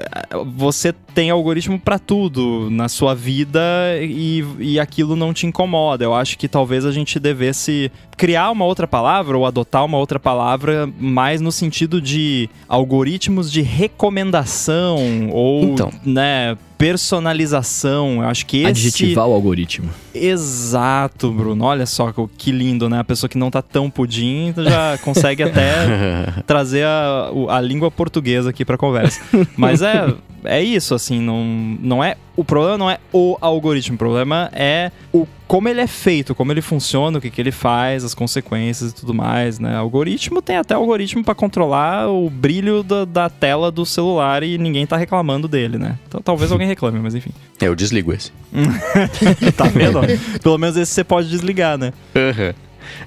Speaker 2: você tem algoritmo para tudo na sua vida e, e aquilo não te incomoda. Eu acho que talvez a gente devesse criar uma outra palavra ou adotar uma outra palavra mais no sentido de algoritmos de recomendação ou,
Speaker 1: Então.
Speaker 2: né, personalização. Eu acho que esse
Speaker 4: Adjetivar o algoritmo.
Speaker 2: Exato, Bruno. Olha só que- lindo, né? A pessoa que não tá tão pudim já consegue até trazer a, a língua portuguesa aqui pra conversa. Mas é, é isso, assim, não, não é. O problema não é o algoritmo, o problema é o como ele é feito, como ele funciona, o que, que ele faz, as consequências e tudo mais, né? Algoritmo tem até algoritmo pra controlar o brilho da, da tela do celular e ninguém tá reclamando dele, né? Então talvez alguém reclame, mas enfim.
Speaker 1: É, eu desligo esse.
Speaker 2: tá vendo? Pelo menos esse você pode desligar, né?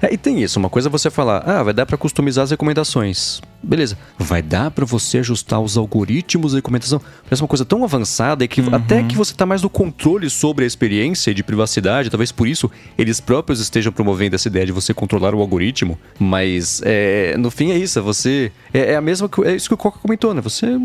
Speaker 1: É, e tem isso, uma coisa é você falar, ah, vai dar pra customizar as recomendações. Beleza. Vai dar pra você ajustar os algoritmos de recomendação. Parece uma coisa tão avançada que até que você tá mais no controle sobre a experiência e de privacidade, talvez por isso eles próprios estejam promovendo essa ideia de você controlar o algoritmo. Mas é, no fim é isso, é você. É, é a mesma é isso que o Coca comentou, né? Você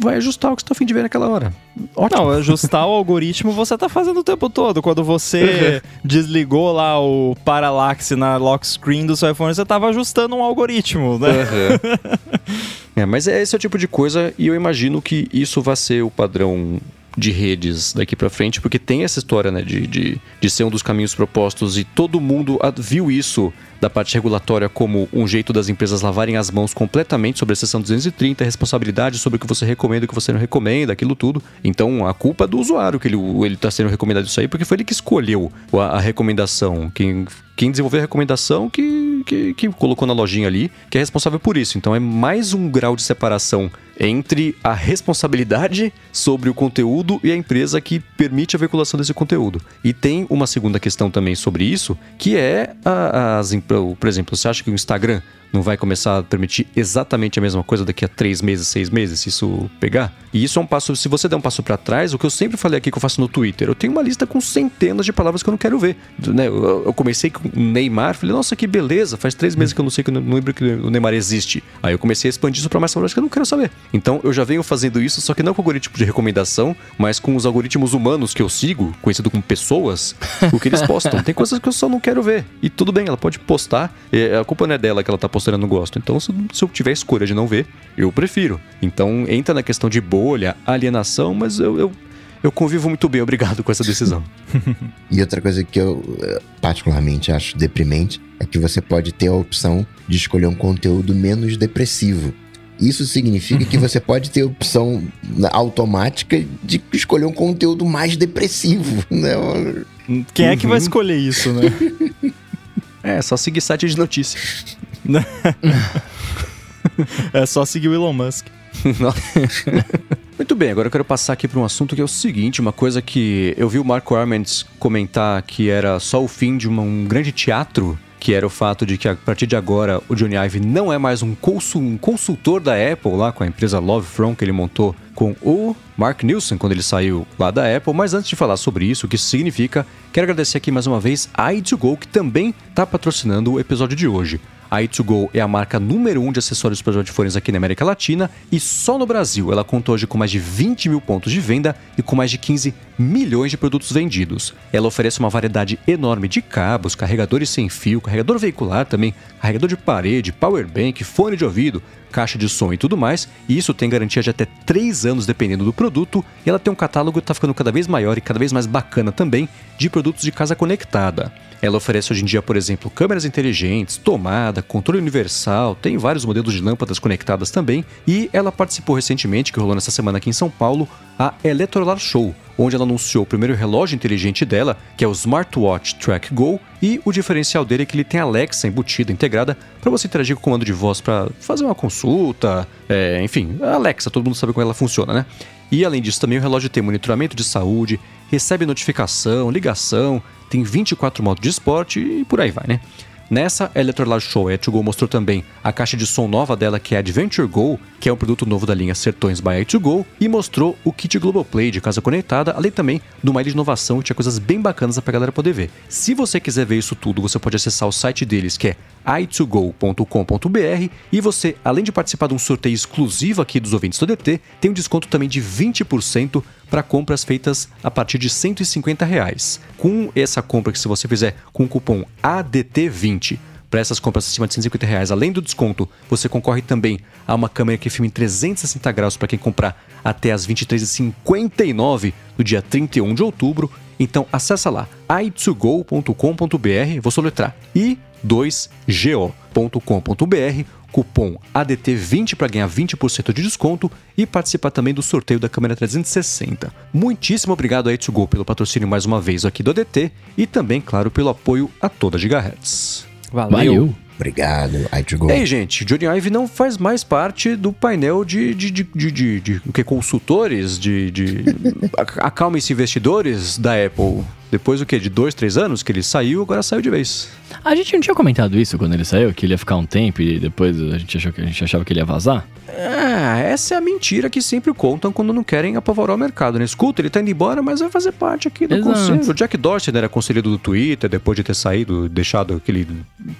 Speaker 1: vai ajustar o que você tá afim de ver naquela hora. Ótimo.
Speaker 2: Não, ajustar o algoritmo você tá fazendo o tempo todo. Quando você desligou lá o parallax na lock screen do seu iPhone, você tava ajustando um algoritmo, né?
Speaker 1: É, mas é esse é o tipo de coisa e eu imagino que isso vai ser o padrão de redes daqui pra frente, porque tem essa história, né, de, de, de ser um dos caminhos propostos e todo mundo viu isso da parte regulatória como um jeito das empresas lavarem as mãos completamente sobre a seção 230, responsabilidade sobre o que você recomenda o que você não recomenda, aquilo tudo. Então a culpa é do usuário que ele, ele tá sendo recomendado isso aí, porque foi ele que escolheu a, a recomendação. Quem, quem desenvolveu a recomendação que, que, que colocou na lojinha ali, que é responsável por isso. Então é mais um grau de separação entre a responsabilidade sobre o conteúdo e a empresa que permite a veiculação desse conteúdo. E tem uma segunda questão também sobre isso, que é as, por exemplo, você acha que o Instagram não vai começar a permitir exatamente a mesma coisa daqui a três meses, seis meses, se isso pegar? E isso é um passo, se você der um passo para trás, o que eu sempre falei aqui que eu faço no Twitter, eu tenho uma lista com centenas de palavras que eu não quero ver. Né? Eu, comecei com Neymar, falei, nossa, que beleza, faz três meses que eu não sei que o Neymar existe. Aí eu comecei a expandir isso para mais palavras que eu não quero saber. Então eu já venho fazendo isso, só que não com algoritmo de recomendação, mas com os algoritmos humanos que eu sigo, conhecido como pessoas, o que eles postam. Tem coisas que eu só não quero ver. E tudo bem, ela pode postar, a culpa não é dela que ela tá postando, eu não gosto. Então, se, eu tiver escolha de não ver, eu prefiro. Então, entra na questão de bolha, alienação, mas eu, eu, eu convivo muito bem, obrigado com essa decisão.
Speaker 3: E outra coisa que eu eh, particularmente acho deprimente é que você pode ter a opção de escolher um conteúdo menos depressivo. Isso significa que você pode ter a opção automática de escolher um conteúdo mais depressivo. Né?
Speaker 2: Quem é que vai
Speaker 1: Uhum.
Speaker 2: escolher isso, né?
Speaker 1: É, só seguir site de notícia.
Speaker 2: É só seguir o Elon Musk.
Speaker 1: Muito bem, agora eu quero passar aqui para um assunto que é o seguinte, uma coisa que eu vi o Marco Arment comentar que era só o fim de uma- um grande teatro, que era o fato de que a partir de agora o Johnny Ive não é mais um, consul- um consultor da Apple lá com a empresa Love From que ele montou com o Mark Nielsen quando ele saiu lá da Apple. Mas antes de falar sobre isso, o que significa, quero agradecer aqui mais uma vez a i2Go que também está patrocinando o episódio de hoje. A i2Go é a marca número 1 um de acessórios para smartphones aqui na América Latina e só no Brasil ela conta hoje com mais de 20 mil pontos de venda e com mais de 15 milhões de produtos vendidos. Ela oferece uma variedade enorme de cabos, carregadores sem fio, carregador veicular também, carregador de parede, power bank, fone de ouvido, caixa de som e tudo mais, e isso tem garantia de até 3 anos dependendo do produto, e ela tem um catálogo que está ficando cada vez maior e cada vez mais bacana também de produtos de casa conectada. Ela oferece hoje em dia, por exemplo, câmeras inteligentes, tomada, controle universal, tem vários modelos de lâmpadas conectadas também, e ela participou recentemente, que rolou nessa semana aqui em São Paulo, a Electrolar Show, onde ela anunciou o primeiro relógio inteligente dela, que é o Smartwatch Track Go, e o diferencial dele é que ele tem Alexa embutida, integrada, para você interagir com o comando de voz para fazer uma consulta, é, enfim, a Alexa, todo mundo sabe como ela funciona, né? E além disso, também o relógio tem monitoramento de saúde, recebe notificação, ligação, tem 24 modos de esporte e por aí vai, né? Nessa Electrolar Show, a A2Go mostrou também a caixa de som nova dela, que é a Adventure Go, que é um produto novo da linha Sertões by A2Go, e mostrou o kit Global Play de casa conectada, além também de uma ilha de inovação que tinha coisas bem bacanas pra galera poder ver. Se você quiser ver isso tudo, você pode acessar o site deles, que é i2go.com.br e você, além de participar de um sorteio exclusivo aqui dos ouvintes do DT, tem um desconto também de 20% para compras feitas a partir de 150 reais. Com essa compra que se você fizer com o cupom ADT20 para essas compras acima de 150 reais, além do desconto, você concorre também a uma câmera que filma em 360 graus para quem comprar até as 23h59 do dia 31 de outubro. Então acessa lá i2go.com.br, vou soletrar i2go.com.br, cupom ADT20 para ganhar 20% de desconto e participar também do sorteio da câmera 360. Muitíssimo obrigado a i2go pelo patrocínio mais uma vez aqui do ADT e também, claro, pelo apoio a toda Gigahertz.
Speaker 2: Valeu.
Speaker 4: Valeu.
Speaker 3: Obrigado, i2go.
Speaker 1: E aí, gente, Johnny Ive não faz mais parte do painel de, de, de, de, de, de- que, consultores, de, de acalme-se investidores da Apple. Depois o quê? De dois, três anos que ele saiu, agora saiu de vez.
Speaker 4: A gente não tinha comentado isso quando ele saiu, que ele ia ficar um tempo e depois a gente, achou que, a gente achava que ele ia vazar?
Speaker 1: É, essa é a mentira que sempre contam quando não querem apavorar o mercado, né? Escuta, ele tá indo embora, mas vai fazer parte aqui do
Speaker 4: Exato.
Speaker 1: conselho. O Jack Dorsey né, era conselheiro do Twitter, depois de ter saído, deixado aquele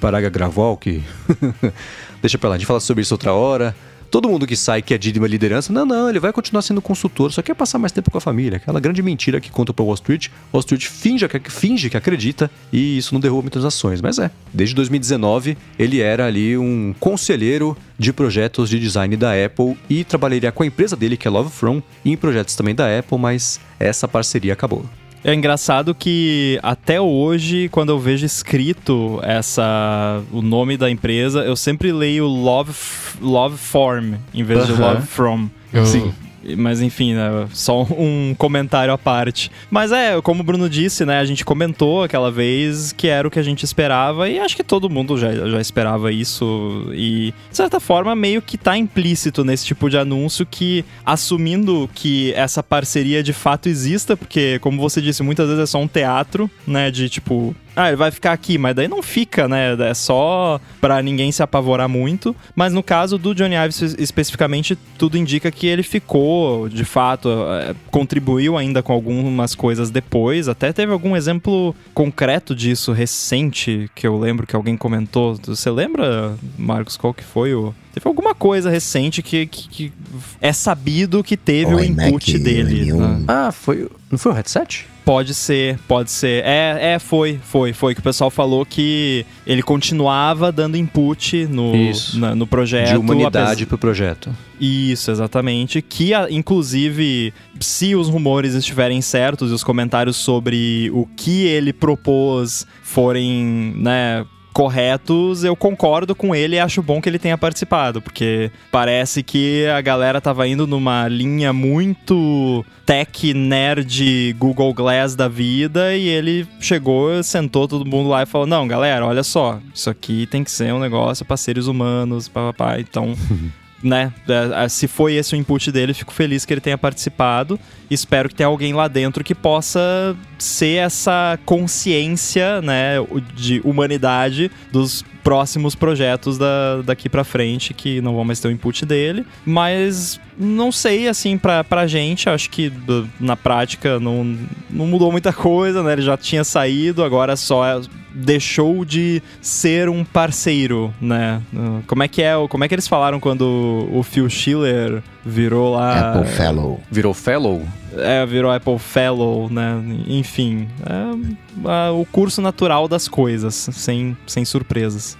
Speaker 1: paraga gravol que... Deixa pra lá, a gente fala sobre isso outra hora. Todo mundo que sai que é de uma liderança, não, não, ele vai continuar sendo consultor, só quer passar mais tempo com a família. Aquela grande mentira que conta pra Wall Street. Wall Street finge que, finge que acredita e isso não derruba muitas ações. Mas é, desde 2019 ele era ali um conselheiro de projetos de design da Apple e trabalharia com a empresa dele, que é Love From, em projetos também da Apple, mas essa parceria acabou.
Speaker 2: É engraçado que até hoje, quando eu vejo escrito essa o nome da empresa, eu sempre leio Love, Love Form em vez de
Speaker 1: Aham.
Speaker 2: Love From.
Speaker 1: Sim.
Speaker 2: Mas enfim, né, só um comentário à parte. Mas é, como o Bruno disse, né? A gente comentou aquela vez que era o que a gente esperava e acho que todo mundo já, já esperava isso. E, de certa forma, meio que tá implícito nesse tipo de anúncio que, assumindo que essa parceria de fato exista, porque, como você disse, muitas vezes é só um teatro, né? De tipo, ah, ele vai ficar aqui, mas daí não fica, né? É só pra ninguém se apavorar muito. Mas no caso do Johnny Ive espe- especificamente, tudo indica que ele ficou, de fato, é, contribuiu ainda com algumas coisas depois. Até teve algum exemplo concreto disso recente que eu lembro que alguém comentou. Você lembra, Marcos, qual que foi o. Teve alguma coisa recente que, que, que é sabido que teve o,
Speaker 3: iMac,
Speaker 2: input dele.
Speaker 3: M1.
Speaker 2: né?
Speaker 1: Ah, foi. Não foi o headset?
Speaker 2: Pode ser, pode ser. É, é, foi, foi, foi. Que o pessoal falou que ele continuava dando input no,
Speaker 1: Isso.
Speaker 2: na- no projeto.
Speaker 1: de humanidade
Speaker 2: apes-
Speaker 1: pro projeto.
Speaker 2: Isso, exatamente. Que, inclusive, se os rumores estiverem certos e os comentários sobre o que ele propôs forem, né, corretos, eu concordo com ele e acho bom que ele tenha participado, porque parece que a galera tava indo numa linha muito tech nerd Google Glass da vida e ele chegou, sentou todo mundo lá e falou: "Não, galera, olha só, isso aqui tem que ser um negócio para seres humanos, papapá". Então, né? é, é, Se foi esse o input dele, fico feliz que ele tenha participado. Espero que tenha alguém lá dentro que possa ser essa consciência, né, de humanidade dos próximos projetos da, daqui pra frente, que não vão mais ter o input dele. Mas não sei, assim, pra, pra gente, acho que na prática não, não mudou muita coisa, né? Ele já tinha saído, agora só é- deixou de ser um parceiro, né? Como é que é? Como é que eles falaram quando o Phil Schiller virou lá.
Speaker 3: Apple Fellow.
Speaker 1: Virou fellow?
Speaker 2: É, virou Apple Fellow, né? Enfim, é, é o curso natural das coisas, sem, sem surpresas.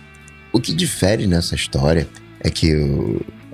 Speaker 3: O que difere nessa história é que,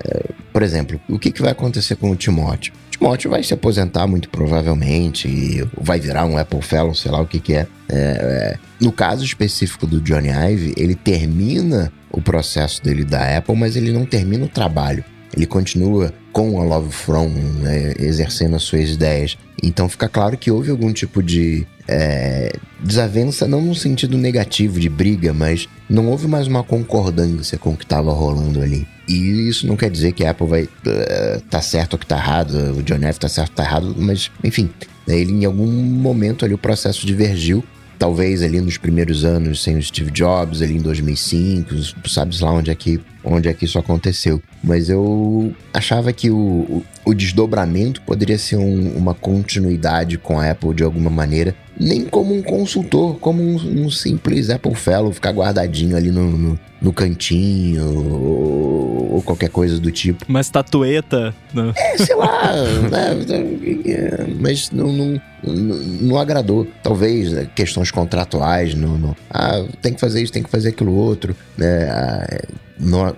Speaker 3: é, por exemplo, o que, que vai acontecer com o Timóteo? O Timóteo vai se aposentar muito provavelmente e vai virar um Apple Fellow, sei lá o que, que é. É, é, No caso específico do Johnny Ive, ele termina o processo dele da Apple, mas ele não termina o trabalho. Ele continua com a Love From, né, exercendo as suas ideias. Então fica claro que houve algum tipo de é, desavença, não no sentido negativo de briga, mas não houve mais uma concordância com o que estava rolando ali. E isso não quer dizer que a Apple vai eh, tá certo ou que tá errado, o John F tá certo ou tá errado, mas enfim, né, ele em algum momento ali o processo divergiu. Talvez ali nos primeiros anos sem o Steve Jobs, ali em 2005, sabe lá onde é que onde é que isso aconteceu. Mas eu achava que o, o, o desdobramento poderia ser um, uma continuidade com a Apple de alguma maneira. Nem como um consultor, como um, um simples Apple Fellow, ficar guardadinho ali no, no, no cantinho ou, ou, qualquer coisa do tipo.
Speaker 2: Uma estatueta.
Speaker 3: Né? É, sei lá. né? Mas não, não, não, agradou. Talvez né? questões contratuais, não, não, ah, tem que fazer isso, tem que fazer aquilo outro. Né? Ah, não,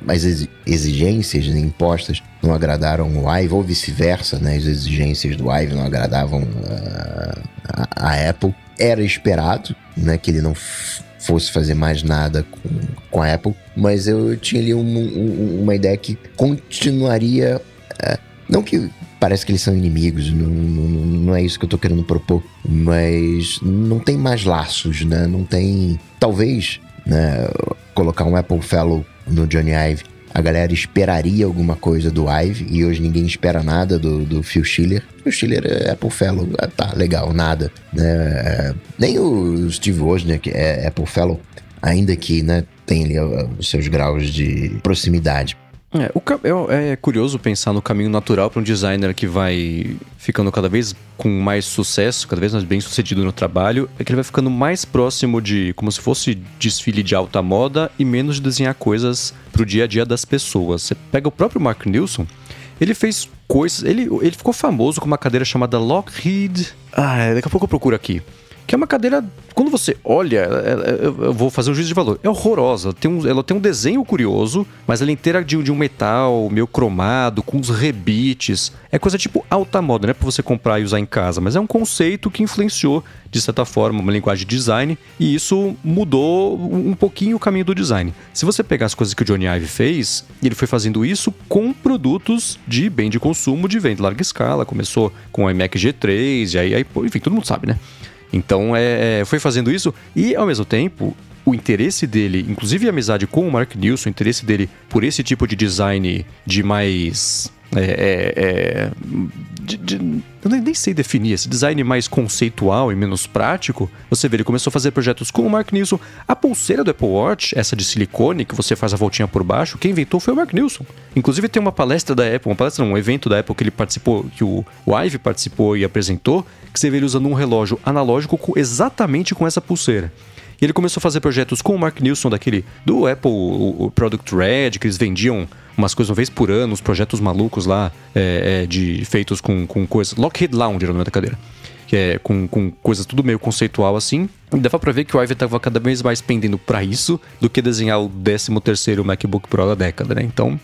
Speaker 3: as exigências impostas não agradaram o Ive, ou vice-versa, né? As exigências do Ive não agradavam a, a, a, Apple. Era esperado, né? Que ele não fosse fazer mais nada com, com a Apple, mas eu tinha ali um, um, uma ideia que continuaria. Uh, não que parece que eles são inimigos, não, não, não, é isso que eu tô querendo propor, mas não tem mais laços, né? Não tem. Talvez, né? Colocar um Apple Fellow no Johnny Ive, a galera esperaria alguma coisa do Ive e hoje ninguém espera nada do, do Phil Schiller. O Schiller é Apple Fellow, ah, tá, legal, nada. Né? É, nem o Steve Wozniak é Apple Fellow, ainda que né, tem ali os seus graus de proximidade.
Speaker 1: É, o, é, é, curioso pensar no caminho natural para um designer que vai ficando cada vez com mais sucesso, cada vez mais bem sucedido no trabalho, é que ele vai ficando mais próximo de como se fosse desfile de alta moda e menos de desenhar coisas para o dia a dia das pessoas. Você pega o próprio Mark Nilsson, ele fez coisas. Ele, ele ficou famoso com uma cadeira chamada Lockheed. Ah, daqui a pouco eu procuro aqui que é uma cadeira, quando você olha, eu vou fazer um juízo de valor, é horrorosa. Ela tem um, ela tem um desenho curioso, mas ela é inteira de, de um metal meio cromado, com uns rebites. É coisa tipo alta moda, não é pra você comprar e usar em casa, mas é um conceito que influenciou, de certa forma, uma linguagem de design, e isso mudou um pouquinho o caminho do design. Se você pegar as coisas que o Johnny Ive fez, ele foi fazendo isso com produtos de bem de consumo de venda larga escala. Começou com o iMac G3, e aí, aí enfim, todo mundo sabe, né? Então é, é, foi fazendo isso e ao mesmo tempo o interesse dele, inclusive a amizade com o Mark Nilsson, o interesse dele por esse tipo de design de mais é, é, é, de, de, eu nem sei definir, esse design mais conceitual e menos prático. Você vê, ele começou a fazer projetos com o Mark Nilsson. A pulseira do Apple Watch, essa de silicone, que você faz a voltinha por baixo, quem inventou foi o Mark Nilsson. Inclusive tem uma palestra da Apple, uma palestra, um evento da Apple que ele participou, que o, o Ive participou e apresentou, que você vê ele usando um relógio analógico com, exatamente com essa pulseira. E ele começou a fazer projetos com o Mark Nilsson, daquele do Apple o, o Product Red, que eles vendiam umas coisas uma vez por ano, uns projetos malucos lá, é, é, de feitos com, com coisas. Lockheed Lounge era o nome da cadeira. Que é com, com coisas tudo meio conceitual assim. E dava pra ver que o Ivy tava cada vez mais pendendo para isso do que desenhar o 13 terceiro MacBook Pro da década, né? Então,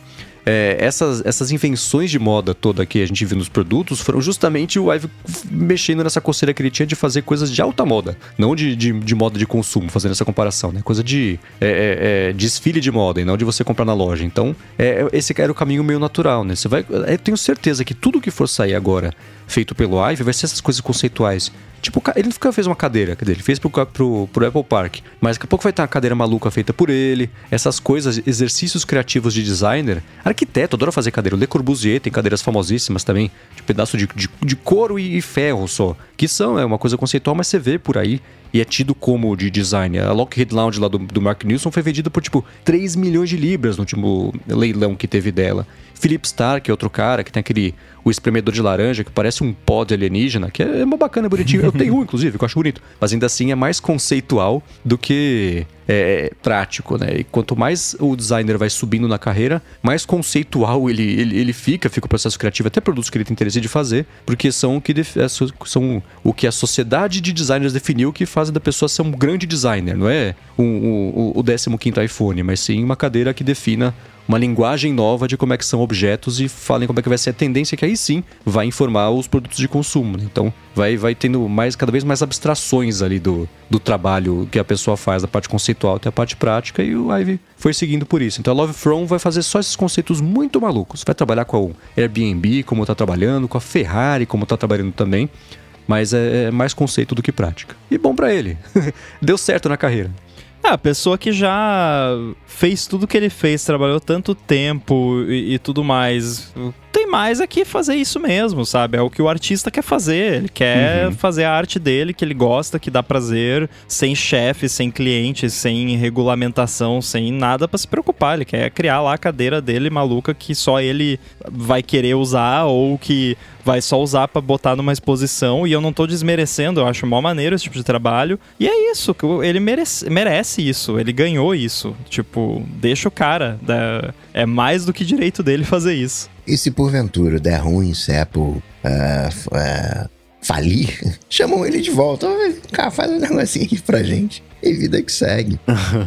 Speaker 1: é, essas, essas invenções de moda toda que a gente viu nos produtos foram justamente o Ive mexendo nessa coceira que ele tinha de fazer coisas de alta moda, não de, de, de moda de consumo, fazendo essa comparação, né? Coisa de é, é, é desfile de moda e não de você comprar na loja. Então, é, esse era o caminho meio natural, né? Você vai, eu tenho certeza que tudo que for sair agora feito pelo Ive vai ser essas coisas conceituais Tipo, ele nunca fez uma cadeira, quer dizer, ele fez pro, pro, pro Apple Park. Mas daqui a pouco vai ter uma cadeira maluca feita por ele. Essas coisas, exercícios criativos de designer. Arquiteto, adora fazer cadeira. O Le Corbusier tem cadeiras famosíssimas também, de pedaço de, de, de couro e, e ferro só. Que são, é uma coisa conceitual, mas você vê por aí e é tido como de design. A Lockheed Lounge lá do, do Mark Nilsson foi vendida por tipo 3 milhões de libras no último leilão que teve dela. Philip Starr, que é outro cara, que tem aquele o espremedor de laranja, que parece um pó de alienígena, que é, é uma bacana, bonitinho. Eu tenho um, inclusive, que eu acho bonito. Mas ainda assim é mais conceitual do que é, prático, né? E quanto mais o designer vai subindo na carreira, mais conceitual ele, ele, ele fica, fica o processo criativo, até produtos que ele tem interesse de fazer, porque são o que, é, são o que a sociedade de designers definiu que fazem da pessoa ser um grande designer, não é o, o, o 15 iPhone, mas sim uma cadeira que defina uma linguagem nova de como é que são objetos e falem como é que vai ser a tendência que aí sim vai informar os produtos de consumo. Né? Então vai, vai tendo mais cada vez mais abstrações ali do, do trabalho que a pessoa faz, da parte conceitual até a parte prática, e o Ivy foi seguindo por isso. Então a Love From vai fazer só esses conceitos muito malucos. Vai trabalhar com a Airbnb, como está trabalhando, com a Ferrari, como está trabalhando também. Mas é, é mais conceito do que prática. E bom para ele. Deu certo na carreira.
Speaker 2: É, a pessoa que já fez tudo que ele fez, trabalhou tanto tempo e, e tudo mais. Tem tem mais é que fazer isso mesmo, sabe? É o que o artista quer fazer. Ele quer uhum. fazer a arte dele, que ele gosta, que dá prazer, sem chefe, sem cliente, sem regulamentação, sem nada para se preocupar. Ele quer criar lá a cadeira dele maluca que só ele vai querer usar ou que vai só usar para botar numa exposição e eu não tô desmerecendo, eu acho mó maneiro esse tipo de trabalho. E é isso, ele merece, merece isso, ele ganhou isso. Tipo, deixa o cara, é mais do que direito dele fazer isso.
Speaker 3: E se porventura der ruim, se a Apple uh, uh, falir, chamam ele de volta. Cara, faz um negocinho aqui pra gente. E vida que segue.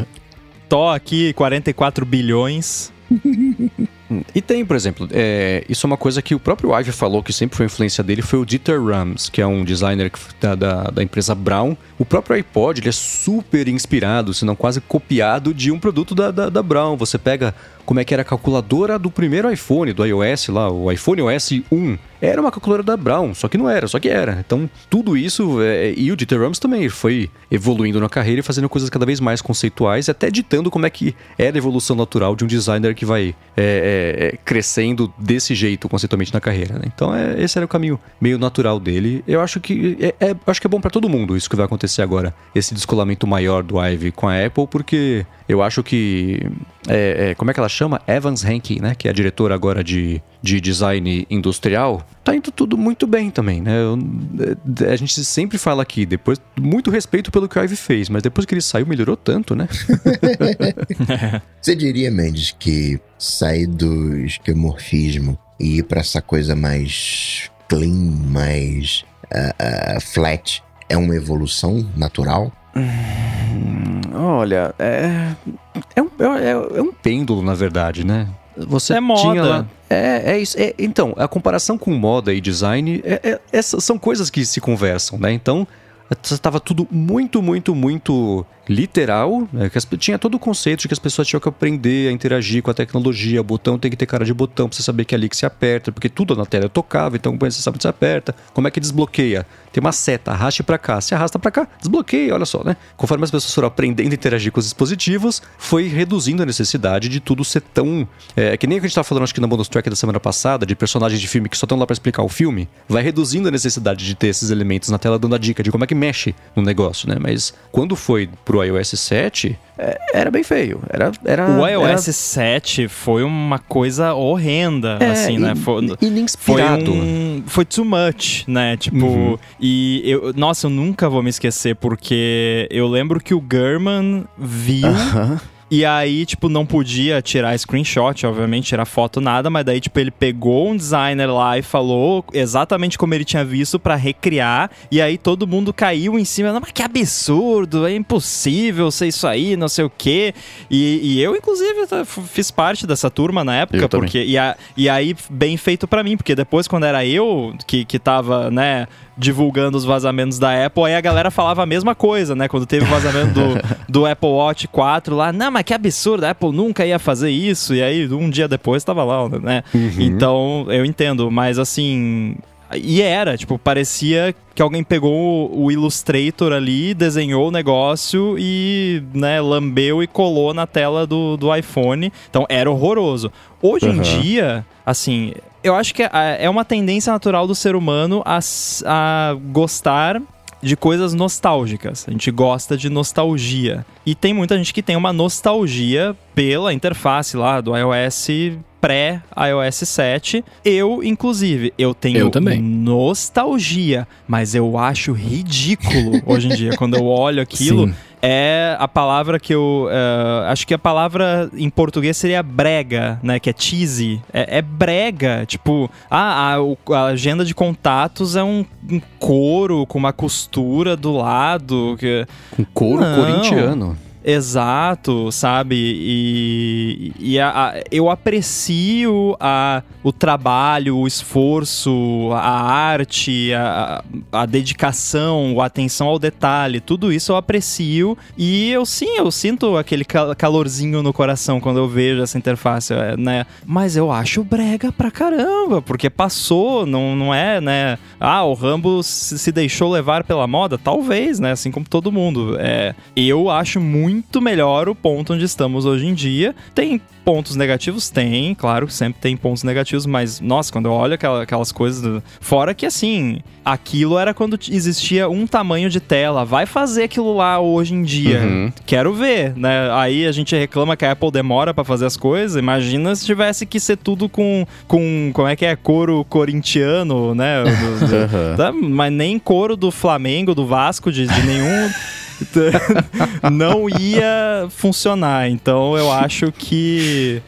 Speaker 2: Tô aqui, 44 bilhões.
Speaker 1: E tem, por exemplo, é, isso é uma coisa que o próprio Ive falou que sempre foi influência dele, foi o Dieter Rams, que é um designer da, da, da, empresa Brown. O próprio iPod ele é super inspirado, se não quase copiado, de um produto da, da, da Brown. Você pega como é que era a calculadora do primeiro iPhone, do iOS lá, o iPhone OS 1. Era uma calculadora da Brown, só que não era, só que era. Então, tudo isso, é, e o Dieter Rams também foi evoluindo na carreira e fazendo coisas cada vez mais conceituais, até ditando como é que era a evolução natural de um designer que vai é, é, crescendo desse jeito conceitualmente na carreira. Né? Então, é, esse era o caminho meio natural dele. Eu acho que é, é acho que é bom para todo mundo isso que vai acontecer agora, esse descolamento maior do Ive com a Apple, porque eu acho que. É, é, como é que ela chama? Evans Henke, né? Que é a diretora agora de, de design industrial. Tá indo tudo muito bem também, né? Eu, é, a gente sempre fala aqui, depois. Muito respeito pelo que o Ivy fez, mas depois que ele saiu, melhorou tanto, né?
Speaker 3: Você diria, Mendes, que sair do esquemorfismo e ir pra essa coisa mais clean, mais uh, uh, flat, é uma evolução natural?
Speaker 1: Hum, olha, é, é, um, é, é, um pêndulo, na verdade, né?
Speaker 2: Você é moda. Lá,
Speaker 1: é, é isso. É, então, a comparação com moda e design é, é, essas são coisas que se conversam, né? Então, estava tudo muito, muito, muito literal, né? que tinha todo o conceito de que as pessoas tinham que aprender a interagir com a tecnologia, o botão tem que ter cara de botão pra você saber que é ali que se aperta, porque tudo na tela tocável, então você sabe onde se aperta, como é que desbloqueia. Tem uma seta, arraste para cá, se arrasta para cá, desbloqueia, olha só, né? Conforme as pessoas foram aprendendo a interagir com os dispositivos, foi reduzindo a necessidade de tudo ser tão... É, que nem o que a gente tava falando, acho que na bonus track da semana passada, de personagens de filme que só estão lá para explicar o filme, vai reduzindo a necessidade de ter esses elementos na tela, dando a dica de como é que mexe no negócio, né? Mas quando foi pro iOS 7, é, era bem feio. Era, era,
Speaker 2: o iOS
Speaker 1: era...
Speaker 2: 7 foi uma coisa horrenda,
Speaker 1: é,
Speaker 2: assim, né?
Speaker 1: Foi, ininspirado.
Speaker 2: Foi, um, foi too much, né? Tipo, uhum. e eu, nossa, eu nunca vou me esquecer, porque eu lembro que o German viu. Uh -huh e aí, tipo, não podia tirar screenshot, obviamente, tirar foto, nada, mas daí, tipo, ele pegou um designer lá e falou exatamente como ele tinha visto para recriar, e aí todo mundo caiu em cima, não, mas que absurdo, é impossível ser isso aí, não sei o quê. E, e eu, inclusive, fiz parte dessa turma na época, porque. E, a, e aí, bem feito para mim, porque depois, quando era eu que, que tava, né, divulgando os vazamentos da Apple, aí a galera falava a mesma coisa, né? Quando teve o vazamento do, do Apple Watch 4 lá, não, mas que absurdo, a Apple nunca ia fazer isso, e aí um dia depois tava lá, né? Uhum. Então, eu entendo, mas assim, e era, tipo, parecia que alguém pegou o Illustrator ali, desenhou o negócio e, né, lambeu e colou na tela do, do iPhone. Então era horroroso. Hoje uhum. em dia, assim, eu acho que é, é uma tendência natural do ser humano a, a gostar de coisas nostálgicas. A gente gosta de nostalgia. E tem muita gente que tem uma nostalgia pela interface lá do iOS pré-iOS 7. Eu, inclusive, eu tenho
Speaker 4: eu também.
Speaker 2: nostalgia, mas eu acho ridículo hoje em dia. Quando eu olho aquilo, Sim é a palavra que eu. Uh, acho que a palavra em português seria brega, né? Que é cheesy. É, é brega. Tipo, ah, a, a, agenda de contatos é um, um couro com uma costura do lado. Que...
Speaker 1: Um couro Não. corintiano.
Speaker 2: Exato, sabe? E, e a, a, eu aprecio a, o trabalho, o esforço, a arte, a, a, dedicação, a atenção ao detalhe, tudo isso eu aprecio. E eu sim, eu sinto aquele calorzinho no coração quando eu vejo essa interface, é, né? Mas eu acho brega pra caramba, porque passou, não, não é, né? Ah, o Rambo se deixou levar pela moda? Talvez, né? Assim como todo mundo. É, eu acho muito muito melhor o ponto onde estamos hoje em dia. Tem pontos negativos? Tem, claro, sempre tem pontos negativos, mas, nossa, quando eu olho aquela, aquelas coisas. Do... Fora que, assim, aquilo era quando existia um tamanho de tela. Vai fazer aquilo lá hoje em dia.
Speaker 1: Uhum.
Speaker 2: Quero ver, né? Aí a gente reclama que a Apple demora para fazer as coisas. Imagina se tivesse que ser tudo com, com como é que é? Coro corintiano, né? Do- do-
Speaker 1: Uhum.
Speaker 2: Tá? Mas nem coro do Flamengo, do Vasco, de, de nenhum. não ia funcionar. Então eu acho que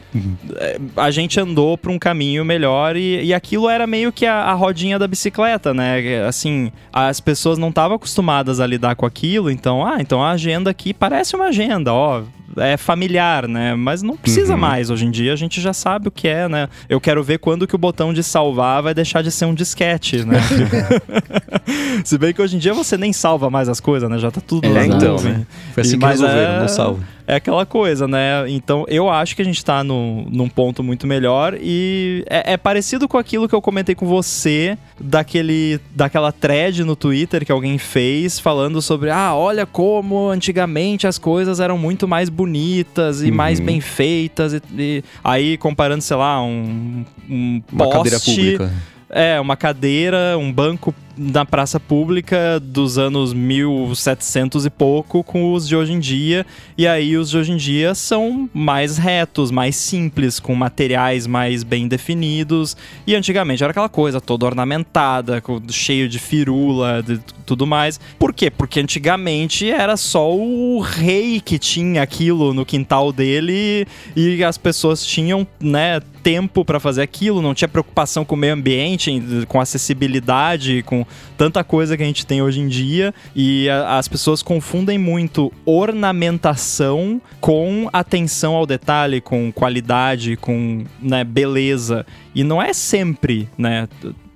Speaker 2: é, a gente andou para um caminho melhor e, e aquilo era meio que a, a rodinha da bicicleta, né? Assim, as pessoas não estavam acostumadas a lidar com aquilo, então, ah, então a agenda aqui parece uma agenda, ó. É familiar, né? Mas não precisa
Speaker 1: Uhum.
Speaker 2: mais. Hoje em dia a gente já sabe o que é, né? Eu quero ver quando que o botão de salvar vai deixar de ser um disquete, né? Se bem que hoje em dia você nem salva mais as coisas, né? Já tá tudo
Speaker 4: É,
Speaker 2: lá na
Speaker 4: então,
Speaker 1: né? Foi assim
Speaker 2: E-
Speaker 1: que
Speaker 2: mas
Speaker 1: resolveram,
Speaker 2: é-
Speaker 1: não salvo.
Speaker 2: É aquela coisa, né? Então eu acho que a gente tá no, num ponto muito melhor e é, é parecido com aquilo que eu comentei com você daquele, daquela thread no Twitter que alguém fez falando sobre, ah, olha como antigamente as coisas eram muito mais bonitas e
Speaker 1: Uhum.
Speaker 2: mais bem feitas e, e- aí comparando, sei lá, um, um
Speaker 1: Uma cadeira
Speaker 2: poste-
Speaker 1: pública.
Speaker 2: é, uma cadeira, um banco na praça pública dos anos 1700 e pouco com os de hoje em dia. E aí os de hoje em dia são mais retos, mais simples, com materiais mais bem definidos. E antigamente era aquela coisa toda ornamentada, cheio de firula, de tudo mais. Por quê? Porque antigamente era só o rei que tinha aquilo no quintal dele e as pessoas tinham, né, tempo para fazer aquilo, não tinha preocupação com o meio ambiente, com acessibilidade, com tanta coisa que a gente tem hoje em dia e a- as pessoas confundem muito ornamentação com atenção ao detalhe, com qualidade, com né, beleza. E não é sempre, né?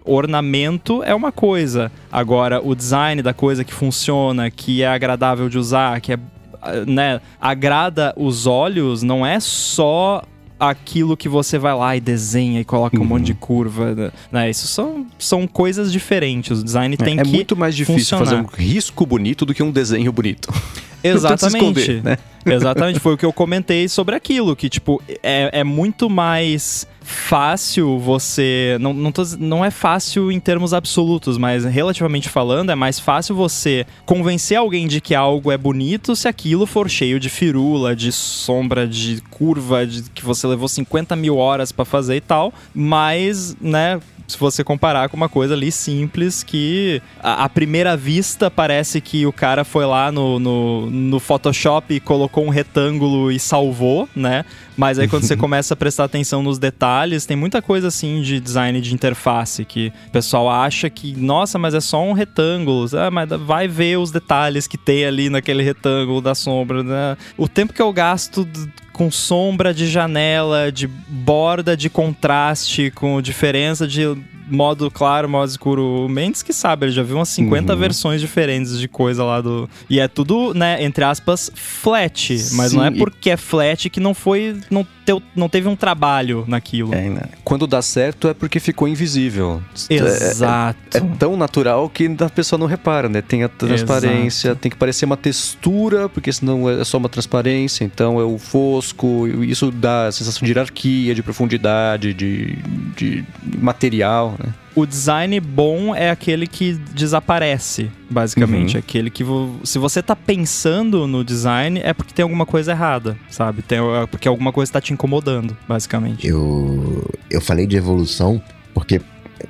Speaker 2: Ornamento é uma coisa. Agora, o design da coisa que funciona, que é agradável de usar, que é, né, agrada os olhos, não é só aquilo que você vai lá e desenha e coloca um
Speaker 1: Uhum.
Speaker 2: monte de curva, né? Isso são, são coisas diferentes. O design tem
Speaker 1: é
Speaker 2: que
Speaker 1: muito mais difícil
Speaker 2: funcionar.
Speaker 1: fazer um risco bonito do que um desenho bonito.
Speaker 2: Exatamente.
Speaker 1: esconder, né?
Speaker 2: Exatamente, foi o que eu comentei sobre aquilo, que, tipo, é, é muito mais fácil você. Não, não, tô- não é fácil em termos absolutos, mas relativamente falando, é mais fácil você convencer alguém de que algo é bonito se aquilo for cheio de firula, de sombra, de curva, de que você levou 50 mil horas pra fazer e tal. Mas, né, se você comparar com uma coisa ali simples que à à primeira vista parece que o cara foi lá no, no, no Photoshop e colocou um retângulo e salvou, né? Mas aí quando você começa a prestar atenção nos detalhes, tem muita coisa assim de design de interface que o pessoal acha que, nossa, mas é só um retângulo. Ah, mas vai ver os detalhes que tem ali naquele retângulo da sombra, né? O tempo que eu gasto com sombra de janela, de borda de contraste, com diferença de modo claro, modo escuro. O Mendes que sabe, ele já viu umas 50
Speaker 1: Uhum.
Speaker 2: versões diferentes de coisa lá do. E é tudo, né, entre aspas, flat. Mas não é
Speaker 1: Sim, e-
Speaker 2: porque é flat que não foi. Não, teu, não teve um trabalho naquilo.
Speaker 1: É, né? Quando dá certo é porque ficou invisível. É-
Speaker 2: Exato.
Speaker 1: É, tão natural que a pessoa não repara, né? Tem a transparência, tem que parecer uma textura, porque senão é só uma transparência, então é o fosco, isso dá a sensação de hierarquia, de profundidade, de, de material, né?
Speaker 2: O design bom é aquele que desaparece, basicamente.
Speaker 1: Uhum.
Speaker 2: Aquele que. se você tá pensando no design, é porque tem alguma coisa errada, sabe? Tem, é porque alguma coisa tá te incomodando, basicamente.
Speaker 3: Eu, eu falei de evolução porque,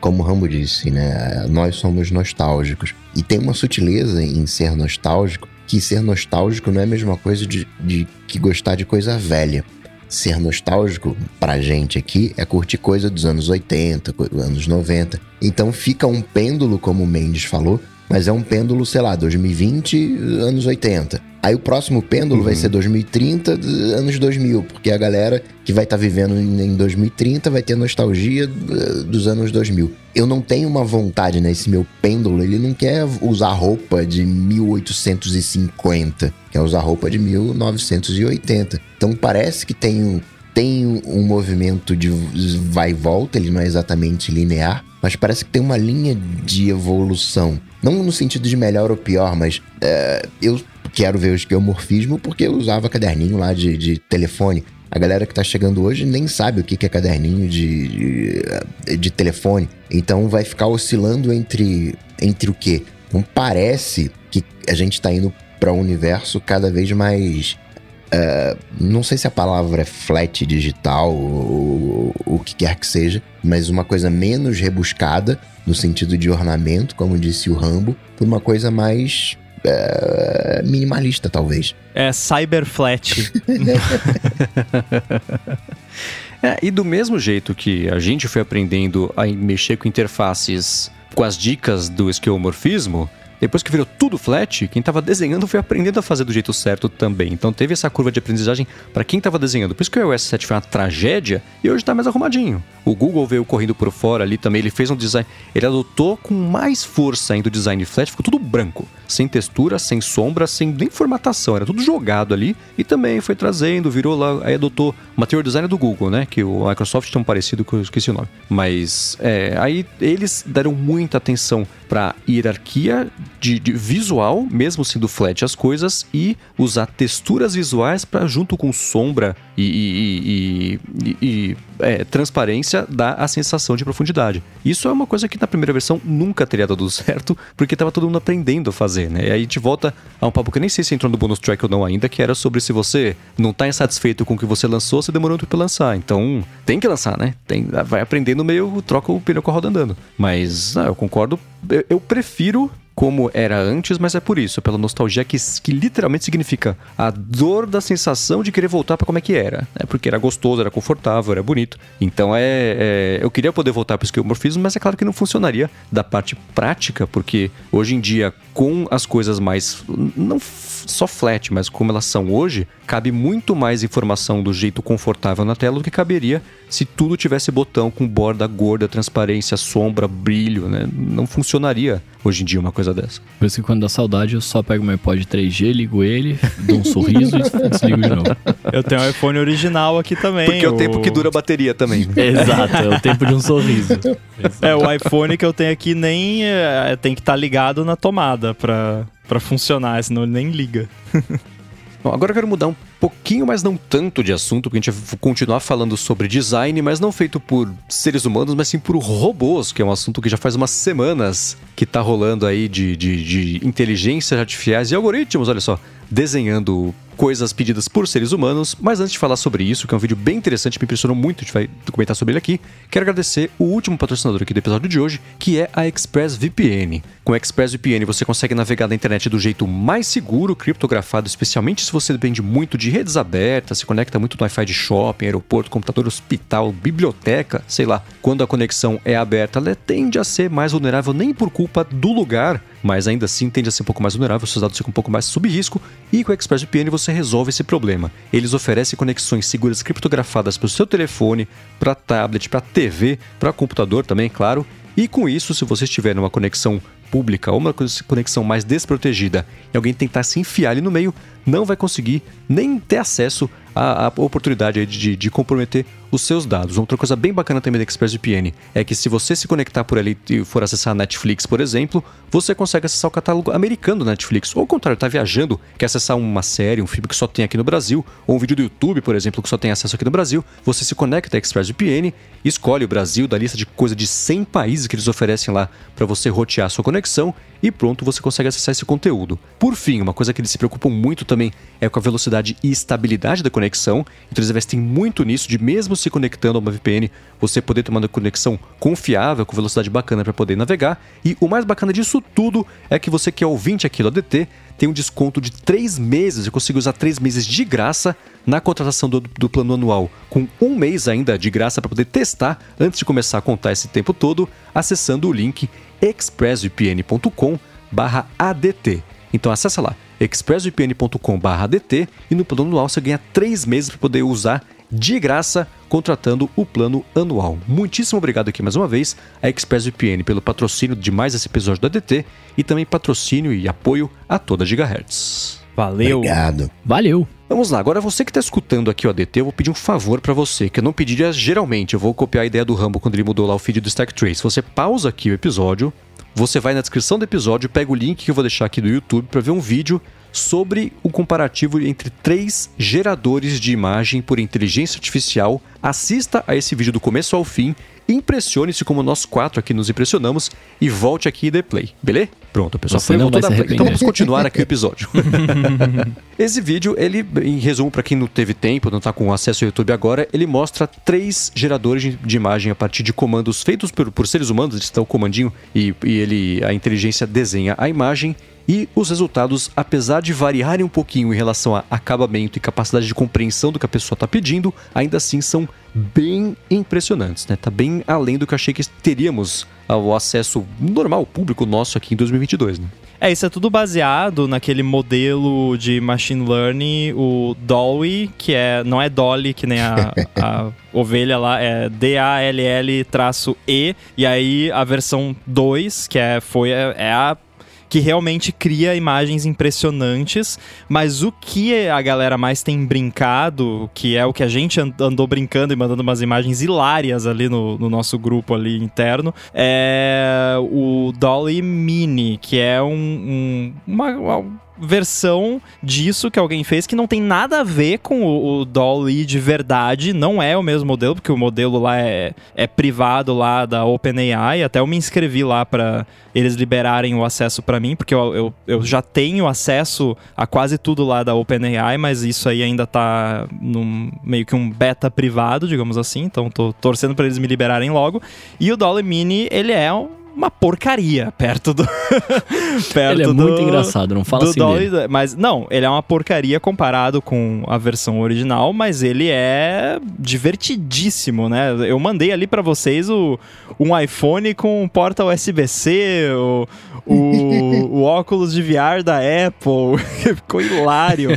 Speaker 3: como o Rambo disse, né? Nós somos nostálgicos. E tem uma sutileza em ser nostálgico, que ser nostálgico não é a mesma coisa de, de que gostar de coisa velha. Ser nostálgico, pra gente aqui, é curtir coisa dos anos 80, co- anos 90. Então fica um pêndulo, como o Mendes falou, mas é um pêndulo, sei lá, 2020, anos 80. Aí o próximo pêndulo vai
Speaker 1: Uhum.
Speaker 3: ser 2030, d- anos 2000, porque a galera que vai estar vivendo em em 2030 vai ter nostalgia eh, dos anos 2000. Eu não tenho uma vontade nesse meu pêndulo, ele não quer usar roupa de 1850, quer usar roupa de 1980. Então parece que tem um, tem um movimento de vai e volta, ele não é exatamente linear, mas parece que tem uma linha de evolução. Não no sentido de melhor ou pior, mas é, eu quero ver o esquemorfismo porque eu usava caderninho lá de, de telefone. A galera que tá chegando hoje nem sabe o que é caderninho de, de, de telefone. Então vai ficar oscilando entre, entre o quê? Então parece que a gente tá indo para um universo cada vez mais. Uh, não sei se a palavra é flat digital ou, ou o que quer que seja, mas uma coisa menos rebuscada, no sentido de ornamento, como disse o Rambo, por uma coisa mais uh, minimalista, talvez.
Speaker 2: É cyberflat.
Speaker 1: é, e do mesmo jeito que a gente foi aprendendo a mexer com interfaces com as dicas do esquemorfismo, depois que virou tudo flat, quem estava desenhando foi aprendendo a fazer do jeito certo também. Então teve essa curva de aprendizagem para quem estava desenhando. Por isso que o iOS 7 foi uma tragédia e hoje está mais arrumadinho. O Google veio correndo por fora ali também, ele fez um design, ele adotou com mais força ainda o design flat, ficou tudo branco, sem textura, sem sombra, sem nem formatação, era tudo jogado ali e também foi trazendo, virou lá, aí adotou material design do Google, né, que o Microsoft um parecido que eu esqueci o nome. Mas é, aí eles deram muita atenção para hierarquia de, de, visual, mesmo sendo flat as coisas, e usar texturas visuais para junto com sombra e, e, e, e é, transparência dar a sensação de profundidade. Isso é uma coisa que na primeira versão nunca teria dado certo, porque estava todo mundo aprendendo a fazer, né? E aí gente volta a um papo que eu nem sei se entrou no bonus track ou não ainda, que era sobre se você não está insatisfeito com o que você lançou, você demorou muito para lançar. Então tem que lançar, né? Tem, vai aprendendo meio, troca o pneu com a roda andando. Mas ah, eu concordo, eu, eu prefiro como era antes, mas é por isso, pela nostalgia que, que literalmente significa a dor da sensação de querer voltar para como é que era, né? Porque era gostoso, era confortável, era bonito. Então é, é eu queria poder voltar para o esquemorfismo, mas é claro que não funcionaria da parte prática, porque hoje em dia com as coisas mais não só flat, mas como elas são hoje, cabe muito mais informação do jeito confortável na tela do que caberia se tudo tivesse botão com borda gorda, transparência, sombra, brilho, né? Não funcionaria hoje em dia uma coisa dessa.
Speaker 4: Por isso que quando dá saudade, eu só pego meu iPod 3G, ligo ele, dou um sorriso e desligo de novo.
Speaker 2: Eu tenho um iPhone original aqui também.
Speaker 1: Porque é o tempo que dura a bateria também.
Speaker 4: Exato, é o tempo de um sorriso.
Speaker 2: Exato. É, o iPhone que eu tenho aqui nem é, tem que estar tá ligado na tomada para para funcionar, senão ele nem liga.
Speaker 1: Bom, agora eu quero mudar um pouquinho, mas não tanto de assunto, porque a gente vai continuar falando sobre design, mas não feito por seres humanos, mas sim por robôs, que é um assunto que já faz umas semanas que tá rolando aí de, de, de inteligências artificiais e algoritmos, olha só, desenhando coisas pedidas por seres humanos. Mas antes de falar sobre isso, que é um vídeo bem interessante, me impressionou muito, a gente vai comentar sobre ele aqui, quero agradecer o último patrocinador aqui do episódio de hoje, que é a ExpressVPN. Com a ExpressVPN você consegue navegar na internet do jeito mais seguro, criptografado, especialmente se você depende muito de redes abertas, se conecta muito no Wi-Fi de shopping, aeroporto, computador, hospital, biblioteca, sei lá. Quando a conexão é aberta, ela tende a ser mais vulnerável nem por culpa do lugar, mas ainda assim tende a ser um pouco mais vulnerável, seus dados ficam um pouco mais sob risco, e com a ExpressVPN você resolve esse problema. Eles oferecem conexões seguras criptografadas para o seu telefone, para tablet, para TV, para computador também, claro, e com isso, se você estiver numa conexão pública ou uma conexão mais desprotegida e alguém tentar se enfiar ali no meio, não vai conseguir nem ter acesso à, à oportunidade de, de, comprometer os seus dados. Outra coisa bem bacana também da ExpressVPN é que se você se conectar por ali e for acessar a Netflix, por exemplo, você consegue acessar o catálogo americano da Netflix. Ou ao contrário, está viajando, quer acessar uma série, um filme que só tem aqui no Brasil, ou um vídeo do YouTube, por exemplo, que só tem acesso aqui no Brasil, você se conecta à ExpressVPN, escolhe o Brasil da lista de coisa de 100 países que eles oferecem lá para você rotear a sua conexão e pronto, você consegue acessar esse conteúdo. Por fim, uma coisa que eles se preocupam muito também é com a velocidade e estabilidade da conexão, então eles investem muito nisso, de mesmo se conectando a uma VPN, você poder ter uma conexão confiável, com velocidade bacana para poder navegar. E o mais bacana disso tudo é que você que é ouvinte aqui do ADT tem um desconto de 3 meses, eu consigo usar 3 meses de graça na contratação do, do plano anual, com um mês ainda de graça para poder testar antes de começar a contar esse tempo todo, acessando o link expressvpn.com/adt. Então acessa lá expressvpn.com/adt e no plano anual você ganha 3 meses para poder usar de graça contratando o plano anual. Muitíssimo obrigado aqui mais uma vez a ExpressVPN pelo patrocínio de mais esse episódio do ADT e também patrocínio e apoio a toda Gigahertz.
Speaker 2: Valeu.
Speaker 3: Obrigado.
Speaker 4: Valeu.
Speaker 1: Vamos lá, agora você que está escutando aqui o ADT, eu vou pedir um favor para você, que eu não pediria geralmente, eu vou copiar a ideia do Rambo quando ele mudou lá o feed do Stack Trace. Você pausa aqui o episódio, você vai na descrição do episódio, pega o link que eu vou deixar aqui do YouTube para ver um vídeo sobre o comparativo entre três geradores de imagem por inteligência artificial. Assista a esse vídeo do começo ao fim, impressione-se como nós quatro aqui nos impressionamos e volte aqui e dê play, beleza? Pronto, pessoal,
Speaker 4: Você não vai se
Speaker 1: play. Então
Speaker 4: arrepender.
Speaker 1: vamos continuar aqui o episódio. Esse vídeo, ele, em resumo, para quem não teve tempo, não tá com acesso ao YouTube agora, ele mostra três geradores de, imagem a partir de comandos feitos por, por seres humanos, eles dão o comandinho e, e ele, a inteligência desenha a imagem e os resultados, apesar de variarem um pouquinho em relação a acabamento e capacidade de compreensão do que a pessoa está pedindo, ainda assim são bem impressionantes, né? Tá bem além do que eu achei que teríamos ao acesso normal, público nosso aqui em 2022, né?
Speaker 2: É, isso é tudo baseado naquele modelo de machine learning, o Dolly, que é não é Dolly, que nem a, a ovelha lá, é D-A-L-L-E, e aí a versão 2, que é, foi, é, é a que realmente cria imagens impressionantes, mas o que a galera mais tem brincado, que é o que a gente and- andou brincando e mandando umas imagens hilárias ali no, no nosso grupo ali interno, é o Dolly Mini, que é um, um- uma, uma versão disso que alguém fez que não tem nada a ver com o, o Dolly de verdade, não é o mesmo modelo, porque o modelo lá é, é privado lá da OpenAI, até eu me inscrevi lá para eles liberarem o acesso para mim, porque eu, eu, eu já tenho acesso a quase tudo lá da OpenAI, mas isso aí ainda tá num meio que um beta privado, digamos assim, então tô torcendo para eles me liberarem logo. E o Dolly Mini, ele é um- uma porcaria perto do perto
Speaker 4: Ele é
Speaker 2: do-
Speaker 4: muito engraçado, não fala
Speaker 2: do
Speaker 4: assim
Speaker 2: Dolly,
Speaker 4: dele.
Speaker 2: mas não, ele é uma porcaria comparado com a versão original, mas ele é divertidíssimo, né? Eu mandei ali pra vocês o, um iPhone com porta USB-C, o, o, o óculos de VR da Apple, ficou hilário.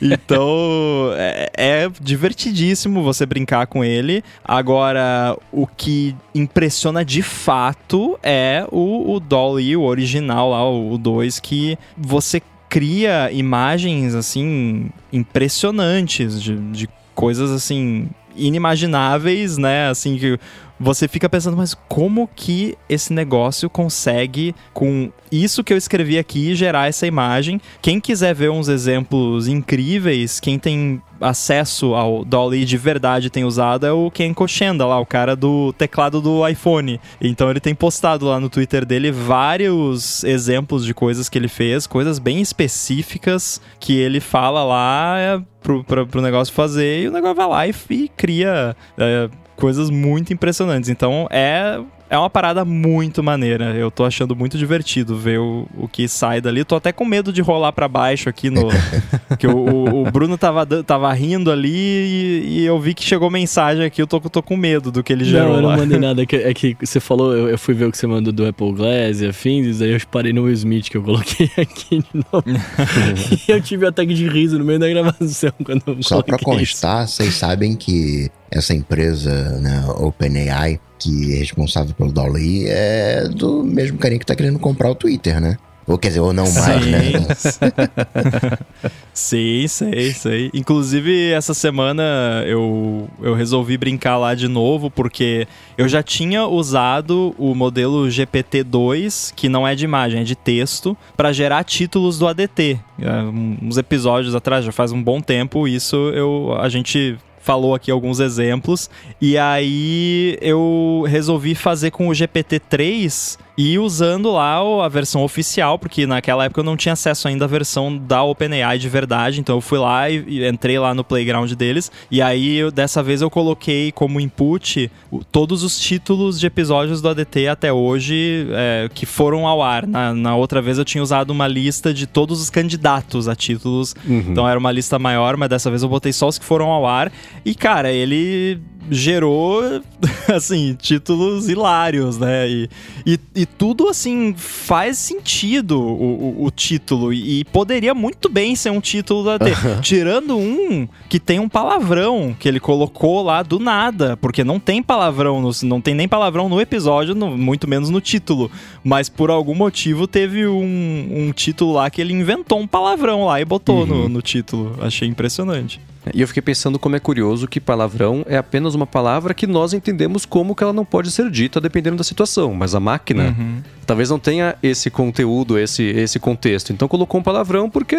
Speaker 2: Então, é, é divertidíssimo você brincar com ele. Agora, o que impressiona de fato é o, o Dolly, o original lá, o 2, que você cria imagens assim impressionantes de, de coisas assim inimagináveis, né? Assim que você fica pensando, mas como que esse negócio consegue, com isso que eu escrevi aqui, gerar essa imagem? Quem quiser ver uns exemplos incríveis, quem tem acesso ao Dolly de verdade tem usado é o Ken Koshenda lá, o cara do teclado do iPhone. Então ele tem postado lá no Twitter dele vários exemplos de coisas que ele fez, coisas bem específicas que ele fala lá é, pro, pro, pro negócio fazer e o negócio vai lá e, e cria é, coisas muito impressionantes. Então é. É uma parada muito maneira. Eu tô achando muito divertido ver o, o que sai dali. Tô até com medo de rolar pra baixo aqui no. que o, o- o Bruno tava, tava rindo ali e, e eu vi que chegou mensagem aqui. Eu tô, tô com medo do que ele gerou
Speaker 4: Não, eu
Speaker 2: lá.
Speaker 4: não mandei nada. É que, é que você falou, eu, eu fui ver o que você mandou do Apple Glass e afins, aí eu parei no Will Smith que eu coloquei aqui de novo. e eu tive um ataque de riso no meio da gravação quando eu
Speaker 3: Só pra
Speaker 4: isso.
Speaker 3: constar, vocês sabem que essa empresa, né, OpenAI, que é responsável pelo Dolly, é do mesmo carinha que tá querendo comprar o Twitter, né? Ou quer dizer, ou não mais, né?
Speaker 2: Sim, sei, sei. Inclusive, essa semana eu, eu resolvi brincar lá de novo, porque eu já tinha usado o modelo GPT-2, que não é de imagem, é de texto, para gerar títulos do ADT. É, uns episódios atrás, já faz um bom tempo, isso eu a gente falou aqui alguns exemplos. E aí eu resolvi fazer com o GPT-3 e usando lá a versão oficial, porque naquela época eu não tinha acesso ainda à versão da OpenAI de verdade, então eu fui lá e, entrei lá no playground deles, e aí eu- dessa vez eu coloquei como input todos os títulos de episódios do ADT até hoje é, que foram ao ar. Na, na outra vez eu tinha usado uma lista de todos os candidatos a títulos, então era uma lista maior, mas dessa vez eu botei só os que foram ao ar, e cara, ele gerou, assim, títulos hilários, né? E, e, e tudo, assim, faz sentido o, o, o título. E poderia muito bem ser um título da T. Tirando um que tem um palavrão que ele colocou lá do nada. Porque não tem palavrão, no, não tem nem palavrão no episódio, no- muito menos no título. Mas por algum motivo teve um, um título lá que ele inventou um palavrão lá e botou no, no título. Achei impressionante.
Speaker 1: E eu fiquei pensando como é curioso que palavrão é apenas uma palavra que nós entendemos como que ela não pode ser dita dependendo da situação, mas a máquina
Speaker 2: Uhum.
Speaker 1: talvez não tenha esse conteúdo, esse, esse contexto. Então colocou um palavrão porque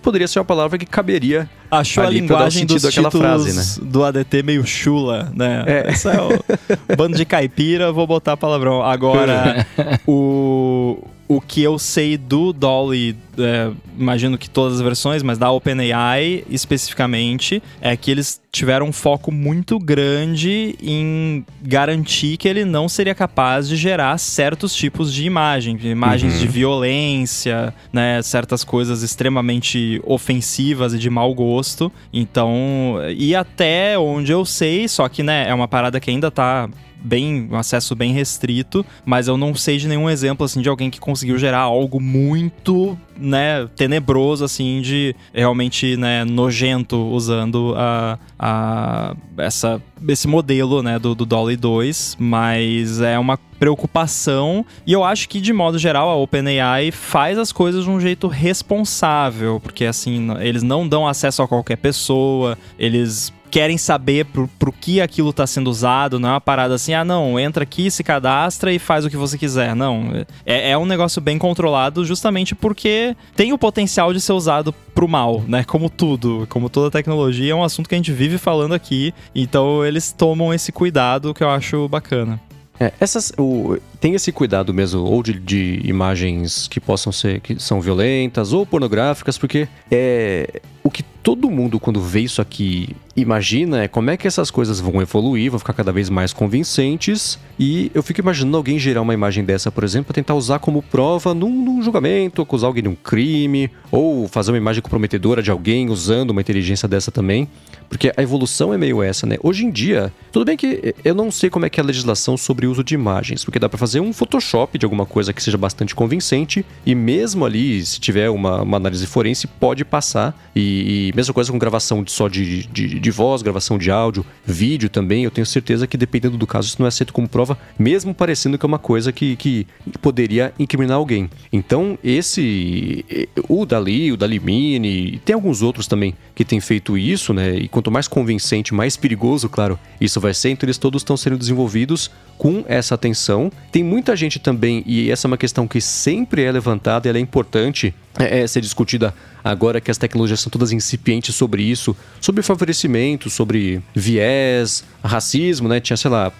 Speaker 1: poderia ser uma palavra que caberia
Speaker 2: Achou a linguagem dos títulos
Speaker 1: frase,
Speaker 2: do ADT meio chula, né?
Speaker 1: É.
Speaker 2: Esse é o bando de caipira, vou botar palavrão. Agora, o, o que eu sei do Dolly, é, imagino que todas as versões, mas da OpenAI especificamente, é que eles tiveram um foco muito grande em garantir que ele não seria capaz de gerar certos tipos de imagem, imagens
Speaker 1: Uhum.
Speaker 2: de violência, né, certas coisas extremamente ofensivas e de mau gosto. Então, e até onde eu sei, só que né, é uma parada que ainda tá bem um acesso bem restrito, mas eu não sei de nenhum exemplo assim de alguém que conseguiu gerar algo muito, né, tenebroso assim de realmente, né, nojento usando a, a essa esse modelo, né, do, do Dolly 2, mas é uma preocupação. E eu acho que de modo geral a OpenAI faz as coisas de um jeito responsável, porque assim, eles não dão acesso a qualquer pessoa, eles querem saber pro, pro que aquilo está sendo usado, não é uma parada assim, ah não, entra aqui, se cadastra e faz o que você quiser. Não, é, é um negócio bem controlado justamente porque tem o potencial de ser usado pro mal, né? Como tudo, como toda tecnologia, é um assunto que a gente vive falando aqui, então eles tomam esse cuidado que eu acho bacana.
Speaker 1: É, essas, o, tem esse cuidado mesmo, ou de, de imagens que possam ser, que são violentas ou pornográficas, porque é o que todo mundo, quando vê isso aqui, imagina é como é que essas coisas vão evoluir, vão ficar cada vez mais convincentes. E eu fico imaginando alguém gerar uma imagem dessa, por exemplo, pra tentar usar como prova num, num julgamento, acusar alguém de um crime, ou fazer uma imagem comprometedora de alguém usando uma inteligência dessa também. Porque a evolução é meio essa, né? Hoje em dia, tudo bem que eu não sei como é que é a legislação sobre o uso de imagens, porque dá pra fazer um Photoshop de alguma coisa que seja bastante convincente, e mesmo ali, se tiver uma, uma análise forense, pode passar. E, e mesma coisa com gravação de, só de, de, de voz, gravação de áudio, vídeo também, eu tenho certeza que dependendo do caso, isso não é aceito como prova, mesmo parecendo que é uma coisa que, que poderia incriminar alguém. Então, esse. O Dali, o Dali Mini, tem alguns outros também que têm feito isso, né? E quanto mais convincente, mais perigoso, claro, isso vai ser. Então, eles todos estão sendo desenvolvidos com essa atenção. Tem muita gente também, e essa é uma questão que sempre é levantada ela é importante é, é, ser discutida agora que as tecnologias são todas incipientes sobre isso, sobre favorecimento, sobre viés, racismo, né? Tinha, sei lá,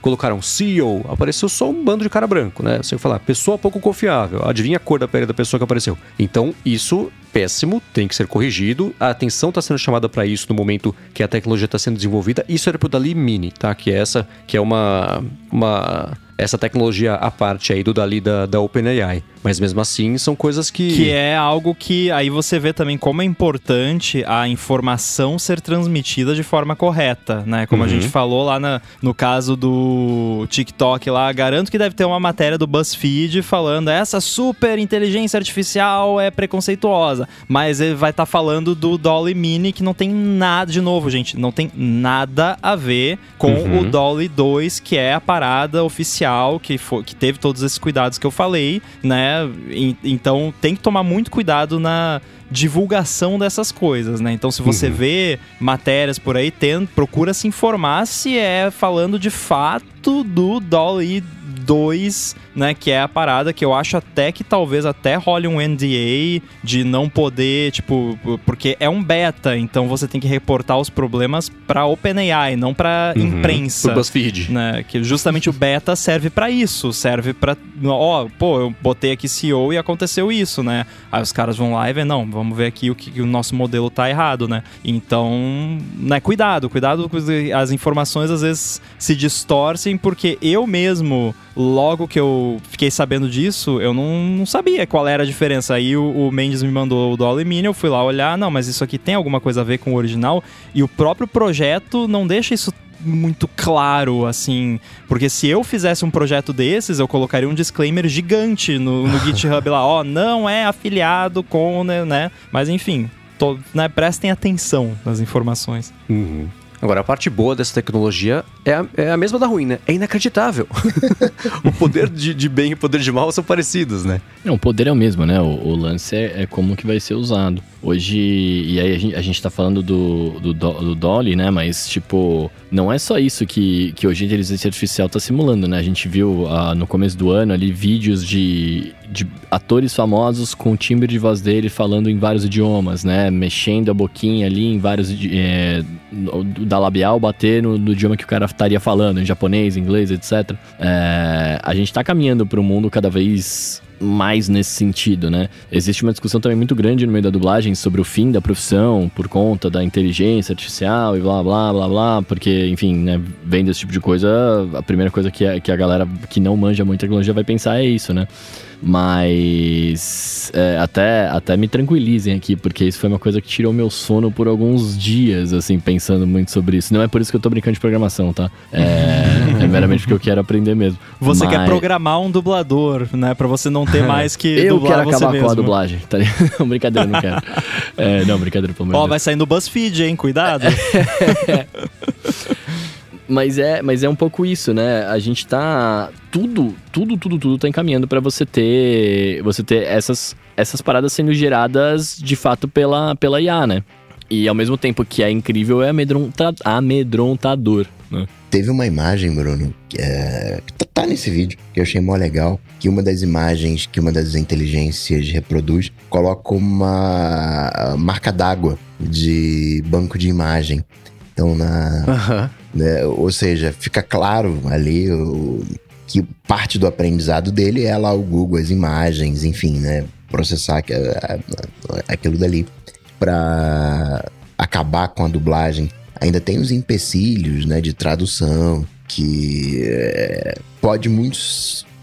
Speaker 1: colocaram CEO, apareceu só um bando de cara branco, né? Você falar, pessoa pouco confiável, adivinha a cor da pele da pessoa que apareceu. Então, isso péssimo, tem que ser corrigido. A atenção está sendo chamada para isso no momento que a tecnologia está sendo desenvolvida. Isso era pro Dali Mini, tá? Que é essa, que é uma uma essa tecnologia à parte aí do Dali da, da OpenAI. Mas mesmo assim, são coisas que.
Speaker 2: Que é algo que aí você vê também como é importante a informação ser transmitida de forma correta, né? Como a
Speaker 1: Uhum.
Speaker 2: gente falou lá na- no caso do TikTok lá, garanto que deve ter uma matéria do BuzzFeed falando essa super inteligência artificial é preconceituosa, mas ele vai estar falando do Dolly Mini que não tem nada de novo, gente, não tem nada a ver com
Speaker 1: Uhum.
Speaker 2: o Dolly 2, que é a parada oficial que, foi, que teve todos esses cuidados que eu falei, né? E- então tem que tomar muito cuidado na divulgação dessas coisas, né? Então se você
Speaker 1: Uhum.
Speaker 2: vê matérias por aí, tem, procura se informar se é falando de fato do Dolly 2, né, que é a parada que eu acho até que talvez até role um NDA de não poder, tipo, porque é um beta, então você tem que reportar os problemas pra OpenAI, não pra
Speaker 1: Uhum.
Speaker 2: imprensa
Speaker 1: Pro BuzzFeed.
Speaker 2: né? Que justamente o beta serve pra isso, serve pra, ó, pô, eu botei aqui CEO e aconteceu isso, né? Aí os caras vão lá e vê, não, vamos ver aqui o que, que o nosso modelo tá errado, né? Então, né, cuidado, cuidado as informações às vezes se distorcem porque eu mesmo logo que eu fiquei sabendo disso, eu não, não sabia qual era a diferença. Aí o, o Mendes me mandou o Dolly Mini, eu fui lá olhar, não, mas isso aqui tem alguma coisa a ver com o original, e o próprio projeto não deixa isso muito claro, assim. Porque se eu fizesse um projeto desses, eu colocaria um disclaimer gigante no, no GitHub lá, ó, não é afiliado com, né? né? Mas enfim, to- né, prestem atenção nas informações.
Speaker 1: Uhum. Agora, a parte boa dessa tecnologia é a, é a mesma da ruim, né? É inacreditável. o poder de, de bem e o poder de mal são parecidos, né?
Speaker 4: Não, o poder é o mesmo, né? O, o lance é, é como que vai ser usado. Hoje, e aí a gente, a gente tá falando do, do, do Dolly, né? Mas, tipo, não é só isso que, que hoje a inteligência artificial tá simulando, né? A gente viu uh, no começo do ano ali vídeos de, de atores famosos com o timbre de voz dele falando em vários idiomas, né? Mexendo a boquinha ali em vários. É, da labial bater no, no, idioma que o cara estaria falando, em japonês, inglês, etc. É, a gente tá caminhando para um mundo cada vez mais nesse sentido, né? Existe uma discussão também muito grande no meio da dublagem sobre o fim da profissão por conta da inteligência artificial e blá blá blá blá, porque, enfim, né, vendo esse tipo de coisa, a primeira coisa que a, que a galera que não manja muito tecnologia vai pensar é isso, né? Mas é, até, até me tranquilizem aqui, porque isso foi uma coisa que tirou meu sono por alguns dias, assim, pensando muito sobre isso. Não é por isso que eu tô brincando de programação, tá? É, é meramente porque eu quero aprender mesmo.
Speaker 2: Você Mas... quer programar um dublador, né? Pra você não ter mais que
Speaker 4: eu quero acabar
Speaker 2: mesmo.
Speaker 4: com a dublagem, tá ligado? brincadeira, não quero. É, não, brincadeira, pelo menos.
Speaker 2: Ó, vai sair no BuzzFeed, hein? Cuidado.
Speaker 4: Mas é, mas é um pouco isso, né? A gente tá tudo, tudo, tudo, tudo tá encaminhando para você ter, você ter essas essas paradas sendo geradas de fato pela pela IA, né? E ao mesmo tempo que é incrível, é amedronta, amedrontador, né?
Speaker 3: Teve uma imagem, Bruno, que, é, que tá nesse vídeo, que eu achei mó legal, que uma das imagens que uma das inteligências reproduz coloca uma marca d'água de banco de imagem. Então, na, uhum. Né? Ou seja, fica claro ali o, que parte do aprendizado dele é lá o Google, as imagens, enfim, né? Processar aquilo dali para acabar com a dublagem. Ainda tem os empecilhos, né, de tradução, que é, pode muito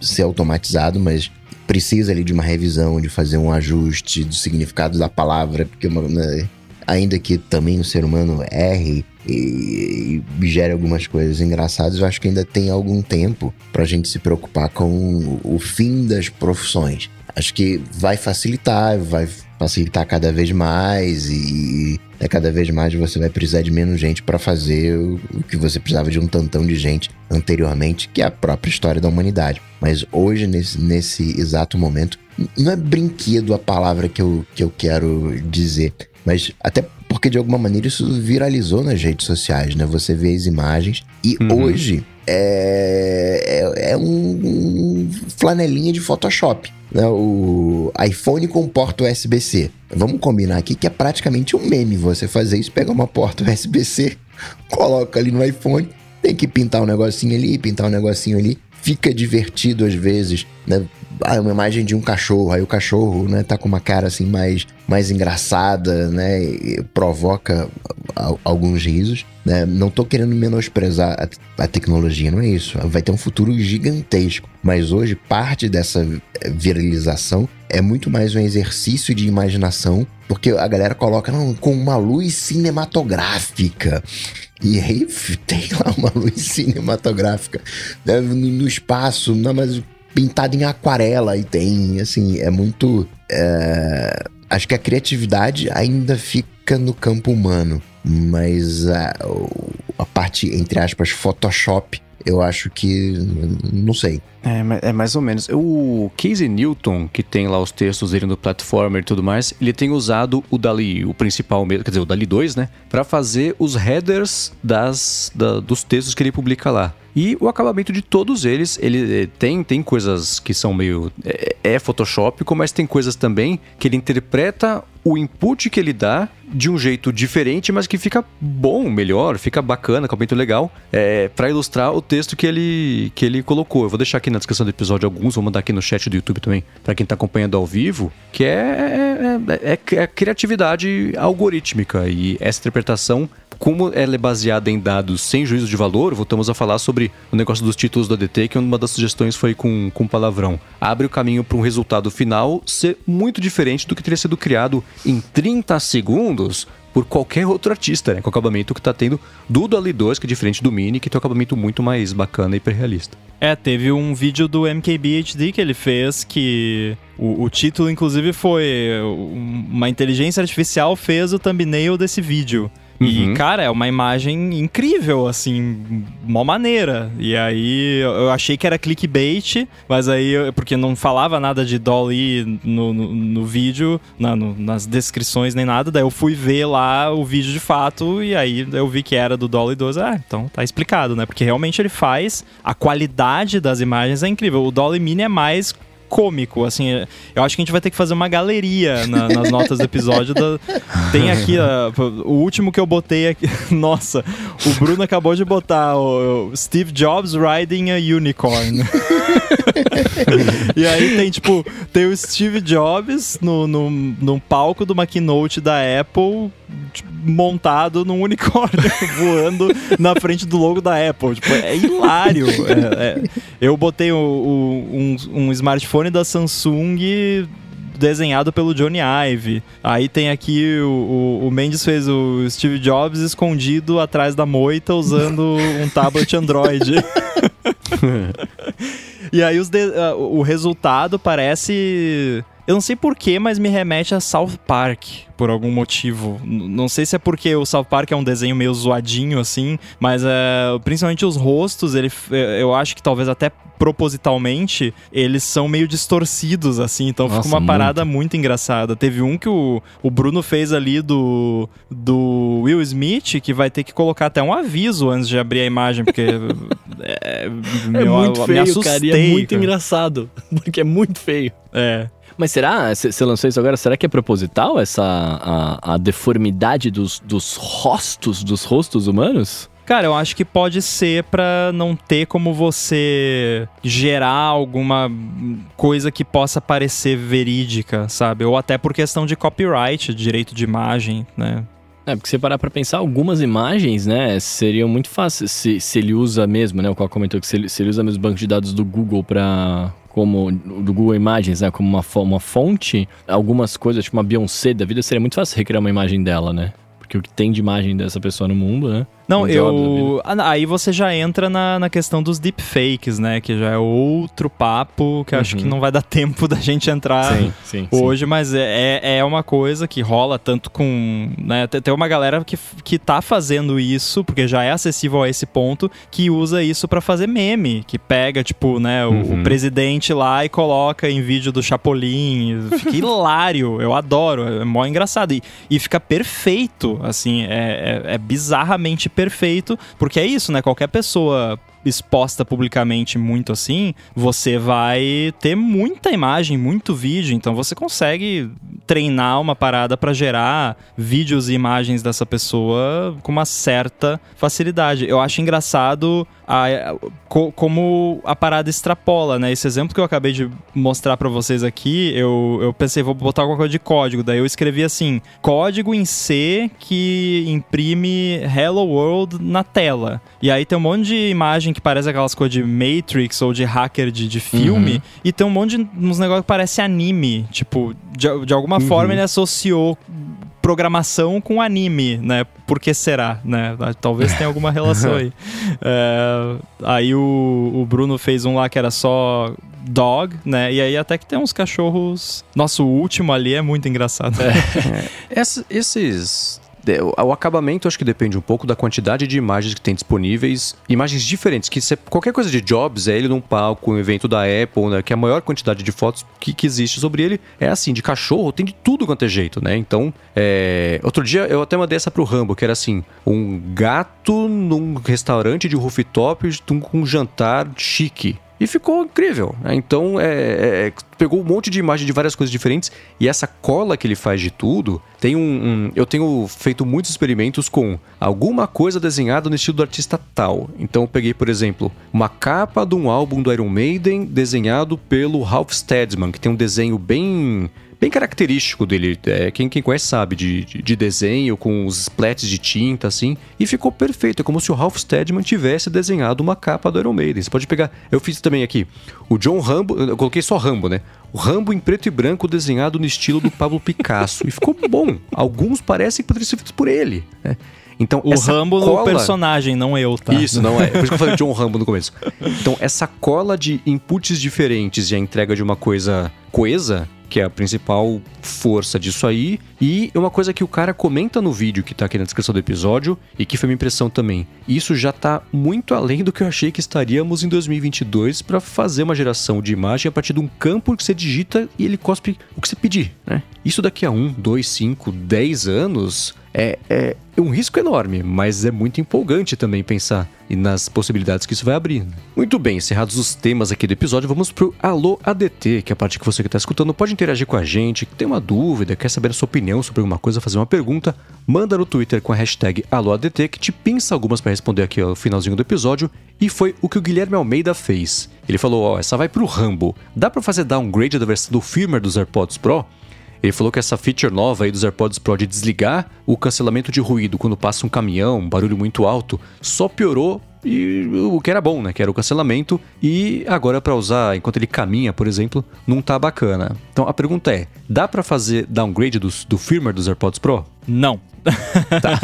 Speaker 3: ser automatizado, mas precisa ali de uma revisão, de fazer um ajuste do significado da palavra, porque uma, né, ainda que também o ser humano erre e, e gere algumas coisas engraçadas, eu acho que ainda tem algum tempo para a gente se preocupar com o fim das profissões. Acho que vai facilitar, vai facilitar cada vez mais e é cada vez mais você vai precisar de menos gente para fazer o, o que você precisava de um tantão de gente anteriormente, que é a própria história da humanidade. Mas hoje, nesse, nesse exato momento, não é brinquedo a palavra que eu, que eu quero dizer, mas até porque de alguma maneira isso viralizou nas redes sociais, né? Você vê as imagens e uhum. hoje é, é, é um, um, flanelinha de Photoshop. Né? O iPhone com porta USB-C. Vamos combinar aqui que é praticamente um meme você fazer isso, pegar uma porta USB-C, coloca ali no iPhone, tem que pintar um negocinho ali, pintar um negocinho ali. Fica divertido às vezes, né? Ah, uma imagem de um cachorro, aí o cachorro, né, tá com uma cara assim mais, mais engraçada, né, e provoca alguns risos, né? Não tô querendo menosprezar a, a, tecnologia, não é isso. Vai ter um futuro gigantesco, mas hoje parte dessa viralização é muito mais um exercício de imaginação, porque a galera coloca não, com uma luz cinematográfica. E aí tem lá uma luz cinematográfica né, no, no espaço, não, mas pintado em aquarela e tem, assim, é muito. É... Acho que a criatividade ainda fica no campo humano, mas a, a parte, entre aspas, Photoshop, eu acho que. Não sei.
Speaker 1: É, é mais ou menos. O Casey Newton, que tem lá os textos dele no Platformer e tudo mais, ele tem usado o Dali, o principal mesmo, quer dizer, o Dali 2, né? Para fazer os headers das, da, dos textos que ele publica lá. E o acabamento de todos eles, ele eh, tem, tem coisas que são meio. É, é Photoshop, mas tem coisas também que ele interpreta o input que ele dá de um jeito diferente, mas que fica bom, melhor, fica bacana, acabamento legal, é, para ilustrar o texto que ele, que ele colocou. Eu vou deixar aqui na descrição do episódio alguns, vou mandar aqui no chat do YouTube também, para quem tá acompanhando ao vivo, que é, é, é, é criatividade algorítmica e essa interpretação como ela é baseada em dados sem juízo de valor, voltamos a falar sobre o negócio dos títulos do ADT, que uma das sugestões foi com, com palavrão. Abre o caminho para um resultado final ser muito diferente do que teria sido criado em 30 segundos por qualquer outro artista, né? Com o acabamento que tá tendo do Dolly 2, que é diferente do Mini, que tem um acabamento muito mais bacana e hiperrealista.
Speaker 2: É, teve um vídeo do MKBHD que ele fez que o, o, título, inclusive, foi uma inteligência artificial fez o thumbnail desse vídeo. E,
Speaker 1: Uhum.
Speaker 2: cara, é uma imagem incrível, assim, mó maneira. E aí eu achei que era clickbait, mas aí, eu- porque não falava nada de Dolly no, no, no vídeo, na- no- nas descrições nem nada, daí eu fui ver lá o vídeo de fato e aí eu vi que era do Dolly 2. Ah, então tá explicado, né? Porque realmente ele faz, a qualidade das imagens é incrível. O Dolly Mini é mais cômico, assim, eu acho que a gente vai ter que fazer uma galeria na- nas notas do episódio. da- Tem aqui, ó, o último que eu botei aqui, nossa, o Bruno acabou de botar o Steve Jobs riding a unicorn. e aí tem, tipo, tem o Steve Jobs no, no, palco de uma keynote da Apple tipo, montado num unicórnio voando na frente do logo da Apple. Tipo, é hilário. É- é- Eu botei o- o- um, um smartphone da Samsung desenhado pelo Johnny Ive. Aí tem aqui o, o, o Mendes fez o Steve Jobs escondido atrás da moita usando um tablet Android. E aí os de- o o resultado parece. Eu não sei porquê, mas me remete a South Park, por algum motivo. Não sei se é porque o South Park é um desenho meio zoadinho, assim, mas é, principalmente os rostos, ele, eh, eu acho que talvez até propositalmente, eles são meio distorcidos, assim, então
Speaker 4: Nossa,
Speaker 2: fica uma parada muito engraçada. Teve um que o, o Bruno fez ali do, do Will Smith, que vai ter que colocar até um aviso antes de abrir a imagem, porque. é,
Speaker 4: É
Speaker 2: meu,
Speaker 4: muito
Speaker 2: me
Speaker 4: feio,
Speaker 2: assustei,
Speaker 4: cara. E é muito
Speaker 2: cara.
Speaker 4: engraçado. Porque é muito feio.
Speaker 2: É.
Speaker 4: Mas será, você lançou isso agora, será que é proposital essa a, a deformidade dos, dos rostos, dos rostos humanos?
Speaker 2: Cara, eu acho que pode ser pra não ter como você gerar alguma coisa que possa parecer verídica, sabe? Ou até por questão de copyright, direito de imagem, né?
Speaker 4: É, porque se parar pra pensar, algumas imagens, né, seriam muito fáceis se, se ele usa mesmo, né, o qual comentou que se ele, se ele usa mesmo o banco de dados do Google pra como do Google Imagens, né, como uma, uma fonte, algumas coisas, tipo uma Beyoncé da vida, seria muito fácil recriar uma imagem dela, né? Porque o que tem de imagem dessa pessoa no mundo, né?
Speaker 2: Não, eu. Ah, Aí você já entra na, na questão dos deepfakes, né? Que já é outro papo que eu acho
Speaker 4: Uhum.
Speaker 2: que não vai dar tempo da gente entrar
Speaker 4: sim, sim.
Speaker 2: hoje, mas é, é é uma coisa que rola tanto com. Né, tem uma galera que, que tá fazendo isso, porque já é acessível a esse ponto, que usa isso pra fazer meme. Que pega, tipo, né, o,
Speaker 1: Uhum.
Speaker 2: o presidente lá e coloca em vídeo do Chapolin. Fica hilário, eu adoro, é mó engraçado. E, e fica perfeito, assim, é, é, é bizarramente perfeito, porque é isso, né? Qualquer pessoa exposta publicamente muito assim, você vai ter muita imagem, muito vídeo, então você consegue treinar uma parada pra gerar vídeos e imagens dessa pessoa com uma certa facilidade. Eu acho engraçado a- a- co- como a parada extrapola, né? Esse exemplo que eu acabei de mostrar pra vocês aqui, eu, eu pensei, vou botar alguma coisa de código, daí eu escrevi assim, código em C que imprime Hello World na tela. E aí tem um monte de imagem que parece aquelas coisas de Matrix ou de hacker de, de filme, e tem um monte de uns negócios que parece anime, tipo, de, de alguma forma ele associou programação com anime, né? Por que será, né? Talvez tenha alguma relação aí. É, aí o, o Bruno fez um lá que era só dog, né? E aí até que tem uns cachorros... Nosso último ali é muito engraçado.
Speaker 1: Essa- esses. De- O acabamento acho que depende um pouco da quantidade de imagens que tem disponíveis. Imagens diferentes, que se- qualquer coisa de Jobs é ele num palco, um evento da Apple, né? Que a maior quantidade de fotos que, que existe sobre ele é assim, de cachorro, tem de tudo quanto é jeito, né? Então, é, outro dia eu até mandei essa pro Rambo, que era assim, um gato num restaurante de rooftop com um jantar chique. E ficou incrível. né? Então, é, é- é- pegou um monte de imagem de várias coisas diferentes. E essa cola que ele faz de tudo, tem um, um- Eu tenho feito muitos experimentos com alguma coisa desenhada no estilo do artista tal. Então, eu peguei, por exemplo, uma capa de um álbum do Iron Maiden desenhado pelo Ralph Steadman, que tem um desenho bem bem característico dele. É, quem, quem conhece sabe de, de, de desenho, com os splats de tinta, assim. E ficou perfeito. É como se o Ralph Steadman tivesse desenhado uma capa do Iron Maiden. Você pode pegar. Eu fiz também aqui. O John Rambo. Eu coloquei só Rambo, né? O Rambo em preto e branco desenhado no estilo do Pablo Picasso. E ficou bom. Alguns parecem que poderiam ser feitos por ele. né? Então,
Speaker 2: O Rambo
Speaker 1: cola-
Speaker 2: personagem, não eu, tá?
Speaker 1: isso, não é. Por isso que eu falei John Rambo no começo. Então, essa cola de inputs diferentes e a entrega de uma coisa coesa, que é a principal força disso aí, E uma coisa que o cara comenta no vídeo que tá aqui na descrição do episódio e que foi minha impressão também. Isso já tá muito além do que eu achei que estaríamos em 2022 para fazer uma geração de imagem a partir de um campo que você digita e ele cospe o que você pedir, né? Isso daqui a um, dois, cinco, dez anos é, é um risco enorme, mas é muito empolgante também pensar e nas possibilidades que isso vai abrir. Muito bem, encerrados os temas aqui do episódio, vamos pro Alô ADT, que é a parte que você que está escutando pode interagir com a gente, tem uma dúvida, quer saber a sua opinião sobre alguma coisa, fazer uma pergunta, manda no Twitter com a hashtag AlôADT, que te pinça algumas para responder aqui ao finalzinho do episódio, e foi o que o Guilherme Almeida fez. Ele falou, ó, oh, essa vai pro Rambo. Dá para fazer downgrade da versão do firmware dos AirPods Pro? Ele falou que essa feature nova aí dos AirPods Pro de desligar o cancelamento de ruído quando passa um caminhão, um barulho muito alto, só piorou e o que era bom, né? Que era o cancelamento. E agora para usar enquanto ele caminha, por exemplo, não tá bacana. Então a pergunta é: dá para fazer downgrade do, do firmware dos AirPods Pro?
Speaker 2: Não. Tá.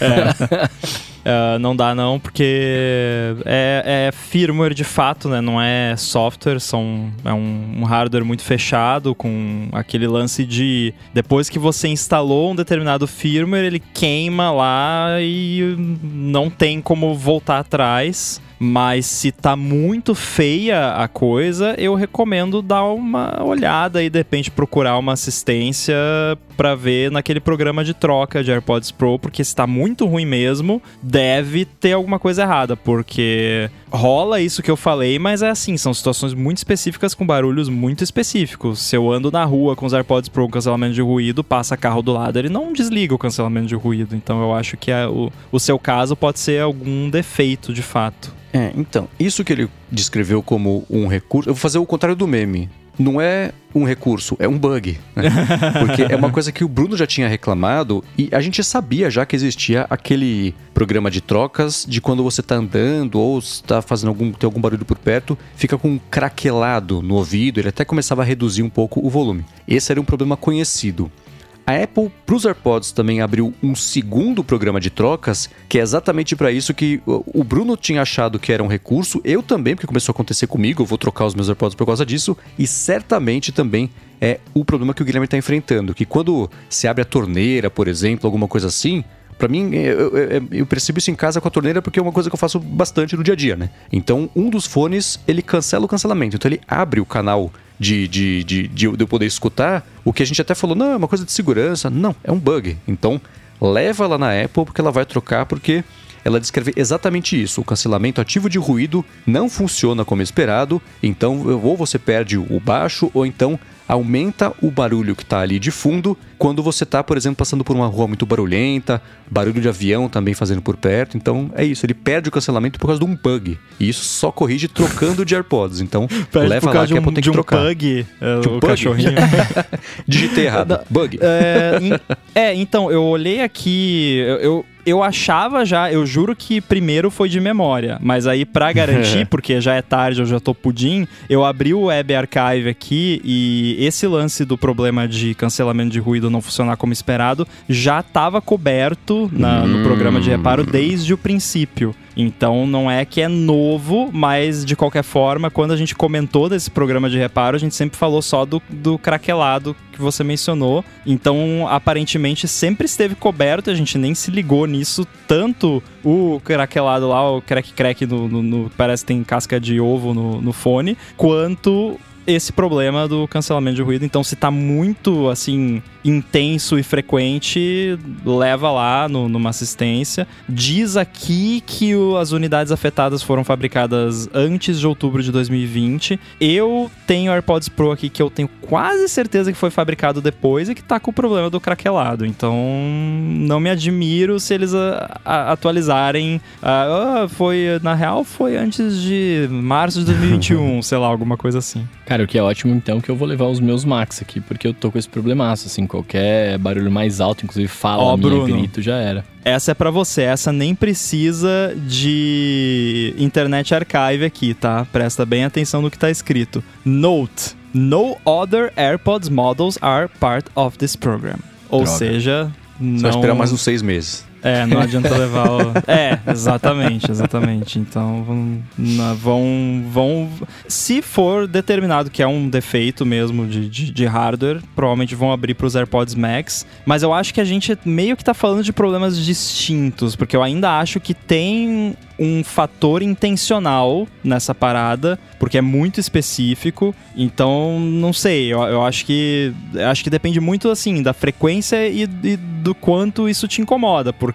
Speaker 2: é. Uh, não dá não, porque é, é, firmware de fato, né? Não é software, são, é um, um, hardware muito fechado, com aquele lance de depois que você instalou um determinado firmware, ele queima lá e não tem como voltar atrás. Mas se tá muito feia a coisa, eu recomendo dar uma olhada e de repente procurar uma assistência para ver naquele programa de troca de AirPods Pro, porque se tá muito ruim mesmo, deve ter alguma coisa errada, porque rola isso que eu falei, mas é assim, são situações muito específicas com barulhos muito específicos. Se eu ando na rua com os AirPods Pro com cancelamento de ruído, passa carro do lado, ele não desliga o cancelamento de ruído. Então eu acho que é, o, o seu caso pode ser algum defeito de fato.
Speaker 1: É, então, isso que ele descreveu como um recurso, eu vou fazer o contrário do meme. Não é um recurso, é um bug. Né? Porque é uma coisa que o Bruno já tinha reclamado e a gente sabia já que existia aquele programa de trocas de quando você está andando ou está fazendo algum, tem algum barulho por perto, fica com um craquelado no ouvido, ele até começava a reduzir um pouco o volume. Esse era um problema conhecido. A Apple, para os AirPods, também abriu um segundo programa de trocas, que é exatamente para isso que o Bruno tinha achado que era um recurso, eu também, porque começou a acontecer comigo, eu vou trocar os meus AirPods por causa disso, e certamente também é o problema que o Guilherme está enfrentando, que quando se abre a torneira, por exemplo, alguma coisa assim, para mim, eu, eu, eu, percebo isso em casa com a torneira porque é uma coisa que eu faço bastante no dia a dia, né? Então, um dos fones, ele cancela o cancelamento. Então, ele abre o canal de, de, de, de, eu poder escutar, o que a gente até falou, não, é uma coisa de segurança. Não, é um bug. Então, leva lá na Apple porque ela vai trocar, porque ela descreve exatamente isso. O cancelamento ativo de ruído não funciona como esperado, então ou você perde o baixo, ou então aumenta o barulho que está ali de fundo quando você está, por exemplo, passando por uma rua muito barulhenta, barulho de avião também fazendo por perto. Então é isso, ele perde o cancelamento por causa de um bug. E isso só corrige trocando de AirPods. Então leva lá que a Apple tem que trocar.
Speaker 2: Um bug, é, de um o bug? cachorrinho.
Speaker 1: Digitei errado. Bug.
Speaker 2: É, é, então, eu olhei aqui, eu, eu eu achava já, eu juro que primeiro foi de memória, mas aí para garantir, porque já é tarde, eu já tô pudim, eu abri o Web Archive aqui e esse lance do problema de cancelamento de ruído não funcionar como esperado já estava coberto na, hum. no programa de reparo desde o princípio. Então não é que é novo, mas de qualquer forma, quando a gente comentou desse programa de reparo, a gente sempre falou só do, do craquelado que você mencionou. Então, aparentemente, sempre esteve coberto, a gente nem se ligou nisso. Tanto o craquelado lá, o crack-crack no, no, no, parece que tem casca de ovo no, no fone, quanto esse problema do cancelamento de ruído. Então, se tá muito, assim, intenso e frequente, leva lá no, numa assistência. Diz aqui que o, as unidades afetadas foram fabricadas antes de outubro de 2020. Eu tenho AirPods Pro aqui que eu tenho quase certeza que foi fabricado depois e que tá com o problema do craquelado. Então, não me admiro se eles a, a, atualizarem. Uh, foi, na real, foi antes de março de 2021, sei lá, alguma coisa assim.
Speaker 4: Cara, o que é ótimo então que eu vou levar os meus Max aqui, porque eu tô com esse problemaço, assim, qualquer barulho mais alto, inclusive fala, oh, minha, grito, já era.
Speaker 2: Essa é para você, essa nem precisa de internet archive aqui, tá? Presta bem atenção no que tá escrito. Note: No other AirPods models are part of this program. Ou Droga. seja, não...
Speaker 1: Vai esperar mais uns seis meses.
Speaker 2: É, não adianta levar o... É, exatamente, exatamente. Então, vão, vão, vão... Se for determinado que é um defeito mesmo de, de, de hardware, provavelmente vão abrir para os AirPods Max. Mas eu acho que a gente meio que tá falando de problemas distintos, porque eu ainda acho que tem um fator intencional nessa parada, porque é muito específico. Então, não sei, eu, eu acho que acho que depende muito assim da frequência e, e, do quanto isso te incomoda, porque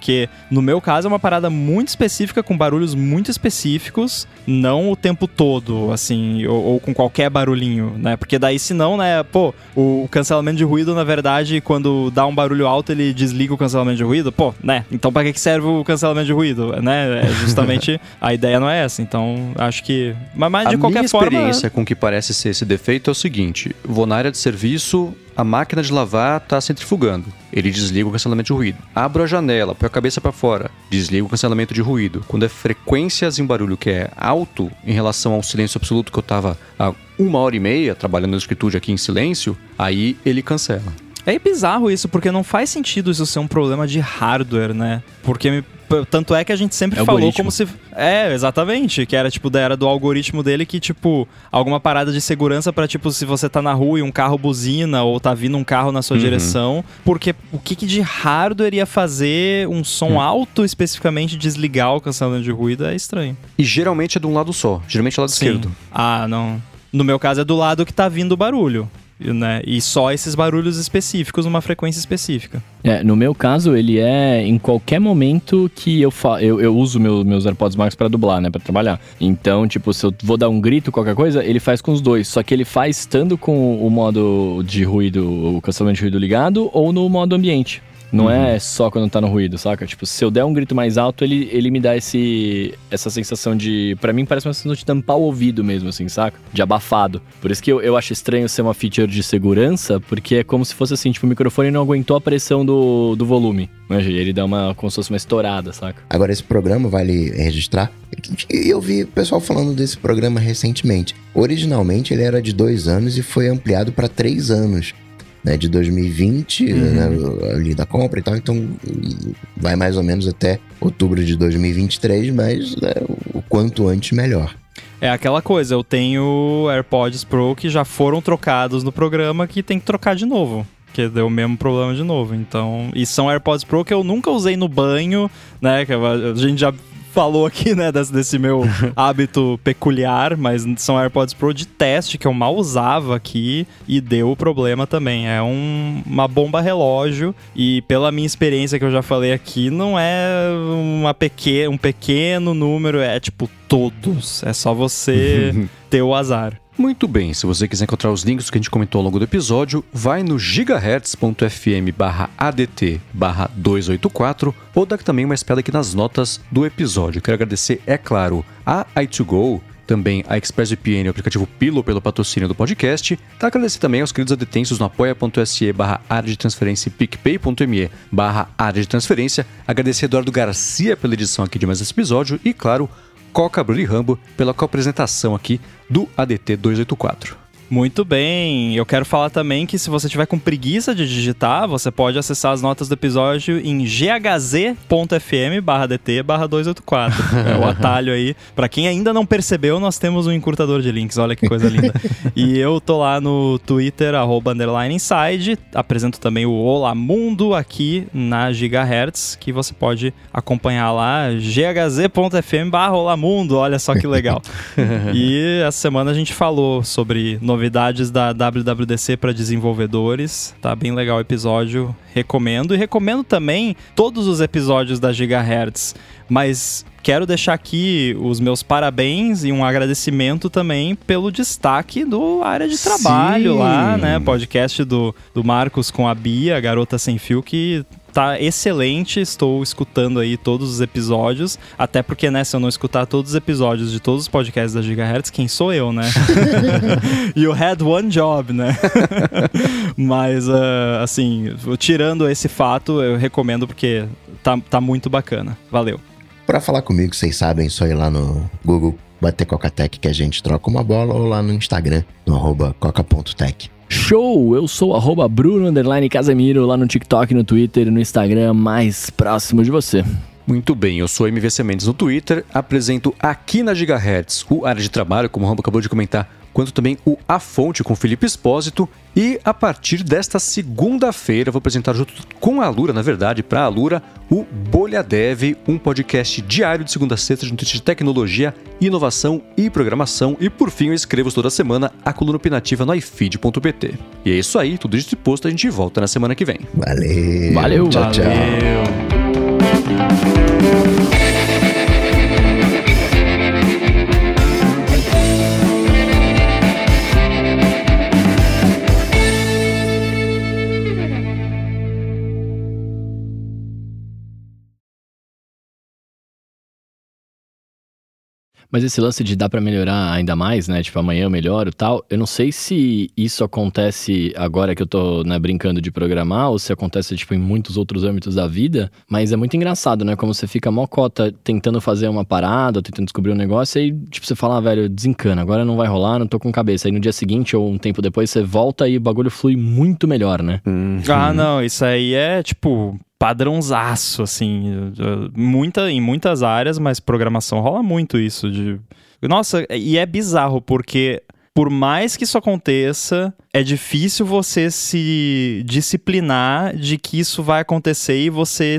Speaker 2: no meu caso é uma parada muito específica com barulhos muito específicos, não o tempo todo, assim, ou, ou com qualquer barulhinho, né? Porque daí senão, né, pô, o cancelamento de ruído na verdade, quando dá um barulho alto, ele desliga o cancelamento de ruído, pô, né? Então para que serve o cancelamento de ruído, né? É justamente a ideia não é essa. Então, acho que. Mas, mas de
Speaker 1: a
Speaker 2: qualquer
Speaker 1: minha
Speaker 2: forma.
Speaker 1: A experiência com que parece ser esse defeito é o seguinte: vou na área de serviço, a máquina de lavar está centrifugando. Ele desliga o cancelamento de ruído. Abro a janela, põe a cabeça para fora, desliga o cancelamento de ruído. Quando é frequências em barulho que é alto em relação ao silêncio absoluto que eu estava há uma hora e meia trabalhando no escritório aqui em silêncio, aí ele cancela.
Speaker 2: É bizarro isso, porque não faz sentido isso ser um problema de hardware, né? Porque tanto é que a gente sempre é falou algoritmo. como se. É, exatamente. Que era, tipo, da era do algoritmo dele que, tipo, alguma parada de segurança para tipo, se você tá na rua e um carro buzina ou tá vindo um carro na sua uhum. direção. Porque o que, que, de hardware ia fazer um som uhum. alto especificamente desligar o cancelamento de ruído é estranho.
Speaker 1: E geralmente é de um lado só, geralmente é do lado Sim. esquerdo.
Speaker 2: Ah, não. No meu caso é do lado que tá vindo o barulho né? E só esses barulhos específicos numa frequência específica.
Speaker 4: É, no meu caso, ele é em qualquer momento que eu, fa eu, eu uso meu, meus AirPods Max para dublar, né? Para trabalhar. Então, tipo, se eu vou dar um grito, qualquer coisa, ele faz com os dois. Só que ele faz estando com o modo de ruído, o cancelamento de ruído ligado ou no modo ambiente. Não uhum. é só quando tá no ruído, saca? Tipo, se eu der um grito mais alto, ele, ele me dá esse, essa sensação de. para mim, parece uma sensação de tampar o ouvido mesmo, assim, saca? De abafado. Por isso que eu, eu acho estranho ser uma feature de segurança, porque é como se fosse assim: tipo, o microfone não aguentou a pressão do, do volume. Né? Ele dá uma. como se fosse uma estourada, saca?
Speaker 3: Agora, esse programa, vale registrar. Eu vi o pessoal falando desse programa recentemente. Originalmente, ele era de dois anos e foi ampliado para três anos né, de 2020, uhum. né, ali da compra e tal, então vai mais ou menos até outubro de 2023, mas né, o quanto antes melhor.
Speaker 2: É aquela coisa, eu tenho AirPods Pro que já foram trocados no programa que tem que trocar de novo que deu o mesmo problema de novo. Então, e são AirPods Pro que eu nunca usei no banho, né? Que a gente já falou aqui, né, desse, desse meu hábito peculiar, mas são AirPods Pro de teste que eu mal usava aqui e deu problema também. É um, uma bomba relógio e pela minha experiência que eu já falei aqui, não é uma peque, um pequeno número, é tipo todos. É só você ter o azar.
Speaker 1: Muito bem, se você quiser encontrar os links que a gente comentou ao longo do episódio, vai no gigahertz.fm ADT barra 284 ou dá também uma espiada aqui nas notas do episódio. Quero agradecer, é claro, a i2Go, também a ExpressVPN, o aplicativo Pilo pelo patrocínio do podcast. Tá agradecer também aos queridos adetensos no apoia.se barra área de transferência e picpay.me barra área de transferência. Agradecer Eduardo Garcia pela edição aqui de mais esse episódio e, claro, Coca Bruni Rambo pela co-apresentação aqui do ADT 284.
Speaker 2: Muito bem. Eu quero falar também que se você tiver com preguiça de digitar, você pode acessar as notas do episódio em ghz.fm barra DT barra 284. é o atalho aí. Para quem ainda não percebeu, nós temos um encurtador de links. Olha que coisa linda. e eu tô lá no Twitter, arroba underline inside. Apresento também o Olá Mundo aqui na Gigahertz, que você pode acompanhar lá, ghz.fm barra Olá Mundo. Olha só que legal. e essa semana a gente falou sobre novidades da WWDC para desenvolvedores. Tá bem legal o episódio, recomendo. E recomendo também todos os episódios da Gigahertz. Mas quero deixar aqui os meus parabéns e um agradecimento também pelo destaque do área de trabalho Sim. lá, né? Podcast do, do Marcos com a Bia, Garota Sem Fio, que tá excelente. Estou escutando aí todos os episódios. Até porque, né, se eu não escutar todos os episódios de todos os podcasts da Gigahertz, quem sou eu, né? you had one job, né? Mas, uh, assim, tirando esse fato, eu recomendo porque tá, tá muito bacana. Valeu.
Speaker 3: Para falar comigo, vocês sabem, só ir lá no Google, bater Cocatec que a gente troca uma bola ou lá no Instagram, no arroba coca.tech.
Speaker 4: Show! Eu sou arroba Bruno Casemiro lá no TikTok, no Twitter no Instagram mais próximo de você.
Speaker 1: Muito bem, eu sou MVC Mendes no Twitter, apresento aqui na Gigahertz o área de trabalho, como o Rambo acabou de comentar, quanto também o A Fonte com Felipe Espósito. E a partir desta segunda-feira, vou apresentar junto com a Lura, na verdade, para a Lura, o Bolha Dev, um podcast diário de segunda a sexta de notícias de tecnologia, inovação e programação. E por fim, eu escrevo toda semana a coluna opinativa no ifeed.pt. E é isso aí, tudo isso posto, a gente volta na semana que vem.
Speaker 3: Valeu.
Speaker 4: Valeu,
Speaker 3: tchau,
Speaker 2: Valeu.
Speaker 3: tchau.
Speaker 4: Mas esse lance de dar pra melhorar ainda mais, né? Tipo, amanhã eu melhoro e tal. Eu não sei se isso acontece agora que eu tô né, brincando de programar ou se acontece, tipo, em muitos outros âmbitos da vida. Mas é muito engraçado, né? Como você fica mocota tentando fazer uma parada, tentando descobrir um negócio, e aí, tipo, você fala, ah, velho, desencana, agora não vai rolar, não tô com cabeça. Aí no dia seguinte ou um tempo depois você volta e o bagulho flui muito melhor, né?
Speaker 2: Ah, não, isso aí é tipo padrãozaço, assim, muita, em muitas áreas, mas programação rola muito isso de... Nossa, e é bizarro, porque por mais que isso aconteça, é difícil você se disciplinar de que isso vai acontecer e você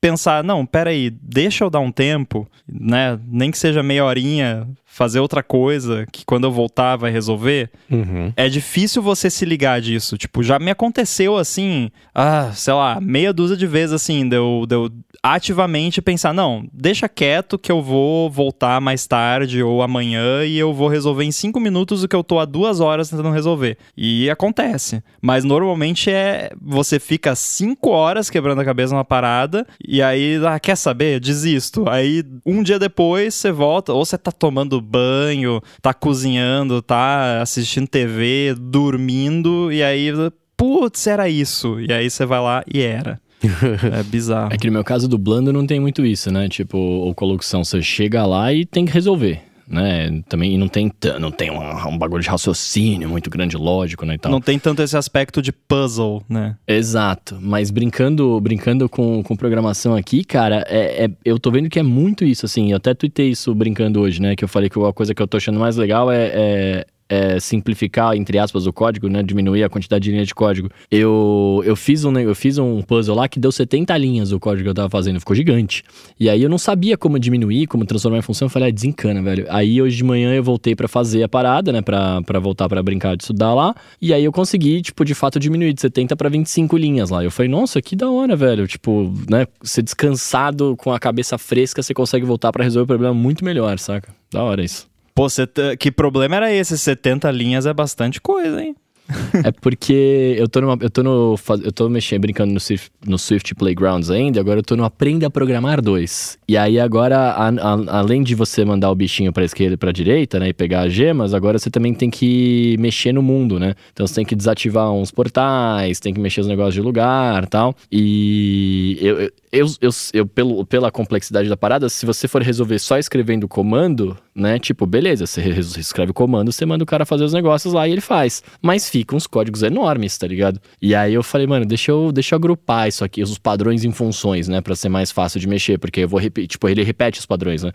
Speaker 2: pensar, não, peraí, deixa eu dar um tempo, né, nem que seja meia horinha, fazer outra coisa, que quando eu voltar vai resolver,
Speaker 1: Uhum.
Speaker 2: é difícil você se ligar disso. Tipo, já me aconteceu assim, ah, sei lá, meia dúzia de vezes assim, de eu, de eu ativamente pensar, não, deixa quieto que eu vou voltar mais tarde ou amanhã e eu vou resolver em cinco minutos o que eu tô há duas horas tentando resolver. E acontece. Mas normalmente é. Você fica cinco horas quebrando a cabeça numa parada e aí, ah, quer saber? Desisto. Aí um dia depois você volta, ou você tá tomando banho, tá cozinhando, tá assistindo TV, dormindo, e aí, putz, era isso. E aí você vai lá e era. É bizarro.
Speaker 4: É que no meu caso do Blando não tem muito isso, né? Tipo, ou colocação, você chega lá e tem que resolver. Né? Também não tem, não tem um, um bagulho de raciocínio muito grande, lógico, né? E tal.
Speaker 2: Não tem tanto esse aspecto de puzzle, né?
Speaker 4: Exato, mas brincando brincando com, com programação aqui, cara, é, é- eu tô vendo que é muito isso, assim, eu até tuitei isso brincando hoje, né, que eu falei que a coisa que eu tô achando mais legal é, é- é simplificar, entre aspas, o código, né, diminuir a quantidade de linha de código. Eu, eu, fiz um, eu fiz um puzzle lá que deu 70 linhas o código que eu tava fazendo, ficou gigante. E aí eu não sabia como diminuir, como transformar em função, eu falei, ah, desencana, velho. Aí hoje de manhã eu voltei pra fazer a parada, né, pra, voltar pra brincar de estudar lá, e aí eu consegui, tipo, de fato diminuir de 70 pra 25 linhas lá. Eu falei, nossa, que da hora, velho. Tipo, né, ser descansado com a cabeça fresca, você consegue voltar pra resolver o problema muito melhor, saca? Da hora isso.
Speaker 2: Pô, set- que problema era esse? 70 linhas é bastante coisa, hein?
Speaker 4: é porque eu tô, numa, eu tô no. Eu tô mexendo, brincando no Swift, no Swift Playgrounds ainda, agora eu tô no Aprenda a Programar 2. E aí agora, a- a- além de você mandar o bichinho pra esquerda e pra direita, né? E pegar as gemas, agora você também tem que mexer no mundo, né? Então você tem que desativar uns portais, tem que mexer os negócios de lugar tal. E eu, eu, eu, eu- pelo, pela complexidade da parada, se você for resolver só escrevendo comando, né? Tipo, beleza, você re- escreve o comando, você manda o cara fazer os negócios lá e ele faz. Mas fica uns códigos enormes, tá ligado? E aí eu falei, mano, deixa eu, deixa eu agrupar isso aqui, os padrões em funções, né? Pra ser mais fácil de mexer, porque eu vou repetir, tipo, ele repete os padrões, né?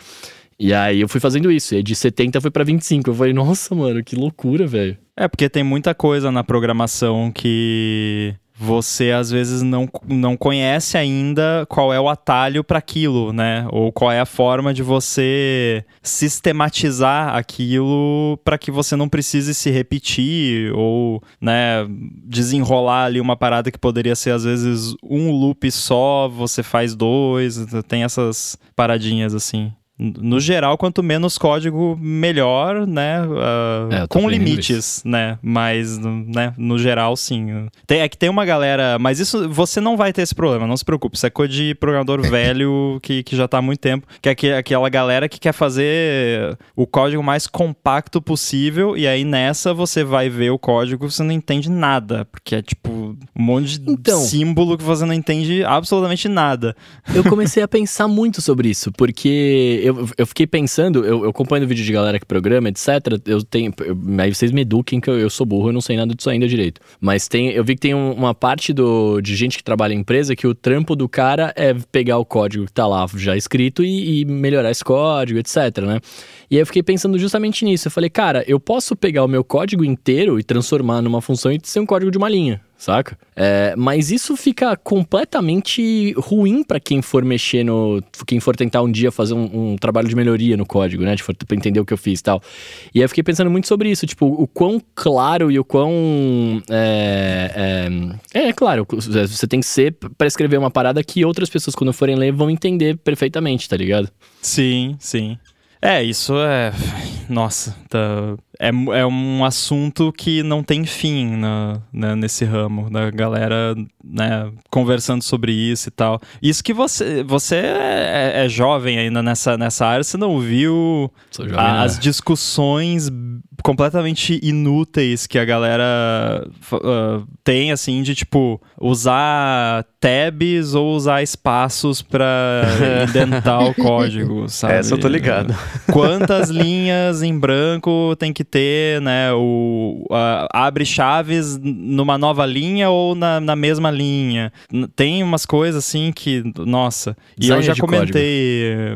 Speaker 4: E aí eu fui fazendo isso, e de 70 foi pra 25. Eu falei, nossa, mano, que loucura, velho.
Speaker 2: É, porque tem muita coisa na programação que você às vezes não, não conhece ainda qual é o atalho para aquilo, né? Ou qual é a forma de você sistematizar aquilo para que você não precise se repetir ou, né, desenrolar ali uma parada que poderia ser às vezes um loop só, você faz dois, tem essas paradinhas assim. No geral, quanto menos código, melhor, né? Ah,
Speaker 4: É,
Speaker 2: com limites, né? Mas, né, no geral, sim. Tem- é que tem uma galera. Mas isso você não vai ter esse problema, não se preocupe. Isso é coisa de programador velho que, que já tá há muito tempo. Que é aque- aquela galera que quer fazer o código mais compacto possível. E aí nessa você vai ver o código você não entende nada. Porque é tipo um monte de
Speaker 4: Então.
Speaker 2: símbolo que você não entende absolutamente nada.
Speaker 4: Eu comecei a pensar muito sobre isso, porque eu, eu fiquei pensando, eu, eu acompanho vídeo de galera que programa, etc. Eu tenho. eu- aí vocês me eduquem que eu, eu sou burro, eu não sei nada disso ainda direito. Mas tem, eu vi que tem um- uma parte do, de gente que trabalha em empresa que o trampo do cara é pegar o código que tá lá já escrito e, e melhorar esse código, etc, né? E aí eu fiquei pensando justamente nisso. Eu falei, cara, eu posso pegar o meu código inteiro e transformar numa função e ser um código de uma linha, saca? É, mas isso fica completamente ruim pra quem for mexer no. quem for tentar um dia fazer um, um trabalho de melhoria no código, né? For, pra entender o que eu fiz e tal. E aí eu fiquei pensando muito sobre isso, tipo, o quão claro e o quão. É, é, é claro, você tem que ser pra escrever uma parada que outras pessoas, quando forem ler, vão entender perfeitamente, tá ligado?
Speaker 2: Sim, sim. É, isso é. Nossa, tá- é, é um assunto que não tem fim na, né, nesse ramo, da galera né, conversando sobre isso e tal. Isso que você. Você é, é jovem ainda nessa, nessa área, você não viu
Speaker 4: jovem,
Speaker 2: a-
Speaker 4: né?
Speaker 2: as discussões completamente inúteis que a galera ah, tem, assim, de tipo, usar tabs ou usar espaços pra indentar o código, sabe?
Speaker 1: Essa eu tô ligado.
Speaker 2: Quantas linhas em branco tem que ter, né? O, a- abre chaves numa nova linha ou na, na mesma linha. Tem umas coisas assim que, nossa. E eu
Speaker 4: Designer
Speaker 2: já comentei.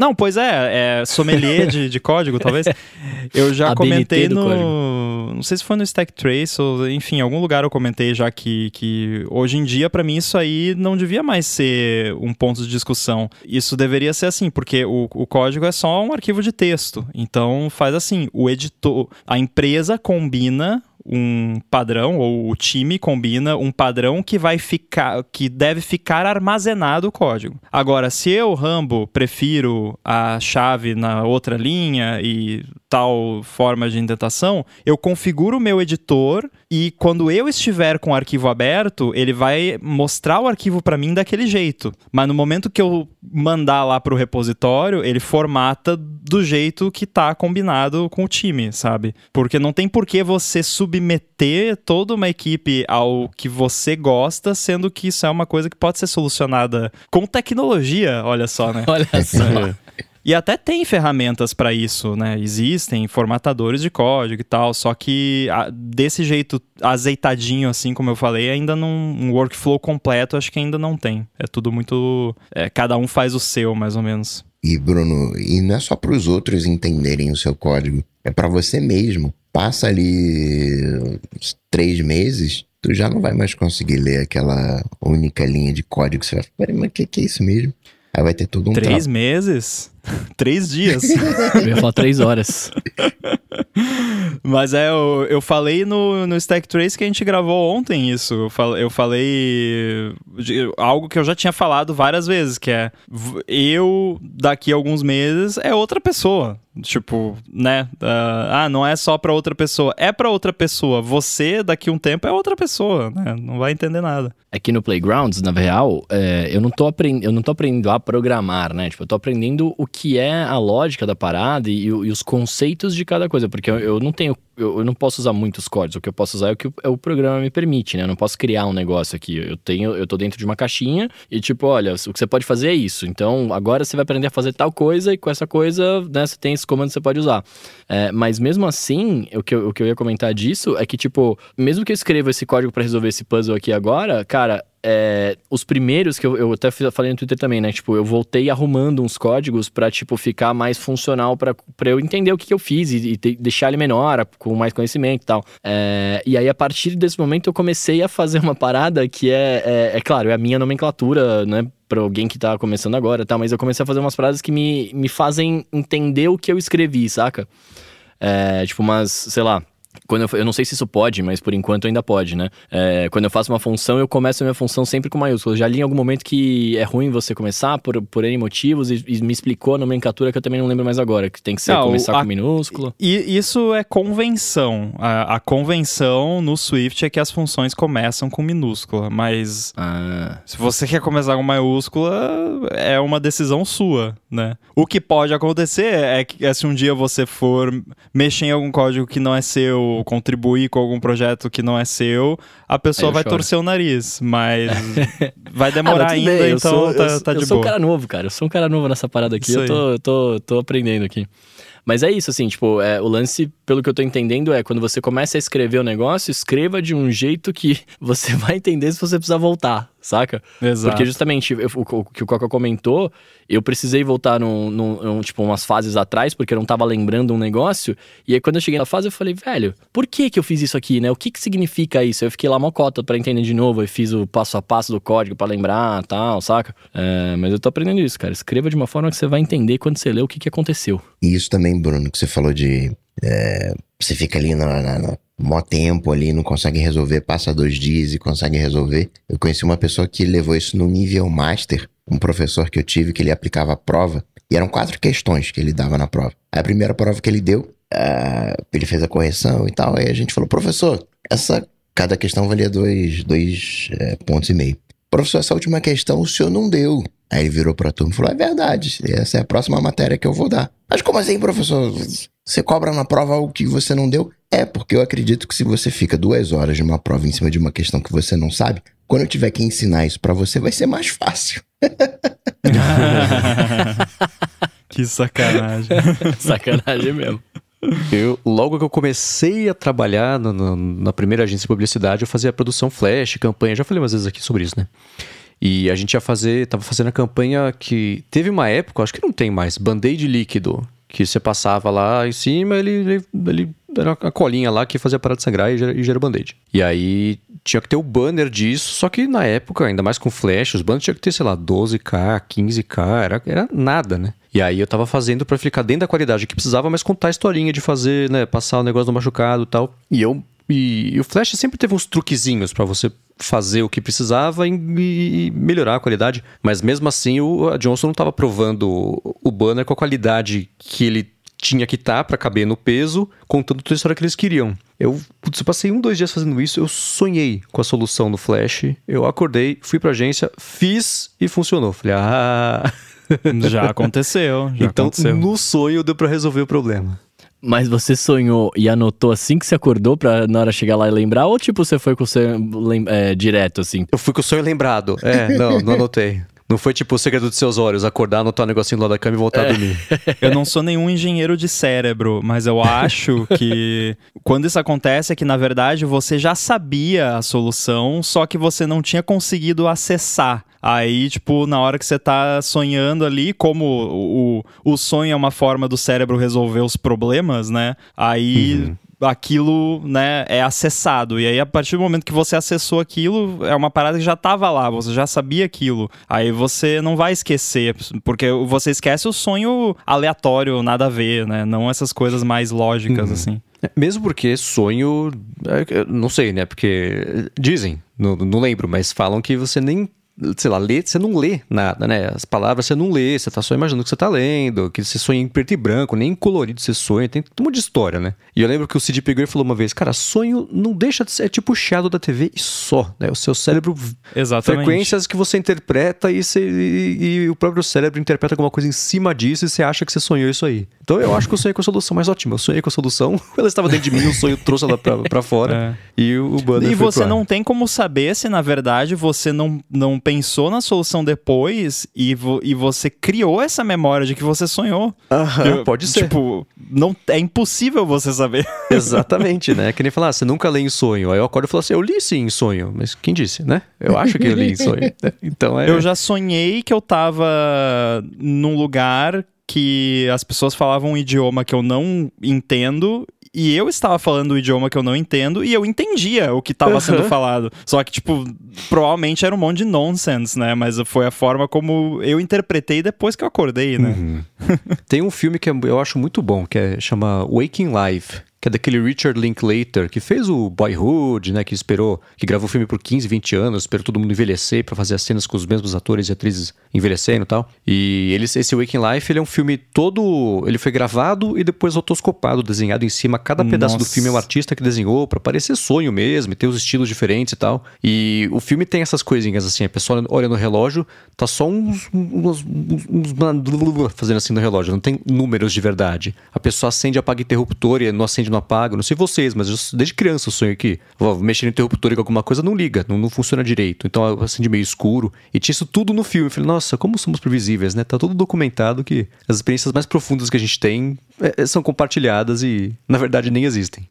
Speaker 2: Não, pois é, é sommelier de, de código, talvez. Eu já comentei no.
Speaker 4: código.
Speaker 2: Não sei se foi no Stack Trace ou, enfim, em algum lugar eu comentei já que, que hoje em dia, pra mim, isso aí não devia mais ser um ponto de discussão. Isso deveria ser assim, porque o, o código é só um arquivo de texto. Então faz assim: o editor, a empresa combina um padrão ou o time combina um padrão que vai ficar que deve ficar armazenado o código. Agora, se eu Rambo prefiro a chave na outra linha e tal forma de indentação, eu configuro o meu editor e quando eu estiver com o arquivo aberto, ele vai mostrar o arquivo para mim daquele jeito. Mas no momento que eu mandar lá pro repositório, ele formata do jeito que tá combinado com o time, sabe? Porque não tem por que você submeter toda uma equipe ao que você gosta, sendo que isso é uma coisa que pode ser solucionada com tecnologia, olha só, né?
Speaker 4: Olha só.
Speaker 2: E até tem ferramentas para isso, né? Existem formatadores de código e tal, só que desse jeito azeitadinho, assim como eu falei, ainda não. Um workflow completo, acho que ainda não tem. É tudo muito. é, cada um faz o seu, mais ou menos.
Speaker 3: E Bruno, e não é só para os outros entenderem o seu código, é para você mesmo. Passa ali uns três meses, tu já não vai mais conseguir ler aquela única linha de código. Você vai falar, "Peraí, mas o que, que é isso mesmo? Aí vai ter todo um
Speaker 2: Três meses? Três dias?
Speaker 4: Eu ia falar três horas.
Speaker 2: Mas é, eu, eu falei no, no Stack Trace que a gente gravou ontem isso. Eu, fal, eu falei de algo que eu já tinha falado várias vezes, que é eu, daqui a alguns meses, é outra pessoa. Tipo, né? ah, ah, não é só pra outra pessoa. É pra outra pessoa. Você, daqui a um tempo, é outra pessoa, né? Não vai entender nada.
Speaker 4: Aqui no Playgrounds, na real, é, eu, não tô aprend... eu não tô aprendendo a programar, né? Tipo, eu tô aprendendo o que é a lógica da parada e, e os conceitos de cada coisa. Porque eu, eu não tenho. Eu, eu não posso usar muitos códigos. O que eu posso usar é o que o, é o programa me permite, né? Eu não posso criar um negócio aqui. Eu tenho, eu tô dentro de uma caixinha e, tipo, olha, o que você pode fazer é isso. Então, agora você vai aprender a fazer tal coisa e com essa coisa, né, você tem esse comando que você pode usar. É, mas mesmo assim, o que, eu, o que eu ia comentar disso é que, tipo, mesmo que eu escreva esse código pra resolver esse puzzle aqui agora, cara, é, os primeiros que eu, eu até falei no Twitter também, né? Tipo, eu voltei arrumando uns códigos pra, tipo, ficar mais funcional pra eu entender o que, que eu fiz e, e te- deixar ele menor, com mais conhecimento e tal. É, e aí, a partir desse momento, eu comecei a fazer uma parada que é, é, é claro, é a minha nomenclatura, né? Pra alguém que tá começando agora tal, mas eu comecei a fazer umas paradas que me, me fazem entender o que eu escrevi, saca? É, tipo, umas, sei lá. Quando eu, eu não sei se isso pode, mas por enquanto ainda pode, né? É, quando eu faço uma função, eu começo a minha função sempre com maiúsculas. Já li em algum momento que é ruim você começar por, por N motivos e, e me explicou a nomenclatura que eu também não lembro mais agora, que tem que ser
Speaker 2: Não,
Speaker 4: começar
Speaker 2: a-
Speaker 4: com minúsculo.
Speaker 2: E isso é convenção. A, a convenção no Swift é que as funções começam com minúscula, mas
Speaker 4: Ah,
Speaker 2: Se você quer começar com maiúscula, é uma decisão sua, né? O que pode acontecer é que é se um dia você for mexer em algum código que não é seu seu, contribuir com algum projeto que não é seu, a pessoa vai
Speaker 4: choro.
Speaker 2: torcer o nariz, mas vai demorar
Speaker 4: Ah,
Speaker 2: ainda,
Speaker 4: bem, eu
Speaker 2: então
Speaker 4: sou,
Speaker 2: tá,
Speaker 4: eu,
Speaker 2: tá de
Speaker 4: eu sou um
Speaker 2: boa.
Speaker 4: cara novo, cara. Eu sou um cara novo nessa parada aqui. Eu tô, eu tô, tô aprendendo aqui. Mas é isso, assim, tipo, é, o lance, pelo que eu tô entendendo, é quando você começa a escrever o negócio, escreva de um jeito que você vai entender se você precisar voltar, saca?
Speaker 2: Exato.
Speaker 4: Porque justamente eu- o, o que o Coca comentou, eu precisei voltar num, num- num, tipo, umas fases atrás, porque eu não tava lembrando um negócio. E aí quando eu cheguei na fase, eu falei, velho, por que que eu fiz isso aqui, né? O que que significa isso? Eu fiquei lá mocota pra entender de novo, eu fiz o passo a passo do código pra lembrar tal, saca? É, mas eu tô aprendendo isso, cara. Escreva de uma forma que você vai entender quando você lê o que que aconteceu.
Speaker 3: E isso também, Bruno, que você falou de. É, você fica ali na, na, mó tempo ali, não consegue resolver, passa dois dias e consegue resolver. Eu conheci uma pessoa que levou isso no nível master, um professor que eu tive que ele aplicava a prova, e eram quatro questões que ele dava na prova. A primeira prova que ele deu, ah, ele fez a correção e tal, aí a gente falou, professor, essa. Cada questão valia dois, dois é, pontos e meio. Professor, essa última questão o senhor não deu. Aí ele virou pra turma e falou: É verdade, essa é a próxima matéria que eu vou dar. Mas como assim, professor? Você cobra na prova algo que você não deu? É, porque eu acredito que se você fica duas horas de uma prova em cima de uma questão que você não sabe, quando eu tiver que ensinar isso pra você, vai ser mais fácil.
Speaker 2: que sacanagem.
Speaker 4: Sacanagem mesmo.
Speaker 1: Eu, logo que eu comecei a trabalhar no- no- na primeira agência de publicidade, eu fazia produção flash, campanha. Já falei umas vezes aqui sobre isso, né? E a gente ia fazer, tava fazendo a campanha que teve uma época, acho que não tem mais, band-aid líquido, que você passava lá em cima, ele, ele, ele era uma colinha lá que fazia parar de sangrar e já, e já era band-aid. E aí tinha que ter o banner disso, só que na época, ainda mais com flash, os banners tinha que ter, sei lá, 12k, 15k, era, era nada, né? E aí eu tava fazendo pra ficar dentro da qualidade que precisava, mas contar a historinha de fazer, né, passar o negócio do machucado e tal. E eu e, e o Flash sempre teve uns truquezinhos pra você fazer o que precisava e, e melhorar a qualidade, mas mesmo assim o Johnson não tava provando o, banner com a qualidade que ele tinha que estar pra caber no peso, contando toda a história que eles queriam. Eu, putz, eu passei um, dois dias fazendo isso, eu sonhei com a solução no Flash, eu acordei, fui pra agência, fiz e funcionou. Falei, ah...
Speaker 2: Já aconteceu, já
Speaker 1: então,
Speaker 2: aconteceu.
Speaker 1: no sonho deu pra resolver o problema.
Speaker 4: Mas você sonhou e anotou assim que você acordou pra na hora chegar lá e lembrar? Ou tipo, você foi com o lem- é, direto, assim?
Speaker 1: Eu fui com o sonho lembrado. É, não, não anotei. Não foi tipo o segredo dos seus olhos, acordar, anotar um negocinho lá da cama e voltar a dormir.
Speaker 2: Eu não sou nenhum engenheiro de cérebro, mas eu acho que quando isso acontece é que na verdade você já sabia a solução, só que você não tinha conseguido acessar. Aí, tipo, na hora que você tá sonhando ali, como o, o, sonho é uma forma do cérebro resolver os problemas, né? Aí aquilo, né, é acessado. E aí, a partir do momento que você acessou aquilo, é uma parada que já tava lá, você já sabia aquilo. Aí você não vai esquecer, porque você esquece o sonho aleatório, nada a ver, né? Não essas coisas mais lógicas, assim.
Speaker 1: É, Mesmo porque sonho. é, Não sei, né? Porque dizem, não, não lembro, mas falam que você nem. Sei lá, lê, você não lê nada, né? As palavras você não lê, você tá só imaginando que você tá lendo, que você sonha em preto e branco, nem em colorido você sonha, tem um monte de história, né? E eu lembro que o Cid pegou e falou uma vez, cara, sonho não deixa de ser, é tipo o shadow da TV e só, né? O seu cérebro
Speaker 2: Exatamente.
Speaker 1: frequências que você interpreta e, você- e- e o próprio cérebro interpreta alguma coisa em cima disso e você acha que você sonhou isso aí. Então eu acho que eu sonhei com a solução mais ótima. Eu sonhei com a solução, ela estava dentro de mim, o sonho trouxe ela pra, pra fora e o, o banner
Speaker 2: É. E
Speaker 1: foi
Speaker 2: você
Speaker 1: pro ar.
Speaker 2: não tem como saber se, na verdade, você não, não pensou na solução depois e, vo- e você criou essa memória de que você sonhou.
Speaker 1: Aham,
Speaker 2: Eu-
Speaker 1: pode ser.
Speaker 2: Tipo, não, é impossível você saber.
Speaker 1: Exatamente, né? Que nem falar, ah, você nunca lê em sonho. Aí eu acordo e falo assim, eu li sim em sonho. Mas quem disse, né? Eu acho que eu li em sonho. Então é...
Speaker 2: Eu já sonhei que eu tava num lugar que as pessoas falavam um idioma que eu não entendo. E eu estava falando o idioma que eu não entendo e eu entendia o que estava sendo
Speaker 1: Aham.
Speaker 2: falado. Só que, tipo, provavelmente era um monte de nonsense, né? Mas foi a forma como eu interpretei depois que eu acordei, né?
Speaker 1: Uhum. Tem um filme que é- eu acho muito bom, que é, chama Waking Life, que é daquele Richard Linklater, que fez o Boyhood, né, que esperou, que gravou o filme por 15, 20 anos, esperou todo mundo envelhecer pra fazer as cenas com os mesmos atores e atrizes envelhecendo e tal. E ele, esse Waking Life, ele é um filme todo, ele foi gravado e depois rotoscopado, desenhado em cima, cada pedaço do filme é um artista que desenhou pra parecer sonho mesmo, e ter os estilos diferentes e tal. E o filme tem essas coisinhas assim, a pessoa olha no relógio, tá só uns, uns, uns, uns fazendo assim no relógio, não tem números de verdade. A pessoa acende apaga interruptor e não acende acende, não apaga. Não sei vocês, mas eu, desde criança eu sonho que vou mexer no interruptor e alguma coisa não liga, não, não funciona direito. Então acende meio escuro. E tinha isso tudo no filme. Eu falei, nossa, como somos previsíveis, né? Tá tudo documentado que as experiências mais profundas que a gente tem é, são compartilhadas e, na verdade, nem existem.